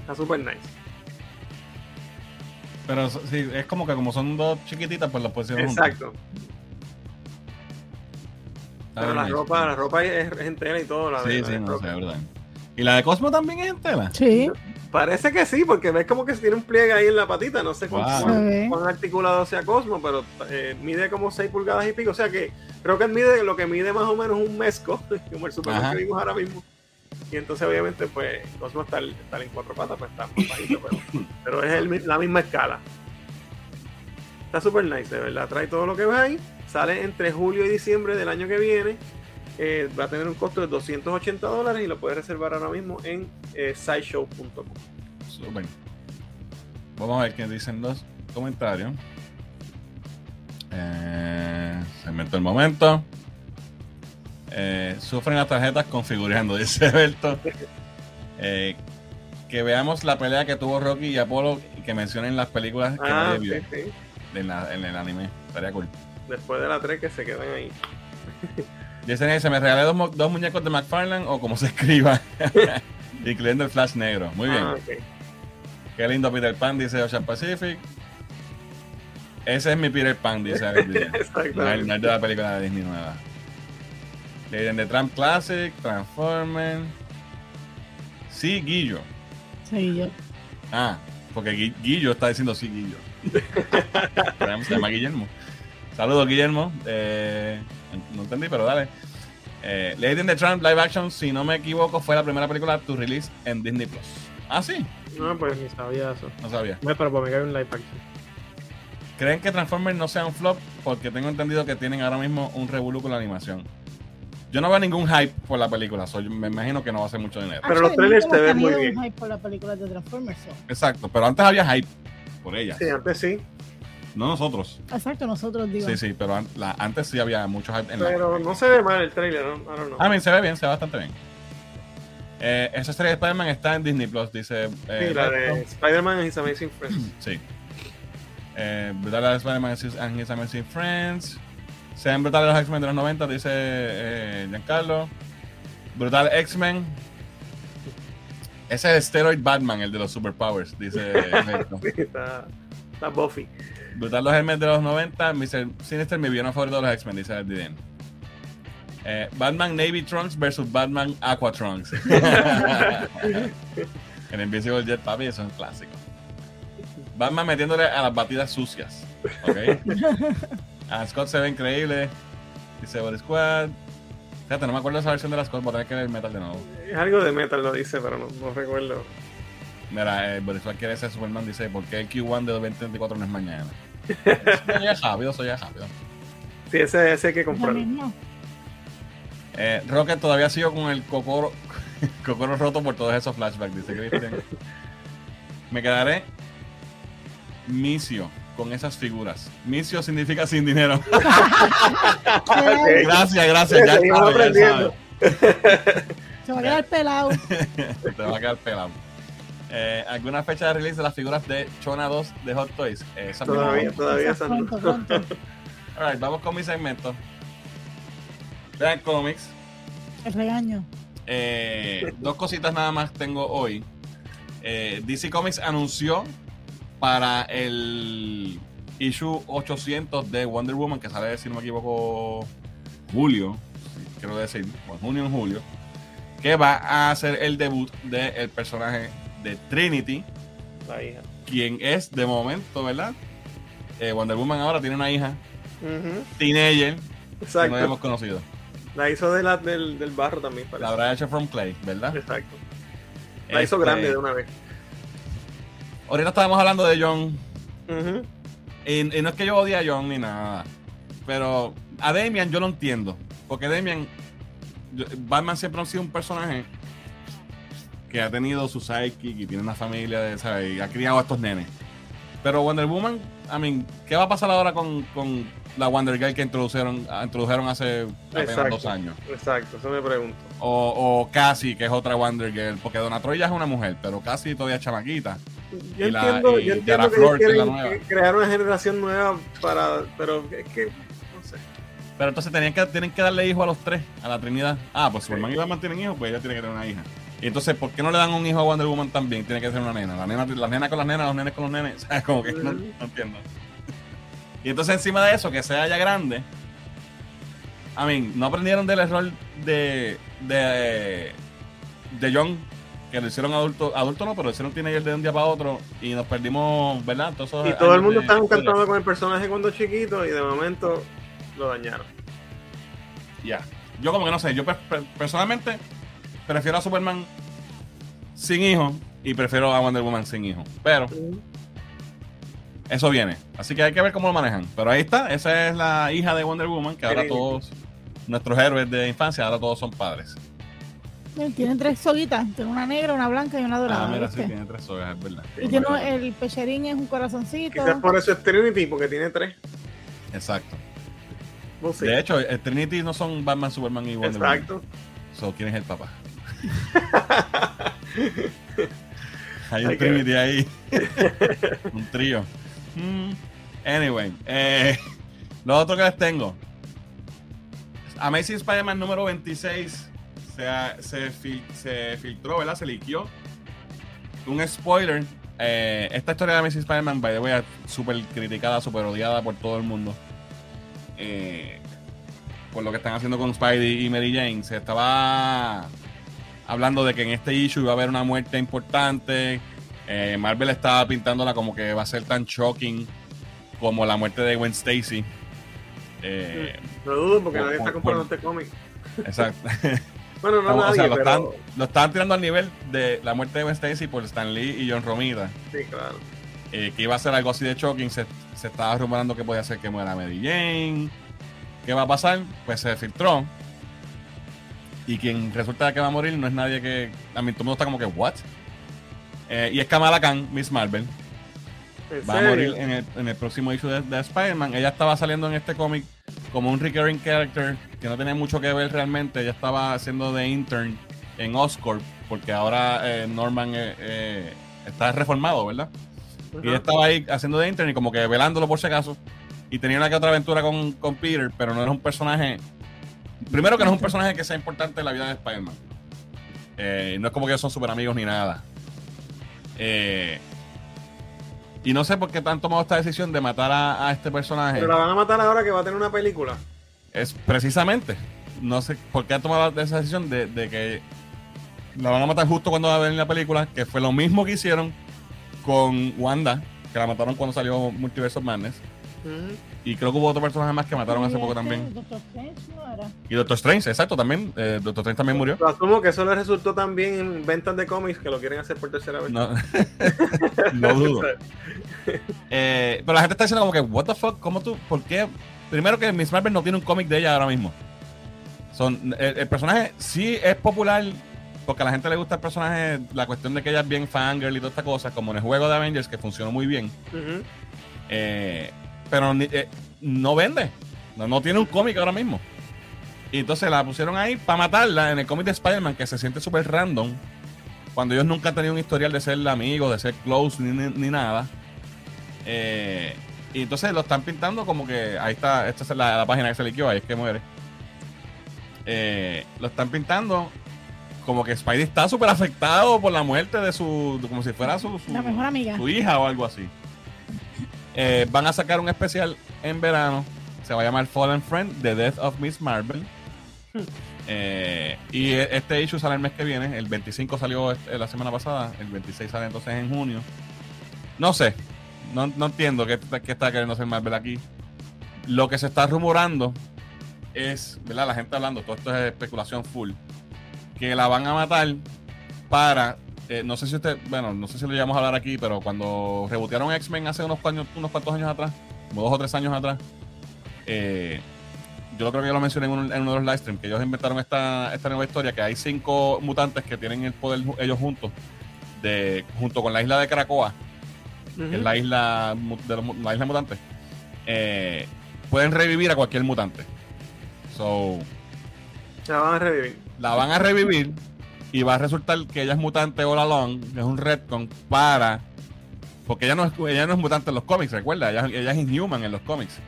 Está super nice. Pero sí, es como que como son dos chiquititas, pues las pusieron juntas. Exacto. Pero la nice. ropa, la ropa es, es entera y todo. La de- Sí, la sí, de no sé, verdad. ¿Y la de Cosmo también es en tela? Sí. Parece que sí, porque ves como que tiene un pliegue ahí en la patita. No sé cuán, Wow. cuán- Se articulado sea Cosmo, pero eh, mide como 6 pulgadas y pico. O sea que creo que mide lo que mide más o menos un mesco, como el Superman Ajá. que vimos ahora mismo. Y entonces, obviamente, pues Cosmo está, está en cuatro patas, pues está más bajito, pero, [LAUGHS] pero es el la misma escala. Está super nice, de verdad. Trae todo lo que ves ahí. Sale entre julio y diciembre del año que viene. Eh, va a tener un costo de 280 dólares y lo puedes reservar ahora mismo en eh, sideshow.com. Vamos a ver qué dicen los comentarios. Eh, se inventó el momento. Eh, sufren las tarjetas configurando, [LAUGHS] dice Berto. Eh, que veamos la pelea que tuvo Rocky y Apolo y que mencionen las películas que Ah, nadie sí, vio sí. en, la- en el anime. Estaría cool. Después de la 3 que se quedan ahí. Dicen ahí, se me regalé dos, mu- dos muñecos de McFarlane o como se escriba. [LAUGHS] [LAUGHS] Incluyendo el Flash negro. Muy bien. Ah. Qué lindo Peter Pan, dice Ocean Pacific. Ese es mi Peter Pan, dice Alex. [LAUGHS] No de la película de Disney nueva. Leyen de Tramp Classic, Transformer. Sí, Guillo. Sí, yo. Ah, porque Gui- Guillo está diciendo sí, Guillo. Se llama Guillermo. Saludos, Guillermo. Eh, no entendí, pero dale. Eh, Lady in the Tramp Live Action, si no me equivoco, fue la primera película to release en Disney Plus. Ah, sí, No, pues ni sabía eso. no sabía. No, pero para mí que hay un live action. ¿Creen que Transformers no sea un flop? Porque tengo entendido que tienen ahora mismo un revolú con la animación. Yo no veo ningún hype por la película, so yo me imagino que no va a hacer mucho dinero. Pero los trailers se ven muy bien. hype por la película de Transformers. Exacto, pero antes había hype por ella, sí, antes sí. No nosotros. Exacto, nosotros digo. Sí, sí, pero an- la- antes sí había mucho hype en la. Pero no se ve mal el trailer, ¿no? I don't know. Ah, bien, se ve bien, se ve bastante bien. Eh, esa serie de Spider-Man está en Disney Plus, dice. eh, Sí, la de. Spider-Man and His Amazing Friends. [CLEARS THROAT] Sí. Eh, brutal la de Spider-Man and His- Amazing Friends. Sean brutales los X-Men de los 90, dice eh, Giancarlo. Brutal X-Men. Ese es Steroid Batman, el de los Superpowers, dice. [LAUGHS] Sí, está, está Buffy. Brutal los X-Men de los 90. Mr. Sinister, mi villano favorito de los X-Men, dice Diden. Eh, Batman Navy Trunks versus Batman Aqua Trunks. [LAUGHS] el Invisible Jet, papi, eso es un clásico. Batman metiéndole a las batidas sucias. ¿Ok? a [LAUGHS] Scott se ve increíble. Dice Body Squad. Fíjate, no me acuerdo esa versión de las Scott, voy a tener que ver metal de nuevo. Es algo de metal, lo dice, pero no, no recuerdo. Mira, eh, quiere ser Superman, dice, ¿por qué el Q1 de 2024 no es mañana? Soy ya rápido, soy ya rápido. Sí, ese, ese hay que comprarlo. Eh, Rocket todavía sigo con el cocoro, [LAUGHS] cocoro roto por todos esos flashbacks, dice Christian. Me quedaré misio con esas figuras? Misio significa sin dinero. [LAUGHS] Gracias, gracias. Ya ya. Se va a quedar pelado. [LAUGHS] Te va a quedar pelado. Eh, ¿Alguna fecha de release de las figuras de Chona 2 de Hot Toys? Eh, Todavía, todavía. Alright, vamos con mi segmento. Vean Comics. El regaño. Eh, dos cositas nada más tengo hoy. Eh, DC Comics anunció para el issue 800 de Wonder Woman, que sale, si no me equivoco, julio, quiero decir, o junio o en julio, que va a hacer el debut del personaje de Trinity, La hija. quien es de momento, ¿verdad? Eh, Wonder Woman ahora tiene una hija, Ujú, teenager, que no Exacto. habíamos conocido. La hizo de la, del, del barro también, La habrá hecho from Clay, ¿verdad? Exacto. La hizo Este, grande de una vez. Ahorita estábamos hablando de John. Y, y no es que yo odie a John ni nada. Pero a Damian yo lo entiendo. Porque Damian. Batman siempre ha sido un personaje que ha tenido su sidekick y tiene una familia de, ¿sabes? y ha criado a estos nenes. Pero Wonder Woman, I mean, ¿qué va a pasar ahora con, con la Wonder Girl que introdujeron, introdujeron hace apenas Exacto. dos años? Exacto, eso me pregunto. O, o Cassie, que es otra Wonder Girl. Porque Donna Troy ya es una mujer, pero Cassie todavía es chamaquita. Yo Y la- entiendo, y yo entiendo Tara que Flor, que es la quieren nueva. que- crear una generación nueva para. Pero es que. No sé. Pero entonces tenían que, tienen que darle hijo a los tres, a la Trinidad. Ah, pues Superman y Batman tienen hijos, pues ella tiene que tener una hija. Y entonces, ¿por qué no le dan un hijo a Wonder Woman también? Tiene que ser una nena. La nena, las nenas con las nenas, los nenes con los nenes. [LAUGHS] ¿Sabes? Como que no, no entiendo. Y entonces, encima de eso, que sea ya grande. I mean, no aprendieron del error de. de. de John, que lo hicieron adulto. Adulto no, pero lo hicieron teenager de un día para otro. Y nos perdimos, ¿verdad? Todos esos Y todo el mundo estaba encantado con el personaje cuando chiquito y de momento lo dañaron. Ya. Yo como que no sé, yo pe- pe- personalmente prefiero a Superman sin hijo y prefiero a Wonder Woman sin hijo. Pero eso viene. Así que hay que ver cómo lo manejan. Pero ahí está, esa es la hija de Wonder Woman, que ahora todos nuestros héroes de infancia, ahora todos son padres. Él Tiene tres soguitas. Tiene una negra, una blanca y una dorada. ah, mira, sí, tiene tres sogas, es verdad. y tiene el pecherín es un corazoncito. Quizás por eso es Trinity, porque tiene tres. Exacto. No sé. De hecho, el Trinity no son Batman, Superman y Wonder Woman. Exacto. So, ¿quién es el papá? [LAUGHS] Hay un Trinity ahí. [LAUGHS] un trío. Mm, Anyway, eh, lo otro que les tengo. Amazing Spider-Man número 26 se, se, fil- se filtró, ¿verdad? Se liqueó. Un spoiler. eh, esta historia de Amazing Spider-Man, by the way, es súper criticada, súper odiada por todo el mundo. Eh, por lo que están haciendo con Spidey y Mary Jane. Se estaba hablando de que en este issue iba a haber una muerte importante. Eh, Marvel estaba pintándola como que va a ser tan shocking como la muerte de Gwen Stacy. Eh, No dudo porque Por- nadie está comprando por- este cómic. exacto. [LAUGHS] Bueno, no o nadie, sea, lo, pero. están, lo estaban tirando al nivel de la muerte de Gwen Stacy por Stan Lee y John Romita. Sí, claro. eh, que iba a ser algo así de shocking. Se, se estaba rumorando que podía ser que muera Mary Jane. ¿Qué va a pasar? Pues se filtró. Y quien resulta que va a morir no es nadie que. A mí todo el mundo está como que, ¿what? Eh, y es Kamala Khan, Miss Marvel. ¿En Va a morir en el, en el próximo issue de, de Spider-Man. Ella estaba saliendo en este cómic como un recurring character que no tenía mucho que ver realmente. Ella estaba haciendo de intern en Oscorp porque ahora eh, Norman eh, está reformado, ¿verdad? Y ella estaba ahí haciendo de intern y como que velándolo por si acaso. Y tenía una que otra aventura con, con Peter, pero no era un personaje. Primero que no es un personaje que sea importante en la vida de Spider-Man. Eh, no es como que ellos son super amigos ni nada. Eh, y no sé por qué han tomado esta decisión de matar a, a este personaje. Pero la van a matar ahora que va a tener una película. Es precisamente. No sé por qué han tomado esa decisión de, de que la van a matar justo cuando va a venir la película, que fue lo mismo que hicieron con Wanda, que la mataron cuando salió Multiverse of Madness. Ujú. Y creo que hubo otro personaje más que mataron hace poco este, también. Doctor Strange, ¿no era? Y Doctor Strange, exacto, también. Eh, Doctor Strange también murió. Pero asumo que eso le resultó también en ventas de cómics que lo quieren hacer por tercera vez. No, [LAUGHS] no dudo. [LAUGHS] Eh, pero la gente está diciendo como que, what the fuck, ¿cómo tú? ¿Por qué? Primero que Miss Marvel no tiene un cómic de ella ahora mismo. Son, el, el personaje sí es popular porque a la gente le gusta el personaje, la cuestión de que ella es bien fangirl y toda esta cosa, como en el juego de Avengers que funcionó muy bien. Eh, pero eh, no vende. No, no tiene un cómic ahora mismo. Y entonces la pusieron ahí para matarla en el cómic de Spider-Man, que se siente súper random. Cuando ellos nunca han tenido un historial de ser amigos, de ser close, ni, ni- ni nada. Eh, y entonces lo están pintando como que. Ahí está, esta es la, la página que se liqueó, ahí es que muere. Eh, lo están pintando como que Spidey está súper afectado por la muerte de su. como si fuera su, su- La mejor amiga. su hija o algo así. Eh, van a sacar un especial en verano. Se va a llamar Fallen Friend, The Death of Miss Marvel. Eh, y e- este issue sale el mes que viene. El 25 salió este- la semana pasada. El 26 sale entonces en junio. No sé. No, no entiendo qué, qué está queriendo hacer Marvel aquí. Lo que se está rumorando es, ¿verdad? La gente hablando, todo esto es especulación full. Que la van a matar para. Eh, no sé si usted, bueno, no sé si lo llevamos a hablar aquí, pero cuando rebotearon X-Men hace unos, años, unos cuantos años atrás, como dos o tres años atrás, eh, yo creo que yo lo mencioné en, un- en uno de los live streams, que ellos inventaron esta, esta nueva historia, que hay cinco mutantes que tienen el poder ellos juntos, de, junto con la isla de Caracoa, que es la isla de los la isla mutante, eh, pueden revivir a cualquier mutante. So, La van a revivir. la van a revivir y va a resultar que ella es mutante all along, que es un retcon para porque ella no es, ella no es mutante en los cómics, recuerda, ella, ella es inhuman en los cómics.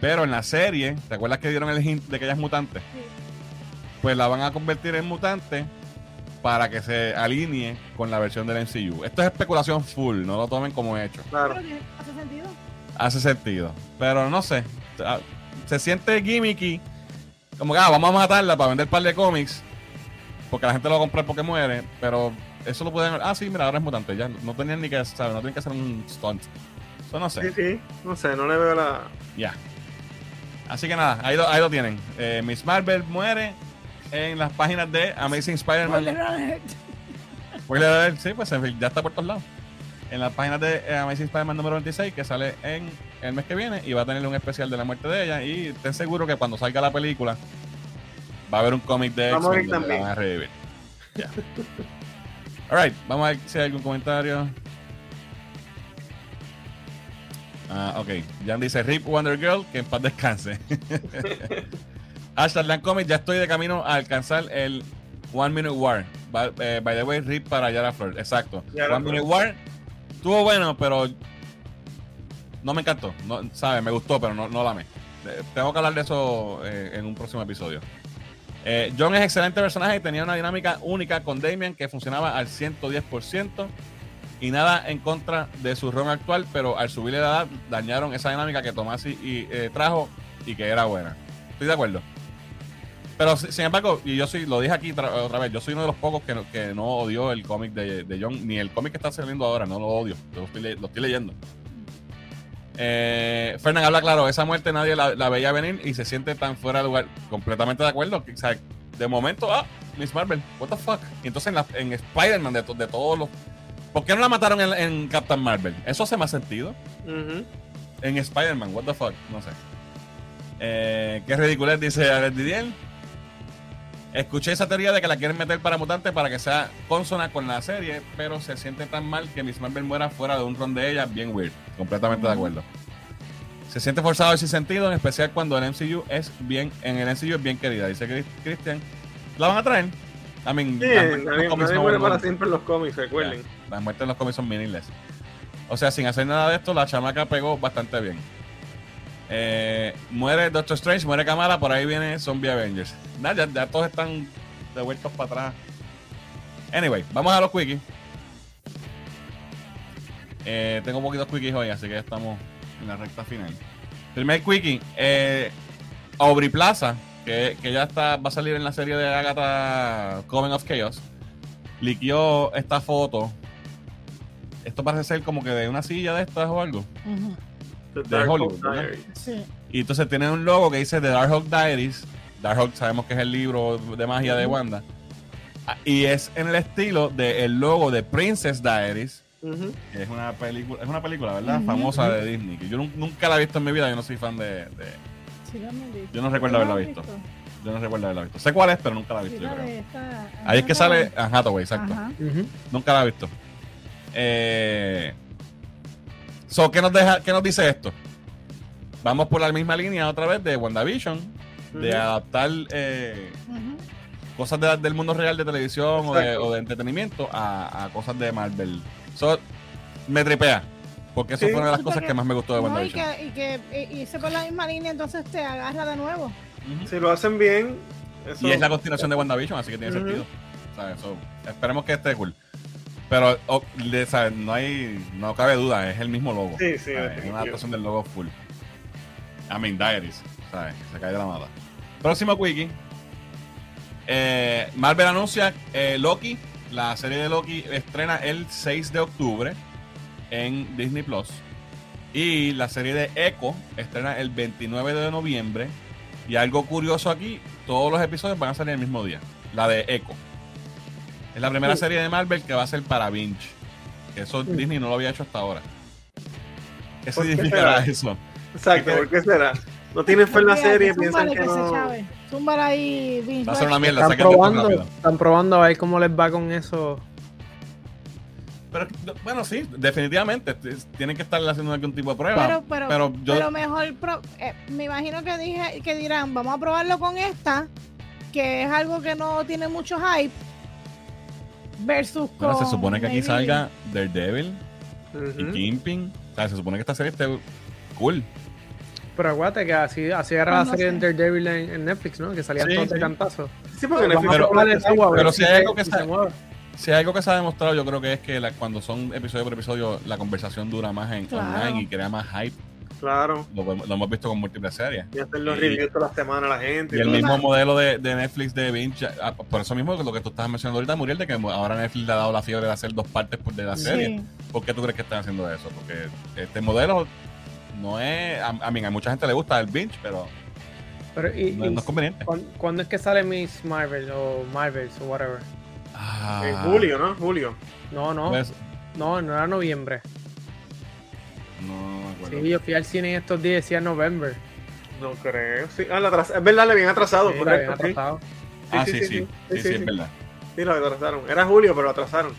Pero en la serie, ¿te acuerdas que dieron el hint de que ella es mutante? Pues la van a convertir en mutante para que se alinee con la versión del MCU. Esto es especulación full, no lo tomen como hecho. Claro. Sentido. Hace sentido. Pero no sé. ah, Se siente gimmicky. Como que ah, vamos a matarla para vender un par de cómics. Porque la gente lo va a comprar porque muere. Pero eso lo pueden. Ah, sí, mira, ahora es mutante. Ya no tenían ni que saber, no tienen que hacer un stunt. Eso no Sí, sé. sí. No sé, no le veo la. Ya. Así que nada, ahí lo, ahí lo tienen. Eh, Miss Marvel muere en las páginas de Amazing Spider-Man. Spoiler alert. Spoiler alert, sí, pues en fin, ya está por todos lados. En las páginas de eh, Amazing Spider-Man número 26, que sale en el mes que viene, y va a tener un especial de la muerte de ella. Y estén seguros que cuando salga la película, va a haber un cómic de X-Men también. van a revivir. Ya. Alright, vamos a ver si hay algún comentario. Ah, ok. Jan dice Rip Wonder Girl, que en paz descanse. [LAUGHS] Ashland Comics, ya estoy de camino a alcanzar el One Minute War. By, eh, by the way, Rip para Yara Flor. Exacto. Yara One Flor. Minute War estuvo bueno, pero no me encantó. No, ¿Sabes? Me gustó, pero no, no la amé. Eh, Tengo que hablar de eso eh, en un próximo episodio. Eh, John es excelente personaje y tenía una dinámica única con Damian que funcionaba al 110% y nada en contra de su rol actual, pero al subirle la edad dañaron esa dinámica que Tomasi eh, trajo y que era buena. Estoy de acuerdo. Pero si- sin embargo, y yo soy, lo dije aquí tra- otra vez, yo soy uno de los pocos que no, odió el cómic de, John, ni el cómic que está saliendo ahora, no lo odio, lo estoy leyendo. Eh, Fernán habla claro, esa muerte nadie la, la veía venir y se siente tan fuera de lugar. Completamente de acuerdo. O sea, de momento, ah, Miss Marvel, what the fuck. Y entonces en, la- en Spider-Man, de, to- de todos los. ¿Por qué no la mataron en, en Captain Marvel? Eso hace más sentido. En Spider-Man, what the fuck, no sé. Eh, qué ridiculez, dice Alex Didier. Escuché esa teoría de que la quieren meter para mutante para que sea consona con la serie, pero se siente tan mal que Miss Marvel muera fuera de un ron de ella, bien weird. Completamente de acuerdo. Se siente forzado sin sentido, en especial cuando el MCU es bien, en el MCU es bien querida. Dice Chris- Christian. ¿La van a traer? I mean, Sí, nadie, muere para siempre en los cómics, recuerden. ya, Las muertes en los cómics son meaningless. O sea, sin hacer nada de esto, la chamaca pegó bastante bien. Eh, muere Doctor Strange, muere Kamala, por ahí viene Zombie Avengers. Nada, ya, ya todos están devueltos para atrás. Anyway, vamos a los quickies. Eh, tengo poquitos quickies hoy, así que ya estamos en la recta final. Primer quickie, eh, Aubrey Plaza, que, que ya está, va a salir en la serie de Agatha Coming of Chaos, liqueó esta foto. Esto parece ser como que de una silla de estas o algo. The De Dark Hollywood. Diaries. Sí. Y entonces tiene un logo que dice The Darkhawk Diaries. Darkhawk sabemos que es el libro de magia de Wanda. Ah, Y es en el estilo del logo de Princess Diaries, que es una película, es una película, ¿verdad? Famosa de Disney. Que yo nun- nunca la he visto en mi vida, yo no soy fan de. de- Sí. Yo no recuerdo ¿Tú lo haberla visto. yo no recuerdo haberla visto. Sé cuál es, pero nunca la he Sí, visto, yo la creo. de esta- Ahí es que sale Anne Hathaway, exacto. Nunca la he visto. Eh, So, ¿qué, nos deja, ¿Qué nos dice esto? Vamos por la misma línea otra vez de WandaVision, de adaptar eh, cosas de- del mundo real de televisión o de, Exacto. o de entretenimiento a, a cosas de Marvel. So, me tripea, porque eso Sí. fue una de las cosas que más me gustó de No, y WandaVision. que, y que y- irse por la misma línea, entonces te agarra de nuevo. Si lo hacen bien, eso Y es la continuación de WandaVision, así que tiene sentido. ¿sabes? So, esperemos que esté cool. Pero oh, no hay, no cabe duda, es el mismo logo. Sí, sí. Es una adaptación del logo full. I mean, Diaries, ¿sabes? Se cae de la mata. Próximo wiki. Eh, Marvel anuncia eh, Loki, la serie de Loki estrena el 6 de octubre en Disney Plus. Y la serie de Echo estrena el 29 de noviembre. Y algo curioso aquí, todos los episodios van a salir el mismo día. La de Echo. Es la primera Sí. serie de Marvel que va a ser para Binge. Que eso Disney no lo había hecho hasta ahora. ¿Qué ¿Por qué significará será? eso? Exacto, ¿por qué será? No tienen fe en la serie, piensan que se no. Zúmbala ahí, binge Va a ser una mierda. Están probando, están probando a ver cómo les va con eso. Pero bueno, sí, definitivamente. Tienen que estar haciendo algún tipo de prueba. Pero, pero, pero yo- pero mejor, pro- eh, me imagino que dije que dirán, vamos a probarlo con esta, que es algo que no tiene mucho hype, versus con. Bueno, se supone que aquí maybe- salga Daredevil y Ujú. Kingpin. O sea, se supone que esta serie esté cool. Pero acuérdate que así, así era No, la no serie de Daredevil en, en Netflix, ¿no? Que salían Sí, todos de sí. cantazo. Sí, porque Netflix Pero- el agua, pero si hay algo que se. Si hay algo que se ha demostrado, yo creo que es que la- cuando son episodio por episodio, la conversación dura más en Claro. online y crea más hype. Claro. Lo, hemos visto con múltiples series. Y hacer los reviews toda la semana a la gente. Y el mismo modelo de, de Netflix de Binge, ah, por eso mismo que lo que tú estabas mencionando ahorita, Muriel, de que ahora Netflix le ha dado la fiebre de hacer dos partes por- de la serie. Sí. ¿Por qué tú crees que están haciendo eso? Porque este modelo no es. A, a mí, a mucha gente le gusta el Binge, pero Pero, y, no, y- no es conveniente. ¿cuándo, cuándo es que sale Miss Marvel o Marvels o whatever? Ah, En julio, ¿no? Julio. No, no, pues, no, no era noviembre. no acuerdo. Sí, yo fui al cine en estos días decía November. No creo. Sí. Ah, la atrás- es verdad, le habían atrasado, Sí, la correcto. Sí. atrasado. ah, sí, sí, sí, sí. Sí, sí, sí, sí, es sí. verdad. Sí, lo atrasaron. Era julio, pero lo atrasaron.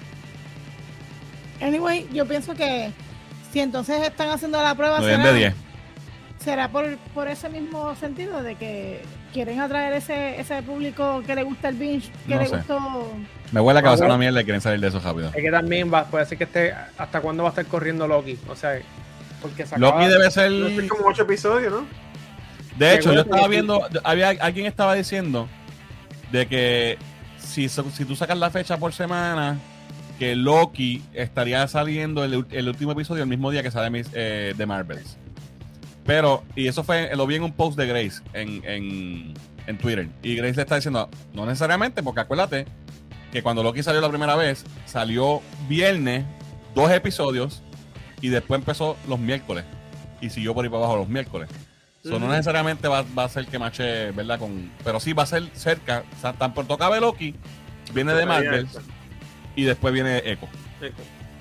Anyway, yo pienso que si entonces están haciendo la prueba, será, 10. será por, por ese mismo sentido de que quieren atraer ese, ese público que le gusta el binge, que No le sé. gustó. Me huele a que va a ser Ah, una mierda y quieren salir de eso rápido. Es que también va, puede ser que esté. ¿Hasta cuándo va a estar corriendo Loki? O sea, porque se Loki acaba- debe ser. Como ocho episodios, ¿no? De hecho, yo estaba viendo, había alguien estaba diciendo de que si, si tú sacas la fecha por semana, que Loki estaría saliendo el, el último episodio el mismo día que sale mis- eh, de Marvels. Pero, y eso fue, lo vi en un post de Grace en, en, en Twitter. Y Grace le está diciendo, no necesariamente, porque acuérdate que cuando Loki salió la primera vez, salió viernes, dos episodios, y después empezó los miércoles. Y siguió por ahí para abajo los miércoles. So, no necesariamente va, va a ser que mache, ¿verdad? Con, pero sí va a ser cerca. O sea, tan pronto acabe Loki, viene de Marvel y después viene Echo.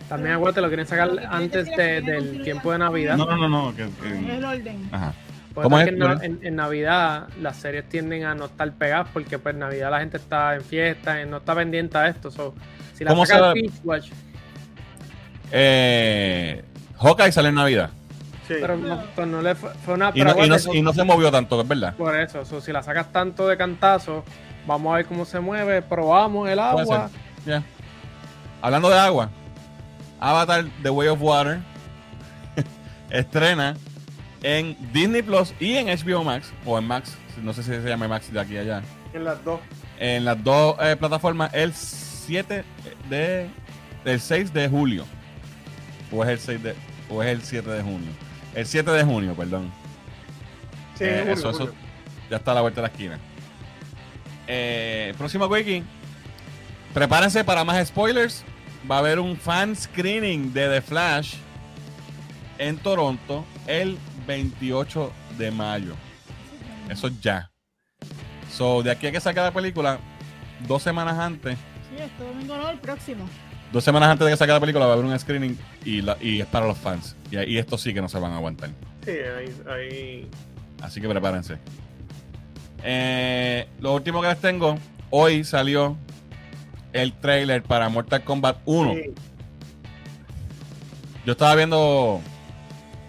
También acuérdate, lo quieren sacar antes de- del tiempo de Navidad. No, no, no, no. que- que- el orden. ajá. ¿Cómo es, que en, en- en Navidad las series tienden a no estar pegadas porque pues en Navidad la gente está en fiesta no está pendiente a esto. So, si la ¿Cómo saca se- el Beach Watch, Eh, Hawkeye sale en Navidad. Sí. pero no, pues no le fue, fue una Y no, y, no, aguante, y no se movió tanto, es verdad. por eso. so, si la sacas tanto de cantazo, vamos a ver cómo se mueve, probamos el Puede agua. Ya. Hablando de agua, Avatar The Way of Water [LAUGHS] estrena en Disney Plus y en HBO Max, o en Max, no sé si se llama Max de aquí a allá, En las dos. en las dos eh, plataformas el 7 de del 6 de julio. O es el 6 de o es el 7 de junio. El 7 de junio, perdón. Sí, Eh, julio, eso, eso ya está a la vuelta de la esquina. Eh, próximo Wiki. Prepárense para más spoilers. Va a haber un fan screening de The Flash en Toronto el 28 de mayo. Eso ya. So, de aquí a que saque la película, dos semanas antes, Sí, este domingo no, el próximo. Dos semanas antes de que saque la película, va a haber un screening y, la- y es para los fans. Y, y esto sí que no se van a aguantar. Sí, ahí, ahí. Así que prepárense. Eh, lo último que les tengo, hoy salió el trailer para Mortal Kombat 1. Sí. Yo estaba viendo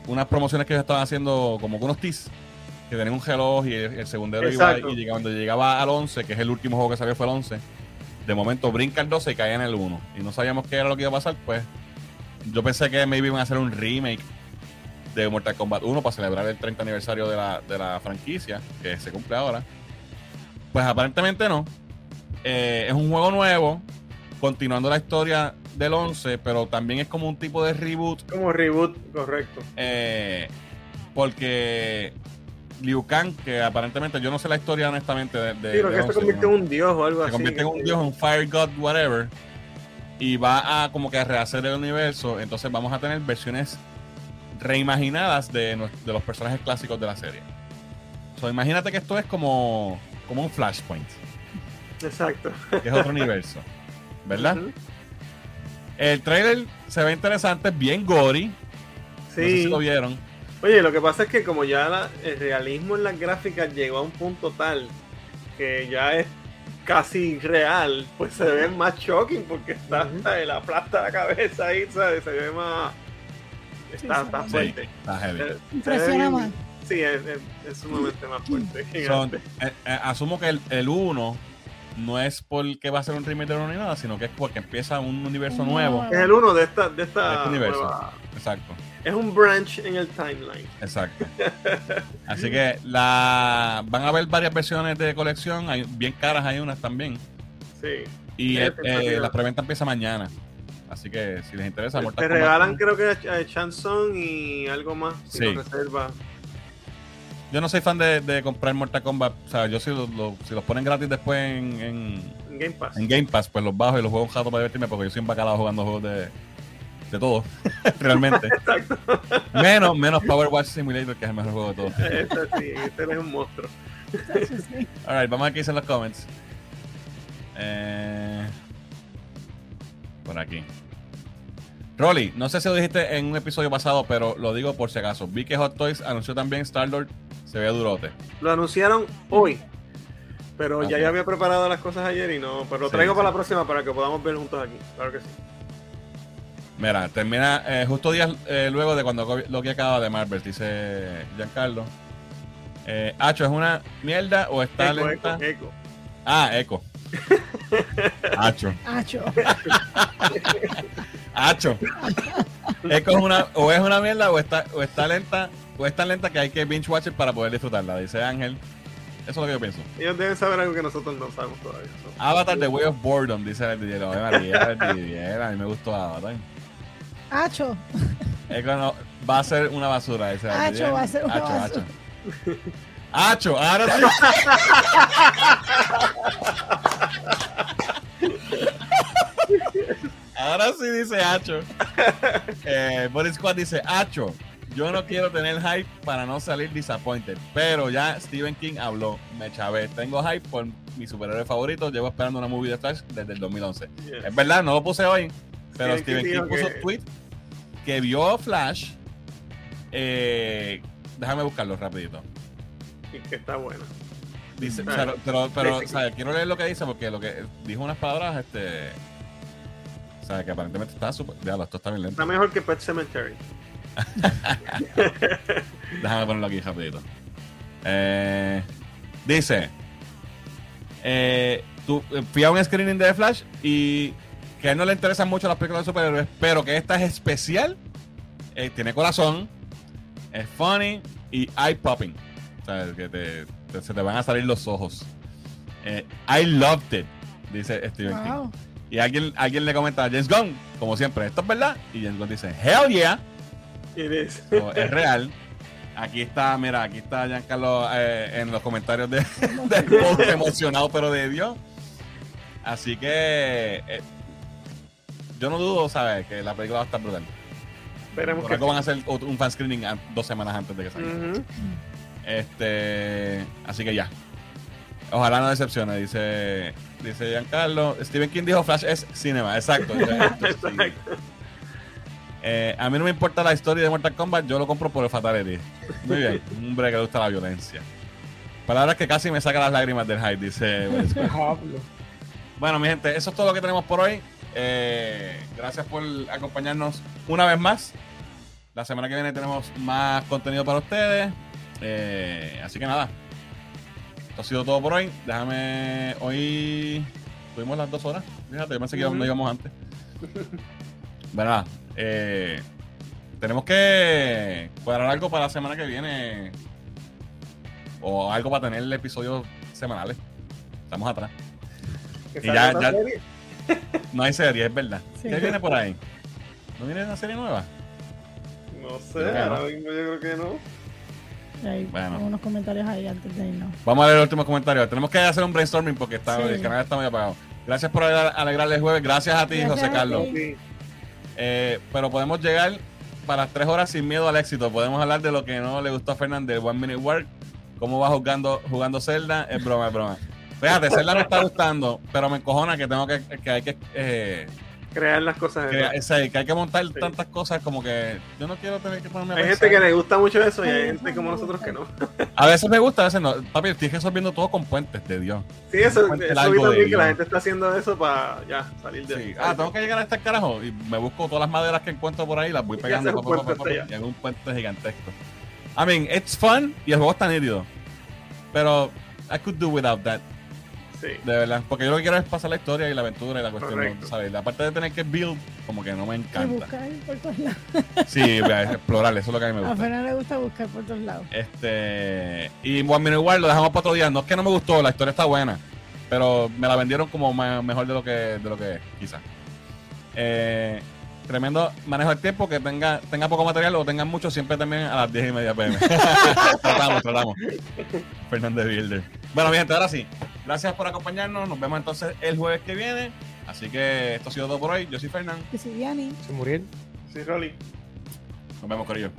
unas promociones que ellos estaban haciendo como con unos teas, que tenían un reloj y el, el segundero iba Exacto. y cuando llegaba al 11, que es el último juego que salió fue el 11, de momento brinca el 12 y caía en el 1. Y no sabíamos qué era lo que iba a pasar, pues yo pensé que maybe iban a hacer un remake de Mortal Kombat 1 para celebrar el 30 aniversario de la, de la franquicia, que se cumple ahora. Pues aparentemente no. Eh, es un juego nuevo, continuando la historia del 11, pero también es como un tipo de reboot Como reboot, correcto. eh, porque Liu Kang, que aparentemente yo no sé la historia honestamente de, de- Sí, lo de que se 11, convierte en ¿no? un dios o algo se así. convierte en un dios, un fire god, whatever, y va a como que a rehacer el universo. Entonces vamos a tener versiones reimaginadas de, los personajes clásicos de la serie. So, imagínate que esto es como, como un Flashpoint, Exacto. que es otro universo, ¿verdad? El trailer se ve interesante, bien gory. No sé Sí. si lo vieron. Oye, lo que pasa es que como ya la- el realismo en las gráficas llegó a un punto tal que ya es casi real, pues se ve más shocking porque está hasta el aplasta la cabeza ahí, ¿sabes? Se ve más... Está, Sí, está sí. fuerte. Está heavy. Se- se ve Impresiona más. Sí, es, es- es sumamente más fuerte. Son- eh, eh, asumo que el 1 no es porque va a ser un remake de uno ni nada, sino que es porque empieza un universo Un nuevo. Es el uno de esta, de De esta este universo. nueva- Exacto, Es un branch en el timeline. exacto. [LAUGHS] Así que la van a haber varias versiones de colección, hay bien caras hay unas también. Sí. Y Sí, eh, expectativa. eh, la preventa empieza mañana. Así que si les interesa, Te Mortal Kombat regalan 1. creo que a Chanson y algo más si Sí. reserva. Yo no soy fan de, de comprar Mortal Kombat. O sea, yo si, lo- lo- si los ponen gratis después en, en, En Game Pass. en Game Pass, pues los bajo y los juego un rato para divertirme porque yo soy un bacalao jugando juegos de, de todo. [LAUGHS] realmente. Exacto. Menos, menos Power Watch Simulator, que es el mejor juego de todos. Este sí, este es un monstruo. Sí. Alright, vamos a ver qué dicen los comments. Eh, por aquí. Rolly, no sé si lo dijiste en un episodio pasado, pero lo digo por si acaso. Vi que Hot Toys anunció también Star-Lord. Se ve durote. Lo anunciaron hoy. Pero ya yo había preparado las cosas ayer y no. Pero lo traigo sí. para la próxima para que podamos ver juntos aquí. Claro que sí. Mira, termina eh, justo días eh, luego de cuando lo que acaba de Marvel, dice Giancarlo. Eh, Hacho, ¿es una mierda o está Eco, lenta? eco, eco. Ah, Eco. Hacho. Acho. Hacho. Eco es una, o es una mierda o está, o está lenta, o es tan lenta que hay que binge watch it para poder disfrutarla, dice Ángel. Eso es lo que yo pienso. Ellos deben saber algo que nosotros no sabemos todavía. Avatar The Way of Boredom, dice el DJ. María, el DJ, A mí me gustó Avatar. Acho. Eco no, va a ser una basura, el Hacho, va a ser una Hacho, basura. Hacho. Hacho, ahora sí. Ahora sí dice Hacho. Eh, Boris Squad dice, Hacho, yo no quiero tener hype para no salir disappointed. Pero ya Stephen King habló, me chavé. Tengo hype por mi superhéroe favorito. Llevo esperando una movie de Flash desde el 2011. yes. Es verdad, no lo puse hoy. Pero Stephen Stephen King puso que- tweet que vio Flash. Eh, déjame buscarlo rapidito. Y que está bueno. Dice, Ah, pero, pero, o sea, quiero leer lo que dice porque lo que dijo unas palabras, este, o sea, que aparentemente está súper, diablo, esto está bien lento. Está mejor que Pet Cemetery. [LAUGHS] Déjame ponerlo aquí rapidito. Eh, dice, eh, tú, fui a un screening de Flash y que a él no le interesan mucho las películas de superhéroes, pero que esta es especial, eh, tiene corazón, es funny y eye popping. O sea, que te, te- se te van a salir los ojos. Eh, I loved it, dice Stephen King. Y alguien, alguien le comenta a James Gunn, como siempre, ¿esto es verdad? Y James Gunn dice, hell yeah. It is. So, es real. Aquí está, mira, aquí está Giancarlo eh, en los comentarios de, [LAUGHS] [LAUGHS] emocionado, pero de Dios. Así que eh, yo no dudo, ¿sabes? Que la película va a estar brutal. Esperemos Por que algo van a hacer un fan screening dos semanas antes de que salga. Este, así que ya. Ojalá no decepcione, dice, dice Giancarlo. Stephen King dijo Flash es cinema, exacto. [LAUGHS] Exacto. Eh, a mí no me importa la historia de Mortal Kombat, yo lo compro por el Fatality. Muy bien, un hombre que le gusta la violencia. Palabras que casi me saca las lágrimas del hype, dice. Bueno, mi gente, eso es todo lo que tenemos por hoy. Eh, gracias por acompañarnos una vez más. La semana que viene tenemos más contenido para ustedes. Eh, así que nada. Esto ha sido todo por hoy. Déjame. Hoy tuvimos las dos horas. Fíjate, yo pensé que no íbamos antes. [LAUGHS] ¿Verdad? Eh, tenemos que cuadrar algo para la semana que viene. O algo para tener episodios semanales. Estamos atrás. Y ya- ya- serie. No hay serie, es verdad. Sí. ¿Qué viene por ahí? ¿No viene una serie nueva? No sé, que no. ahora mismo yo creo que no. Y ahí Bueno. unos comentarios ahí antes de irnos. Vamos a leer los últimos comentarios. Tenemos que hacer un brainstorming porque está, Sí. el canal está muy apagado. Gracias por ale- alegrarle el jueves. Gracias a ti, Gracias José a Carlos. Sí. Eh, pero podemos llegar para las tres horas sin miedo al éxito. Podemos hablar de lo que no le gustó a Fernández, One Minute Work, cómo va jugando, jugando Zelda. Es broma, es broma. Fíjate, Zelda me está gustando, pero me encojona que tengo que, que hay que, eh, Crear las cosas. que, ¿verdad? ese- que hay que montar Sí. tantas cosas como que yo no quiero tener que ponerme a Hay pensar. gente que le gusta mucho eso y Ay, hay gente como nosotros que no. A veces me gusta, a veces no. Papi, estoy resolviendo todo con puentes de Dios. Sí, eso, eso vi también que la gente está haciendo eso para ya salir de Sí. Ah, tengo que llegar a este carajo y me busco todas las maderas que encuentro por ahí, las voy Y pegando haces un pa, pa, pa, puente pa, pa, hasta allá. y hago un puente gigantesco. I mean, it's fun y el juego está nítido. Pero I could do without that, Sí. de verdad. Porque yo lo que quiero es pasar la historia y la aventura y la cuestión, Correcto. ¿sabes? La parte de tener que build, como que no me Y encanta. buscar por todos lados. [LAUGHS] Sí, a explorar, eso es lo que a mí me A gusta. Fernando le gusta buscar por todos lados. Este. Y One Minute War lo dejamos para otro día. No es que no me gustó, la historia está buena. Pero me la vendieron como mejor de lo que, de lo que es, quizás. Eh, tremendo manejo del tiempo, que tenga, tenga poco material o tengan mucho, siempre también a las 10 y media pm. [LAUGHS] tratamos, tratamos. Fernández Builder. Bueno, mi gente, ahora sí. Gracias por acompañarnos. Nos vemos entonces el jueves que viene. Así que esto ha sido todo por hoy. Yo soy Fernán. Que si Diani. Se murió. Sí, Rolly. Nos vemos, Corillo.